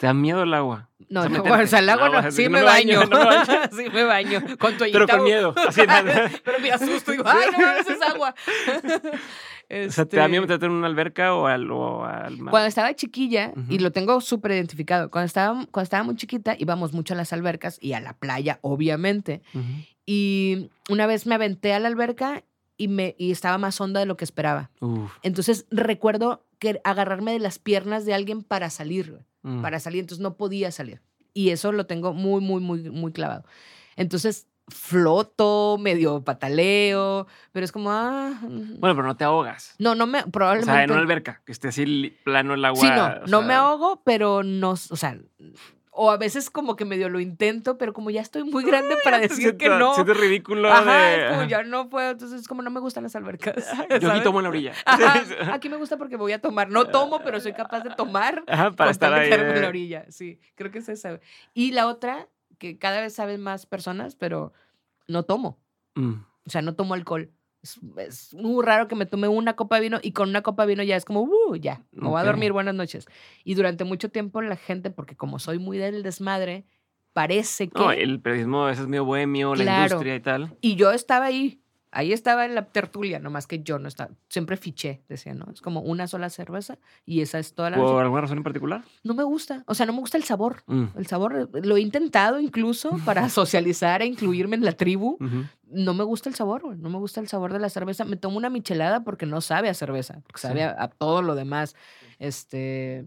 Te da miedo el agua. No, O sea, no, *laughs* o sea, el agua No, sí me no me baño. baño, no me baño. *laughs* sí me baño. Con toallita. Pero con miedo. *laughs* Así. Pero me asusto y digo, ay, no mames, es agua. O sea, ¿te da miedo Este, meterte en una alberca o al, o al mar? Cuando estaba chiquilla, y lo tengo súper identificado, cuando estaba, cuando estaba muy chiquita íbamos mucho a las albercas y a la playa, obviamente. Y una vez me aventé a la alberca y, me, y estaba más honda de lo que esperaba. Uf. Entonces recuerdo que agarrarme de las piernas de alguien para salir, Mm. para salir, entonces no podía salir. Y eso lo tengo muy, muy, muy, muy clavado. Entonces floto, medio pataleo, pero es como, ah, mm, Bueno, pero no te ahogas. no, no me, O probablemente. sea, en una alberca, que esté así plano el agua. Sí, no, o no sea, me ahogo, pero no, o sea, o a veces como que medio lo intento, pero como ya estoy muy *laughs* grande para decir que no. siento ridículo Ajá, de... es como ya no puedo, entonces es como no me gustan las albercas. Yo *laughs* aquí tomo en la orilla. *laughs* Ajá, aquí me gusta porque voy a tomar. No tomo, pero soy capaz de tomar Ajá, para estar ahí. en la orilla. Sí, creo que es esa. Y la otra, que cada vez saben más personas, pero no tomo. Mm. O sea, no tomo alcohol. Es, es muy raro que me tome una copa de vino y con una copa de vino ya es como, uh, ya, me voy a dormir, buenas noches. Y durante mucho tiempo la gente, porque como soy muy del desmadre, parece que... No, el periodismo a veces es medio bohemio, la Claro. industria y tal. Y yo estaba ahí, ahí estaba en la tertulia, nomás que yo no estaba, siempre fiché, decía, ¿no? Es como una sola cerveza y esa es toda la ¿Por alguna razón en particular? No me gusta, o sea, no me gusta el sabor. Mm. El sabor, eh, lo he intentado incluso *laughs* para socializar e incluirme en la tribu. No me gusta el sabor, güey, no me gusta el sabor de la cerveza. Me tomo una michelada porque no sabe a cerveza, porque Sí. sabe a, a todo lo demás. Este,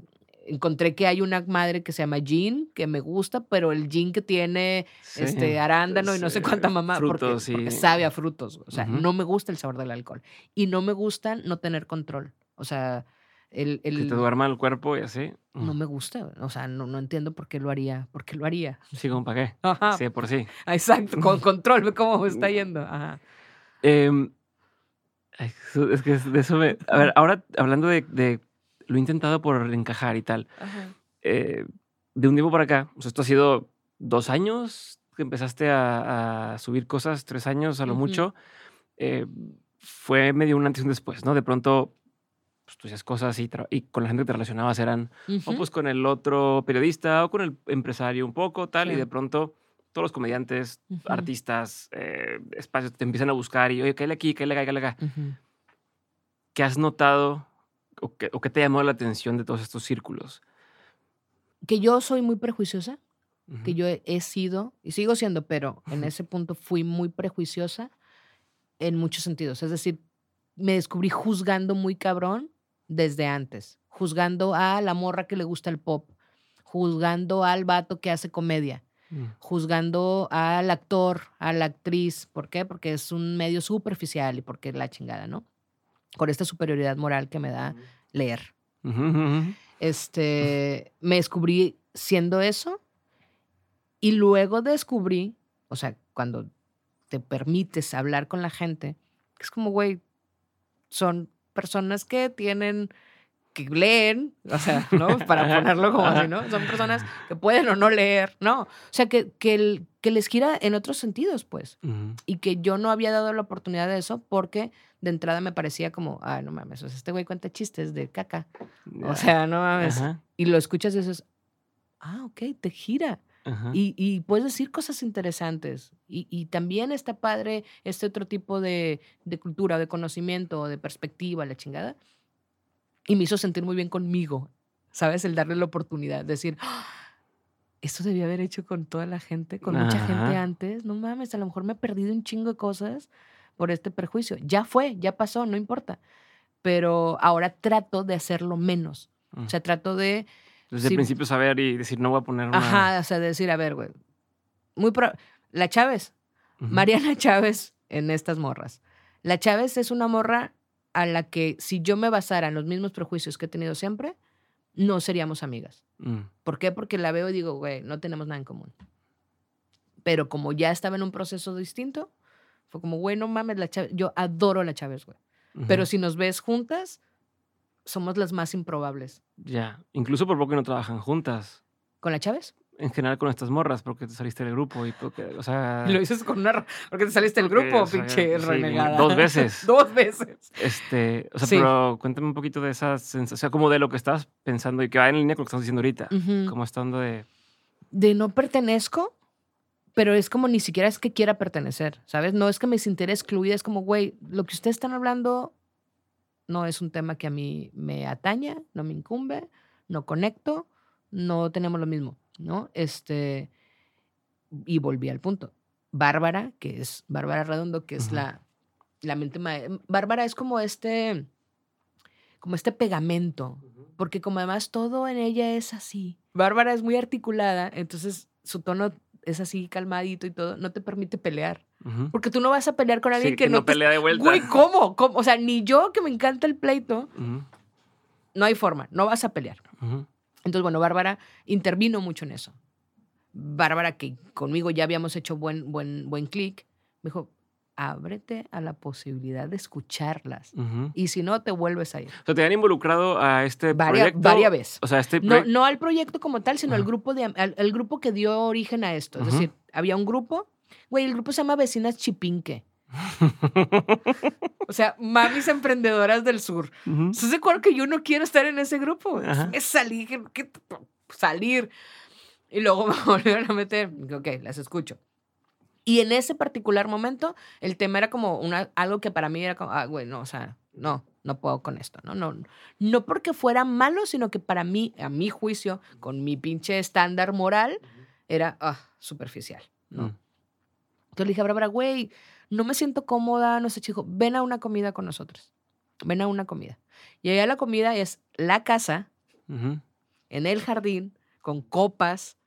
encontré que hay una madre que se llama gin, que me gusta, pero el gin que tiene Sí. este *laughs* arándano y no sé Sí, cuánta mamá, porque, frutos porque sabe a frutos. O sea, no me gusta el sabor del alcohol. Y no me gusta no tener control. O sea, el... Que el te duerma el cuerpo y así. Mm. no me gusta. O sea, no, no entiendo por qué lo haría. ¿Por qué lo haría? Sí, para qué. Ajá. Sí, de por sí. *laughs* Exacto, *laughs* con control. Ve cómo me está yendo. Ajá. Em, es que de eso me... A ver, ahora hablando de, de- Lo he intentado por encajar y tal. Ajá. eh, de un tiempo para acá, o sea, esto ha sido dos años que empezaste a, a subir cosas, tres años a lo mucho, eh, fue medio un antes y un después, ¿no? De pronto, pues tú hacías cosas y, con la gente que te relacionabas eran o Ujú. pues con el otro periodista o con el empresario un poco, tal, y de pronto todos los comediantes, artistas, eh, espacios te empiezan a buscar y, oye, cállale aquí, cállale acá, cállale acá. ¿Qué has notado o qué, o qué te llamó la atención de todos estos círculos? Que yo soy muy prejuiciosa, que yo he, he sido, y sigo siendo, pero en ese punto fui muy prejuiciosa en muchos sentidos. Es decir, me descubrí juzgando muy cabrón desde antes, juzgando a la morra que le gusta el pop, juzgando al vato que hace comedia, Mm. juzgando al actor, a la actriz. ¿Por qué? Porque es un medio superficial y porque es la chingada, ¿no? Con esta superioridad moral que me da leer. Este, me descubrí siendo eso y luego descubrí, o sea, cuando te permites hablar con la gente, que es como, güey, son personas que tienen, que leen, o sea, ¿no? *laughs* Para ponerlo como así, ¿no? Son personas que pueden o no leer, ¿no? O sea, que, que, el- que les gira en otros sentidos, pues y que yo no había dado la oportunidad de eso porque de entrada me parecía como, ay, no mames, o sea, este güey cuenta chistes de caca. O Ya. sea, no mames. Ajá, Y lo escuchas y dices, ah, ok, te gira. Y, y puedes decir cosas interesantes. Y, y también está padre este otro tipo de, de cultura, de conocimiento, de perspectiva, la chingada. Y me hizo sentir muy bien conmigo, ¿sabes? El darle la oportunidad, decir, "Ah, esto debía haber hecho con toda la gente, con mucha gente antes. No mames, a lo mejor me he perdido un chingo de cosas por este perjuicio. Ya fue, ya pasó, no importa. pero ahora trato de hacerlo menos. Mm. O sea, trato de, Desde el principio saber y decir, no voy a poner una... ajá, o sea, de decir, a ver, güey, muy pro- la Chávez. Mariana *laughs* Chávez en estas morras. La Chávez es una morra a la que si yo me basara en los mismos prejuicios que he tenido siempre, no seríamos amigas. Mm. ¿Por qué? Porque la veo y digo, güey, no tenemos nada en común. Pero como ya estaba en un proceso distinto, fue como, güey, no mames, la Chávez. Yo adoro a la Chávez, güey. Pero Ujú. si nos ves juntas, somos las más improbables. Ya, incluso por poco no trabajan juntas. ¿Con la Chávez? En general con estas morras, porque te saliste del grupo y porque, o sea... *laughs* Lo dices con una... Porque te saliste del Porque, grupo, o sea, pinche sí, renegada. dos veces. *laughs* dos veces. Este, o sea, Sí. pero cuéntame un poquito de esa sensación, como de lo que estás pensando y que va en línea con lo que estamos diciendo ahorita. Ujú. Como estando de... de no pertenezco, pero es como ni siquiera es que quiera pertenecer, ¿sabes? No es que me sintiera excluida, es como, güey, lo que ustedes están hablando no es un tema que a mí me ataña, no me incumbe, no conecto, no tenemos lo mismo, ¿no? Este, y volví al punto. Bárbara, que es Bárbara Redondo, que es la, la mente Bárbara es como este, como este pegamento, porque como además todo en ella es así. Bárbara es muy articulada, entonces su tono es así calmadito y todo, no te permite pelear. Porque tú no vas a pelear con alguien Sí, que, no, te- pelea de vuelta. Güey, ¿cómo? ¿Cómo? O sea, ni yo que me encanta el pleito, no hay forma, no vas a pelear. Entonces, bueno, Bárbara intervino mucho en eso. Bárbara, que conmigo ya habíamos hecho buen, buen, buen clic, me dijo, ábrete a la posibilidad de escucharlas. Y si no, te vuelves a ir. O sea, te han involucrado a este Varias, proyecto. varias veces. O sea, este No, al proyecto como tal, sino al grupo, de, al, al grupo que dio origen a esto. Es decir, había un grupo, güey, el grupo se llama Vecinas Chipinque. *laughs* O sea, mamis emprendedoras del sur. ¿Estás de acuerdo que yo no quiero estar en ese grupo? Es salir, que- salir. Y luego *laughs* me volvieron a meter. Ok, las escucho. Y en ese particular momento, el tema era como una, algo que para mí era como, ah, güey, no, o sea, no, no puedo con esto, ¿no? No, no porque fuera malo, sino que para mí, a mi juicio, con mi pinche estándar moral, era ah, superficial, ¿no? Mm. Entonces le dije a Bárbara, güey, no me siento cómoda, no sé, chico, ven a una comida con nosotros. Ven a una comida. Y allá la comida es la casa, en el jardín, con copas.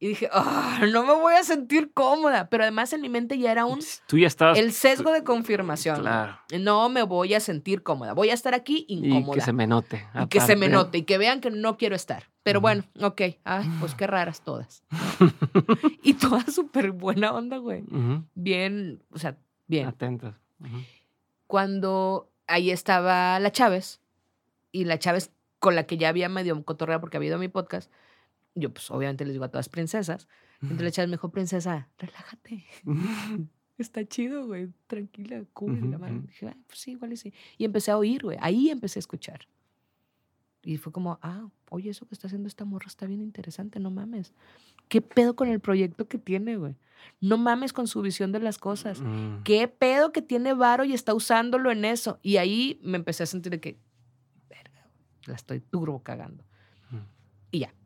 Y dije, "Ah, no me voy a sentir cómoda. Pero además en mi mente ya era un, Tú ya estabas. el sesgo de confirmación. Claro. No me voy a sentir cómoda. Voy a estar aquí Y incómoda. que se me note. Y que se me note y que vean que no quiero estar. Pero bueno, ok. Ay, pues qué raras todas. *laughs* y todas súper buena onda, güey. Ujú. Bien, o sea, bien. Atentas. Ujú. cuando ahí estaba la Chávez y la Chávez con la que ya había medio cotorreado porque había ido a mi podcast, yo pues obviamente les digo a todas princesas, entonces la Chávez me dijo, princesa, relájate, *laughs* *laughs* está chido, güey, tranquila, cool, la ujú. Dije, "Ah, pues sí, igual y sí. Y empecé a oír, güey, ahí empecé a escuchar. Y fue como, ah, oye, eso que está haciendo esta morra está bien interesante, no mames. ¿Qué pedo con el proyecto que tiene, güey? No mames con su visión de las cosas. Mm. ¿Qué pedo que tiene Varo y está usándolo en eso? Y ahí me empecé a sentir de que, verga, la estoy turbo cagando.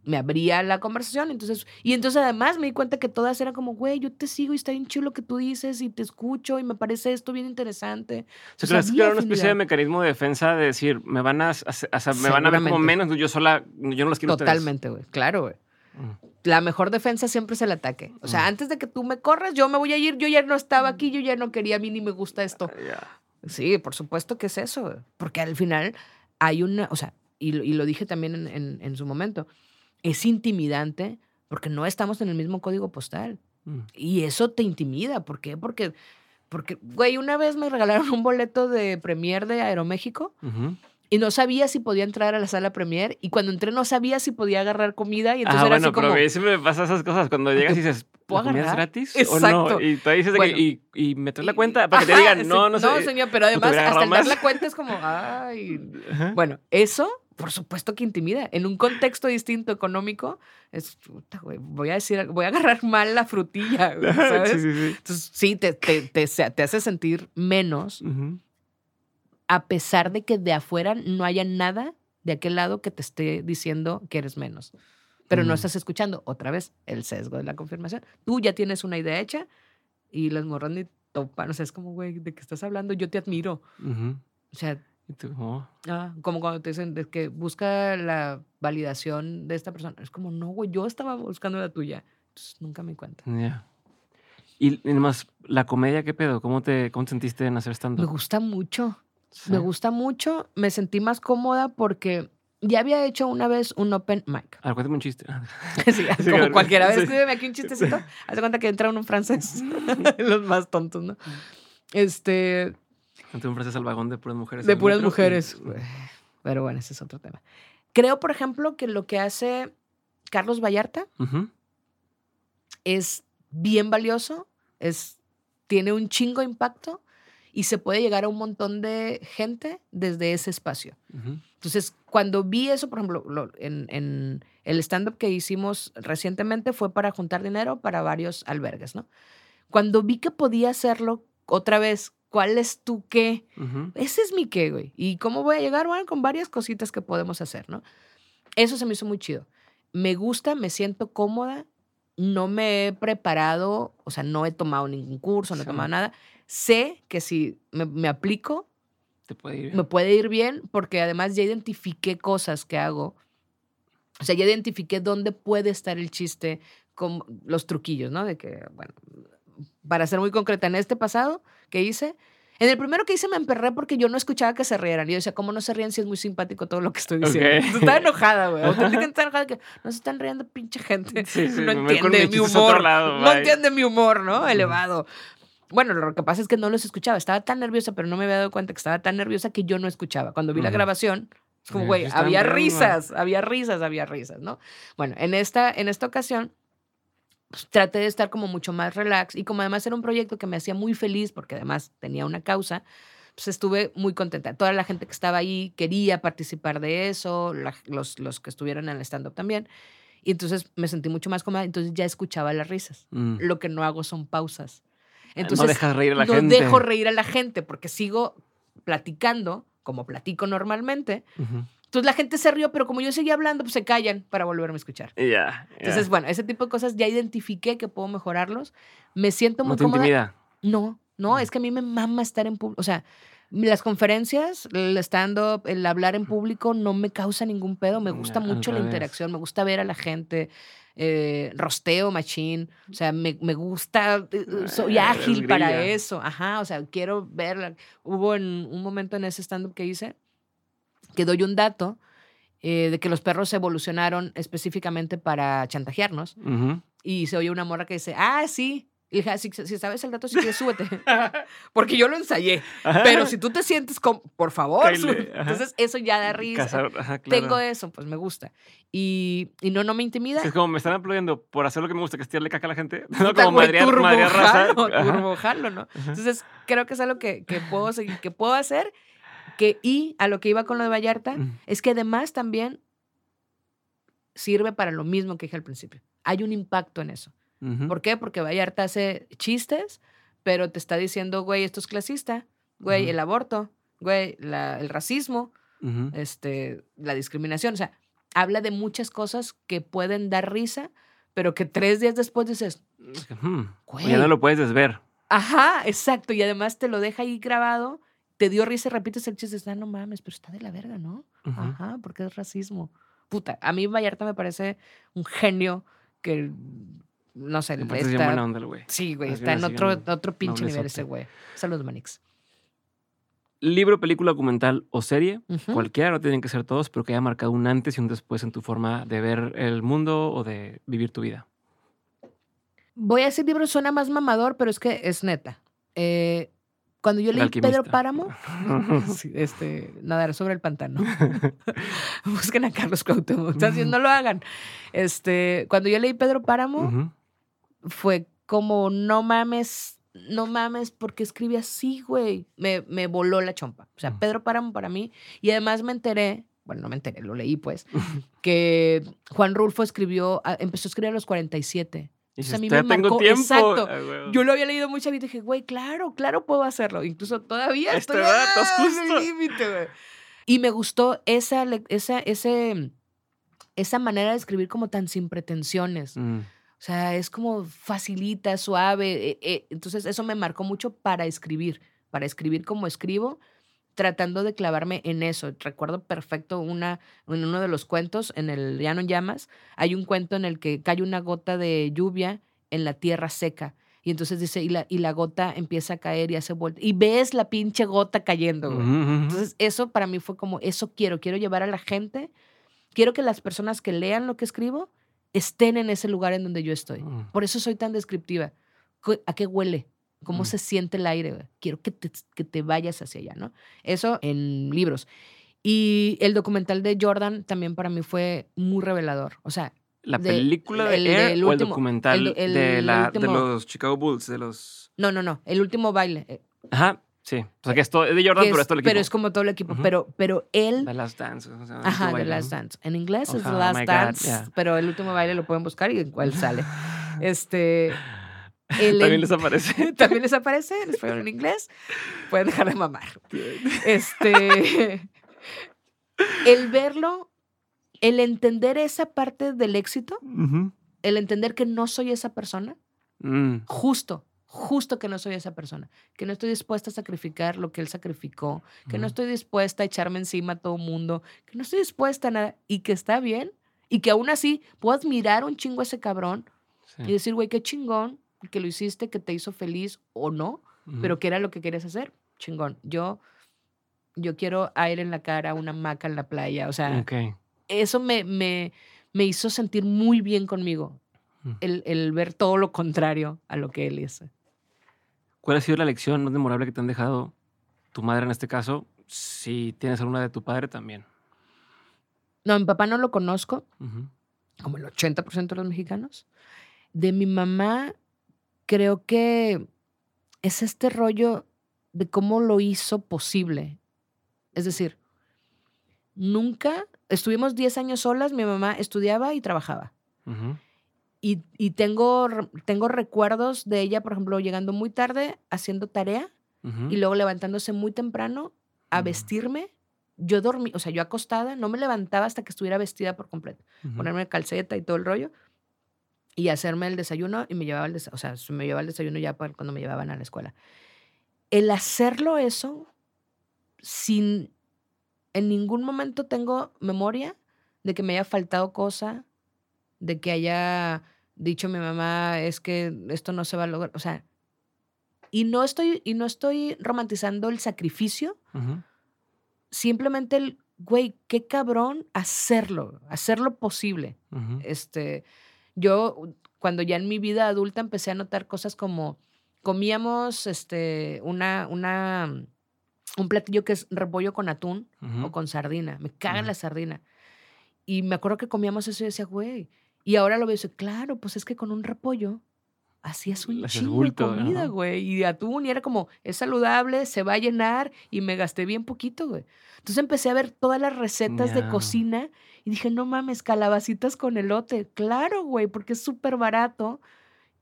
Mm. Me abría la conversación. Entonces, y entonces además me di cuenta que todas eran como, güey, yo te sigo y está bien chulo lo que tú dices y te escucho y me parece esto bien interesante. O sea, O sea, ¿crees que era una especie de mecanismo de defensa de decir, me van a, hacer- o sea, me van a ver como menos, yo sola, yo no las quiero a ustedes"? Totalmente, güey. Claro, güey. Mm. La mejor defensa siempre es el ataque. O sea, Mm. antes de que tú me corras, yo me voy a ir, yo ya no estaba aquí, yo ya no quería, a mí ni me gusta esto. Ya. Sí, por supuesto que es eso, güey. porque al final hay una, o sea, y, lo- y lo dije también en, en- en su momento, es intimidante porque no estamos en el mismo código postal. Mm. Y eso te intimida. ¿Por qué? Porque, porque, güey, una vez me regalaron un boleto de premier de Aeroméxico y no sabía si podía entrar a la sala premier y cuando entré no sabía si podía agarrar comida y entonces ah, era bueno, así como... pero a mí siempre me pasa esas cosas cuando llegas y dices, *laughs* ¿puedo ¿la agarrar? gratis Exacto. o no? Y tú dices Bueno. que, y, y me traes la cuenta *laughs* para que te digan, no, no sé. No, señor, pero ¿no te además hasta el dar la cuenta es como, ay... Ajá. Bueno, eso, por supuesto que intimida. En un contexto distinto económico, es, puta, güey, voy a decir, voy a agarrar mal la frutilla, güey, *laughs* ¿sabes? Sí, sí, sí. Entonces, sí, te, te, te, te hace sentir menos, a pesar de que de afuera no haya nada de aquel lado que te esté diciendo que eres menos. Pero no Mm. estás escuchando, otra vez, el sesgo de la confirmación. Tú ya tienes una idea hecha y las morras ni topan. O sea, es como, güey, ¿de qué estás hablando? Yo te admiro. O sea, Y tú, oh, Ah, como cuando te dicen de que busca la validación de esta persona. Es como, no, güey, yo estaba buscando la tuya. Entonces nunca me cuenta. ya. Y, y además, la comedia, ¿qué pedo? ¿Cómo te, cómo te sentiste en hacer Me stand-up? gusta mucho. Sí. Me gusta mucho. Me sentí más cómoda porque ya había hecho una vez un open mic. A ver, cuéntame un chiste. *laughs* *laughs* Sí, Sí, como claro. cualquiera vez. Sí. Escríbeme aquí un chistecito. *laughs* Haz cuenta que entra uno francés. Los más tontos, ¿no? Este, Ante un francés al vagón de puras mujeres. de puras mujeres. Pero bueno, ese es otro tema. Creo, por ejemplo, que lo que hace Carlos Vallarta es bien valioso, es, tiene un chingo impacto y se puede llegar a un montón de gente desde ese espacio. Entonces, cuando vi eso, por ejemplo, lo- en, en el stand-up que hicimos recientemente fue para juntar dinero para varios albergues, ¿no? Cuando vi que podía hacerlo otra vez, ¿cuál es tu qué? Ujú. Ese es mi qué, güey. ¿Y cómo voy a llegar? Bueno, con varias cositas que podemos hacer, ¿no? Eso se me hizo muy chido. Me gusta, me siento cómoda, no me he preparado, o sea, no he tomado ningún curso, no he Sí. tomado nada. Sé que si me, me aplico, Te puede ir. me puede ir bien porque además ya identifiqué cosas que hago. O sea, ya identifiqué dónde puede estar el chiste con los truquillos, ¿no? De que, bueno, para ser muy concreta, en este pasado que hice, en el primero que hice me emperré porque yo no escuchaba que se rieran. Y yo decía, ¿cómo no se ríen si es muy simpático todo lo que estoy diciendo? Ok. Entonces, Estaba enojada, güey. *laughs* Enojada que no se están riendo, pinche gente. Sí, sí, no entiende mi humor. lado, no entiende mi humor, ¿no? Elevado. Bueno, lo que pasa es que no los escuchaba. Estaba tan nerviosa, pero no me había dado cuenta que estaba tan nerviosa que yo no escuchaba. Cuando vi la Ujú. grabación, es como, Eh, güey, había risas, había risas, había risas, ¿no? Bueno, en esta, en esta ocasión, pues, traté de estar como mucho más relax y como además era un proyecto que me hacía muy feliz porque además tenía una causa, pues estuve muy contenta. Toda la gente que estaba ahí quería participar de eso, la- los, los que estuvieron en el stand-up también. Y entonces me sentí mucho más cómoda, entonces ya escuchaba las risas. Mm. Lo que no hago son pausas. no Entonces, dejas reír a la no gente. dejo reír a la gente porque sigo platicando como platico normalmente. Ujú. Entonces la gente se rió, pero como yo seguía hablando, pues se callan para volverme a escuchar. Ya. Entonces, ya. bueno, ese tipo de cosas ya identifiqué que puedo mejorarlos. Me siento muy no te cómoda. intimida. No, no, Mm. es que a mí me mama estar en público. O sea, las conferencias, el stand-up, el hablar en público no me causa ningún pedo. Me gusta Ya, al mucho la interacción, me gusta ver a la gente. eh, rosteo, machine. O sea, me, me gusta, eh, eh, soy Ah, eres ágil para eso. Ajá, o sea, quiero verla. Hubo en un momento en ese stand-up que hice que doy un dato eh, de que los perros evolucionaron específicamente para chantajearnos. Ujú. Y se oye una morra que dice, ah, sí. Y dije, "Ah, si, si sabes el dato, si quieres, súbete. *laughs* Porque yo lo ensayé. Pero si tú te sientes como, por favor, Cáele, súbete". ajá. Entonces, eso ya da risa. Cazar- ajá, claro. Tengo eso, pues me gusta. Y, y no, no me intimida. Es como me están aplaudiendo por hacer lo que me gusta, que es tirarle caca a la gente. *laughs* No, como madrear, madrear raza. Ajá. turbojalo, ¿no? Entonces, creo que es algo que, que puedo que puedo hacer. Que, y a lo que iba con lo de Vallarta, Mm. es que además también sirve para lo mismo que dije al principio. Hay un impacto en eso. ¿Por qué? Porque Vallarta hace chistes, pero te está diciendo, güey, esto es clasista, güey, el aborto, güey, la- el racismo, este, la discriminación. O sea, habla de muchas cosas que pueden dar risa, pero que tres días después dices, hmm, Güey. Ya no lo puedes desver. ajá, exacto, y además te lo deja ahí grabado, te dio risa y repites el chiste, ah, no mames, pero está de la verga, ¿no? Ajá, porque es racismo. Puta, a mí Vallarta me parece un genio que, no sé, parece bien está- buena onda el güey. Sí, güey, Es está en otro, otro pinche nivel ese güey. Saludos, Manix. Libro, película, documental o serie. Cualquiera, no tienen que ser todos, pero que haya marcado un antes y un después en tu forma de ver el mundo o de vivir tu vida. Voy a decir libro, suena más mamador, pero es que es neta. Eh, cuando yo El leí Pedro. Páramo, *laughs* *laughs* sí, este, nadar sobre el pantano. *laughs* Busquen a Carlos Cuauhtémoc. Diciendo, no lo hagan. Este, cuando yo leí Pedro Páramo, Ujú. fue como, no mames, no mames, porque escribe así, güey. Me, me voló la chompa. O sea, Mm. Pedro Páramo para mí. Y además me enteré, bueno, no me enteré, lo leí pues, que Juan Rulfo escribió, a- empezó a escribir a los 47. Y a mí dices, me "Todavía tengo marcó- tiempo. exacto. Ah. Yo lo había leído mucha vida y dije, güey, claro, claro puedo hacerlo. Incluso todavía A estoy justo. *laughs* límite, güey. Y me gustó esa, esa, ese, esa manera de escribir como tan sin pretensiones. Mm. O sea, es como facilita, suave. eh, eh, Entonces, eso me marcó mucho para escribir, para escribir como escribo. Tratando de clavarme en eso. Recuerdo perfecto una, en uno de los cuentos, en el Llano en Llamas, hay un cuento en el que cae una gota de lluvia en la tierra seca. Y entonces dice, y la, y la gota empieza a caer y hace vuelta. Y ves la pinche gota cayendo, güey. Entonces, eso para mí fue como, eso quiero, quiero llevar a la gente, quiero que las personas que lean lo que escribo estén en ese lugar en donde yo estoy. Mm. Por eso soy tan descriptiva. ¿A qué huele? ¿Cómo Mm. se siente el aire? güey? Quiero que te, que te vayas hacia allá, ¿no? Eso en libros. Y el documental de Jordan también para mí fue muy revelador. O sea, ¿La de- película de el Air del o el último- documental el el de, la, de último- los Chicago Bulls? De los... no, no, no. El último baile. eh, Ajá, sí. O sea que esto es de Jordan, que pero es- es el equipo. pero es como todo el equipo. Ujú. pero, pero él The Last Dance. o sea, el Ajá, último The baile, Last. Dance. En inglés es sea, The oh Last Dance, yeah. pero el último baile lo pueden buscar y en cuál sale. *laughs* Este. El También en- *laughs* les aparece. También les aparece en español en inglés. Pueden dejar de mamar. Este. El verlo, el entender esa parte del éxito, Ujú. el entender que no soy esa persona, Mm, justo, justo que no soy esa persona, que no estoy dispuesta a sacrificar lo que él sacrificó, que no Ujú. estoy dispuesta a echarme encima a todo mundo, que no estoy dispuesta a nada y que está bien y que aún así puedo admirar un chingo a ese cabrón sí. y decir, güey, qué chingón que lo hiciste, que te hizo feliz o no, pero que era lo que querías hacer, chingón. Yo, yo quiero aire en la cara, una maca en la playa, o sea, eso me, me, me hizo sentir muy bien conmigo, el, el ver todo lo contrario a lo que él hizo. ¿Cuál ha sido la lección más memorable que te han dejado tu madre en este caso? Si tienes alguna de tu padre también. No, mi papá no lo conozco, como el 80% de los mexicanos. De mi mamá, creo que es este rollo de cómo lo hizo posible. Es decir, nunca, estuvimos 10 años solas, mi mamá estudiaba y trabajaba. Y, y tengo, tengo recuerdos de ella, por ejemplo, llegando muy tarde, haciendo tarea y luego levantándose muy temprano a vestirme. Yo dormí, o sea, yo acostada, no me levantaba hasta que estuviera vestida por completo. Ponerme calceta y todo el rollo y hacerme el desayuno y me llevaba el desayuno, o sea, se me llevaba el desayuno ya para cuando me llevaban a la escuela. El hacerlo eso sin en ningún momento tengo memoria de que me haya faltado cosa, de que haya dicho mi mamá es que esto no se va a lograr, o sea, y no estoy y no estoy romantizando el sacrificio, simplemente el güey, qué cabrón hacerlo, hacerlo posible. Este, yo cuando ya en mi vida adulta empecé a notar cosas como comíamos este una una un platillo que es repollo con atún o con sardina. Me cagan Ujú. la sardina. Y me acuerdo que comíamos eso y decía, güey. Y ahora lo veo y dice, claro, pues es que con un repollo hacías un hacías chingo de comida, güey. Y de atún, y era como, es saludable, se va a llenar, y me gasté bien poquito, güey. Entonces empecé a ver todas las recetas de cocina y dije, no mames, calabacitas con elote. Claro, güey, porque es súper barato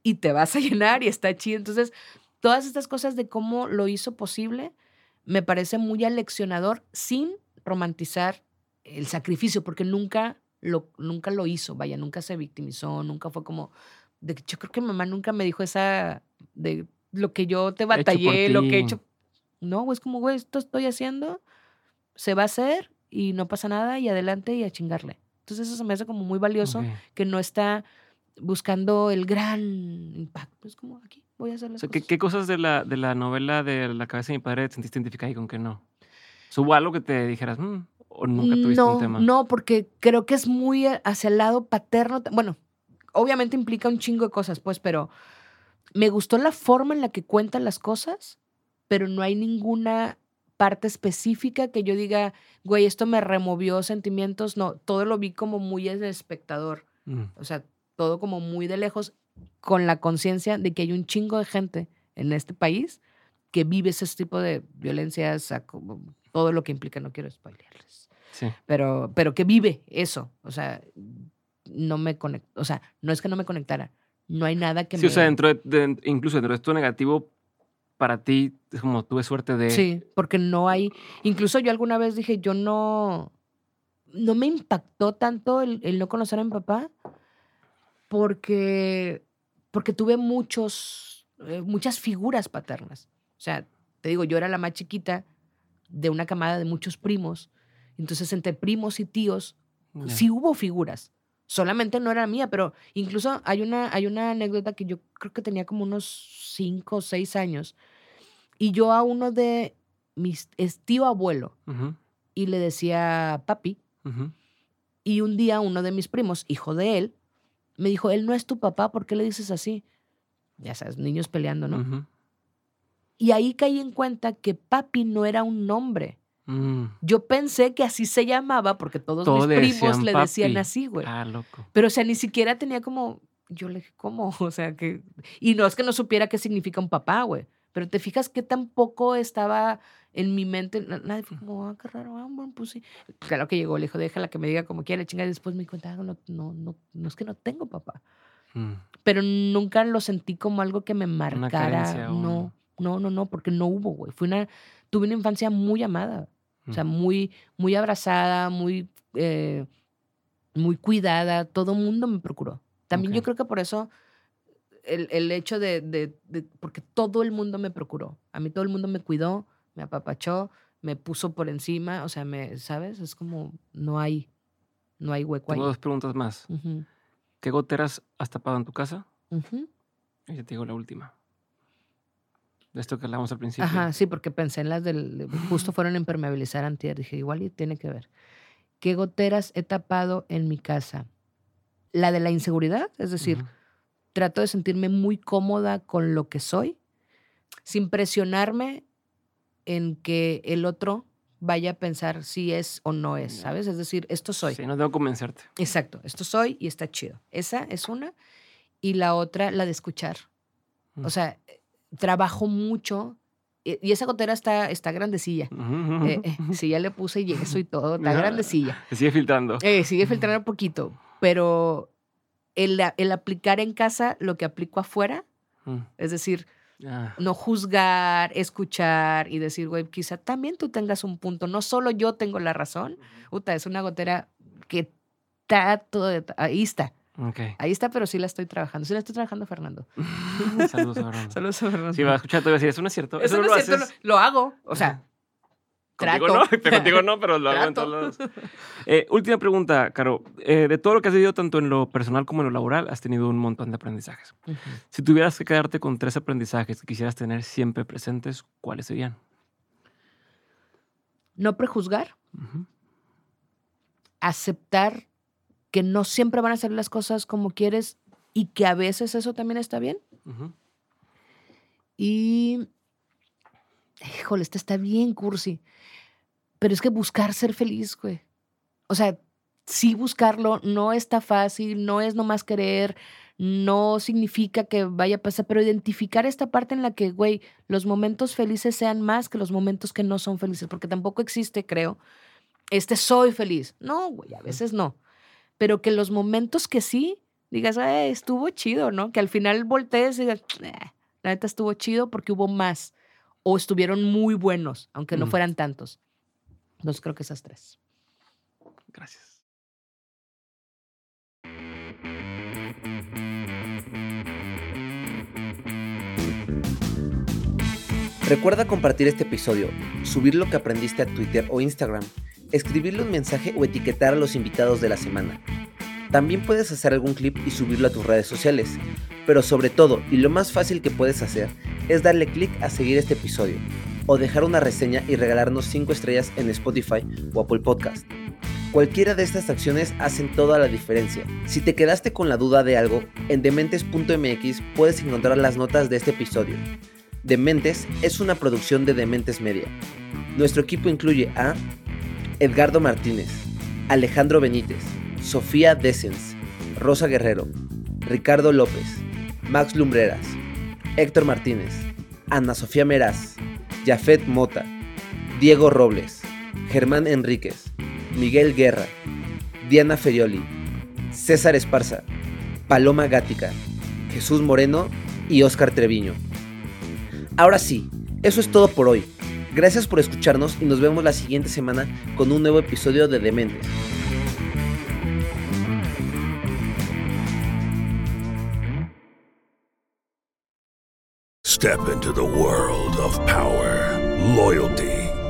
y te vas a *laughs* llenar y está chido. Entonces, todas estas cosas de cómo lo hizo posible me parece muy aleccionador sin romantizar el sacrificio, porque nunca lo, nunca lo hizo, vaya, nunca se victimizó, nunca fue como, de, que- yo creo que mamá nunca me dijo esa, de lo que yo te batallé, lo que he hecho. No, güey, es como, güey, esto estoy haciendo, se va a hacer y no pasa nada y adelante y a chingarle. Entonces eso se me hace como muy valioso Ok. que no está buscando el gran impacto. Es como aquí voy a hacer O las sea, ¿qué, cosas. qué cosas de la, de la novela de La cabeza de mi padre te sentiste identificada y con qué no? ¿Hubo algo que te dijeras, "Mm", o nunca tuviste no, un tema? no, porque creo que es muy hacia el lado paterno. Bueno, obviamente implica un chingo de cosas, pues, pero me gustó la forma en la que cuentan las cosas, pero no hay ninguna parte específica que yo diga, güey, esto me removió sentimientos. No, todo lo vi como muy de espectador. Mm, O sea, todo como muy de lejos, con la conciencia de que hay un chingo de gente en este país que vive ese tipo de violencias, a como- todo lo que implica, no quiero spoilearles, sí. pero, pero que vive eso. O sea, no me conecto, o sea, no es que no me conectara, no hay nada que Sí, me... o sea, dentro de, de- incluso dentro de esto negativo, para ti es como tuve suerte de... Sí, porque no hay. Incluso yo alguna vez dije, yo no. No me impactó tanto el, el no conocer a mi papá porque, porque tuve muchos, eh, muchas figuras paternas. O sea, te digo, yo era la más chiquita de una camada de muchos primos. Entonces, entre primos y tíos, Ya. sí hubo figuras. Solamente no era mía, pero incluso hay una, hay una anécdota que yo creo que tenía como unos cinco o seis años. Y yo a uno de mis, es tío abuelo, y le decía papi. Y un día uno de mis primos, hijo de él, me dijo, él no es tu papá, ¿por qué le dices así? Ya sabes, niños peleando, ¿no? Y ahí caí en cuenta que papi no era un nombre. Mm. Yo pensé que así se llamaba porque todos Todos mis primos decían le decían papi. así, güey. Ah, loco. Pero, o sea, ni siquiera tenía como. Yo le dije, ¿cómo? *laughs* O sea, que. Y no es que no supiera qué significa un papá, güey. Pero te fijas que tampoco estaba en mi mente. na- Nadie fue como, ah, qué raro, ah, bueno, pues sí. Claro que llegó, le dijo, déjala que me diga como quiera, chinga. Y después me di cuenta, ah, no, no, no, no es que no tengo papá. Mm. Pero nunca lo sentí como algo que me marcara. carencia, No, no, no, no, porque no hubo, güey. Fue una. Tuve una infancia muy amada. O sea, muy, muy abrazada, muy, eh, muy cuidada. Todo mundo me procuró. También yo Ok. creo que por eso el, el hecho de, de- de- Porque todo el mundo me procuró. A mí todo el mundo me cuidó, me apapachó, me puso por encima. O sea, me, ¿sabes? Es como, no hay, no hay hueco ahí. Tengo dos preguntas más. ¿Qué goteras has tapado en tu casa? Y ya te digo la última. De esto que hablamos al principio. Ajá, sí, porque pensé en las del. de- Justo fueron a impermeabilizar antier. Dije, igual y tiene que ver. ¿Qué goteras he tapado en mi casa? La de la inseguridad, es decir, trato de sentirme muy cómoda con lo que soy, sin presionarme en que el otro vaya a pensar si es o no es. ¿sabes? Es decir, esto soy. Sí, no debo convencerte. Exacto, esto soy y está chido. Esa es una. Y la otra, la de escuchar. Mm. O sea, trabajo mucho y y esa gotera está, está grandecilla. Ujú, Eh, eh, sí, ya le puse yeso y todo, *laughs* está grandecilla. Sigue filtrando. Eh, sigue filtrando un poquito, pero el, el aplicar en casa lo que aplico afuera, Mm. es decir, Ah, no juzgar, escuchar y decir, güey, quizá también tú tengas un punto, no solo yo tengo la razón. Puta, es una gotera que está todo, ahí está, ahí está, pero sí la estoy trabajando, sí la estoy trabajando, Fernando. *laughs* Saludos a *laughs* Fernando. Saludos a Fernando. Sí, va a escuchar, te voy a decir, eso no es cierto. Eso, Eso no no lo es cierto, haces. lo, lo hago, o sea, Contigo trato. no, pero contigo no, pero lo hago en todos lados. Eh, última pregunta, Caro. Eh, de todo lo que has vivido, tanto en lo personal como en lo laboral, has tenido un montón de aprendizajes. Si tuvieras que quedarte con tres aprendizajes que quisieras tener siempre presentes, ¿cuáles serían? no prejuzgar, aceptar que no siempre van a ser las cosas como quieres y que a veces eso también está bien. Y, híjole, esta está bien cursi, pero es que buscar ser feliz, güey. O sea, sí buscarlo, no está fácil, no es nomás querer, no significa que vaya a pasar, pero identificar esta parte en la que, güey, los momentos felices sean más que los momentos que no son felices, porque tampoco existe, creo, este soy feliz. No, güey, a veces no. Pero que los momentos que sí, digas, "Eh, estuvo chido, ¿no? Que al final voltees y digas, "Eh, la neta estuvo chido porque hubo más o estuvieron muy buenos, aunque no Mm. fueran tantos. Entonces creo que esas tres. Gracias. Recuerda compartir este episodio, subir lo que aprendiste a Twitter o Instagram, escribirle un mensaje o etiquetar a los invitados de la semana. También puedes hacer algún clip y subirlo a tus redes sociales, pero sobre todo, y lo más fácil que puedes hacer, es darle clic a seguir este episodio, o dejar una reseña y regalarnos 5 estrellas en Spotify o Apple Podcast. Cualquiera de estas acciones hacen toda la diferencia. Si te quedaste con la duda de algo, en dementes.mx puedes encontrar las notas de este episodio. Dementes es una producción de Dementes Media. Nuestro equipo incluye a Edgardo Martínez, Alejandro Benítez, Sofía Desens, Rosa Guerrero, Ricardo López, Max Lumbreras, Héctor Martínez, Ana Sofía Meraz, Jafet Mota, Diego Robles, Germán Enríquez, Miguel Guerra, Diana Ferioli, César Esparza, Paloma Gática, Jesús Moreno y Óscar Treviño. Ahora sí, eso es todo por hoy. Gracias por escucharnos y nos vemos la siguiente semana con un nuevo episodio de Dementes. Step into the world of power, loyalty,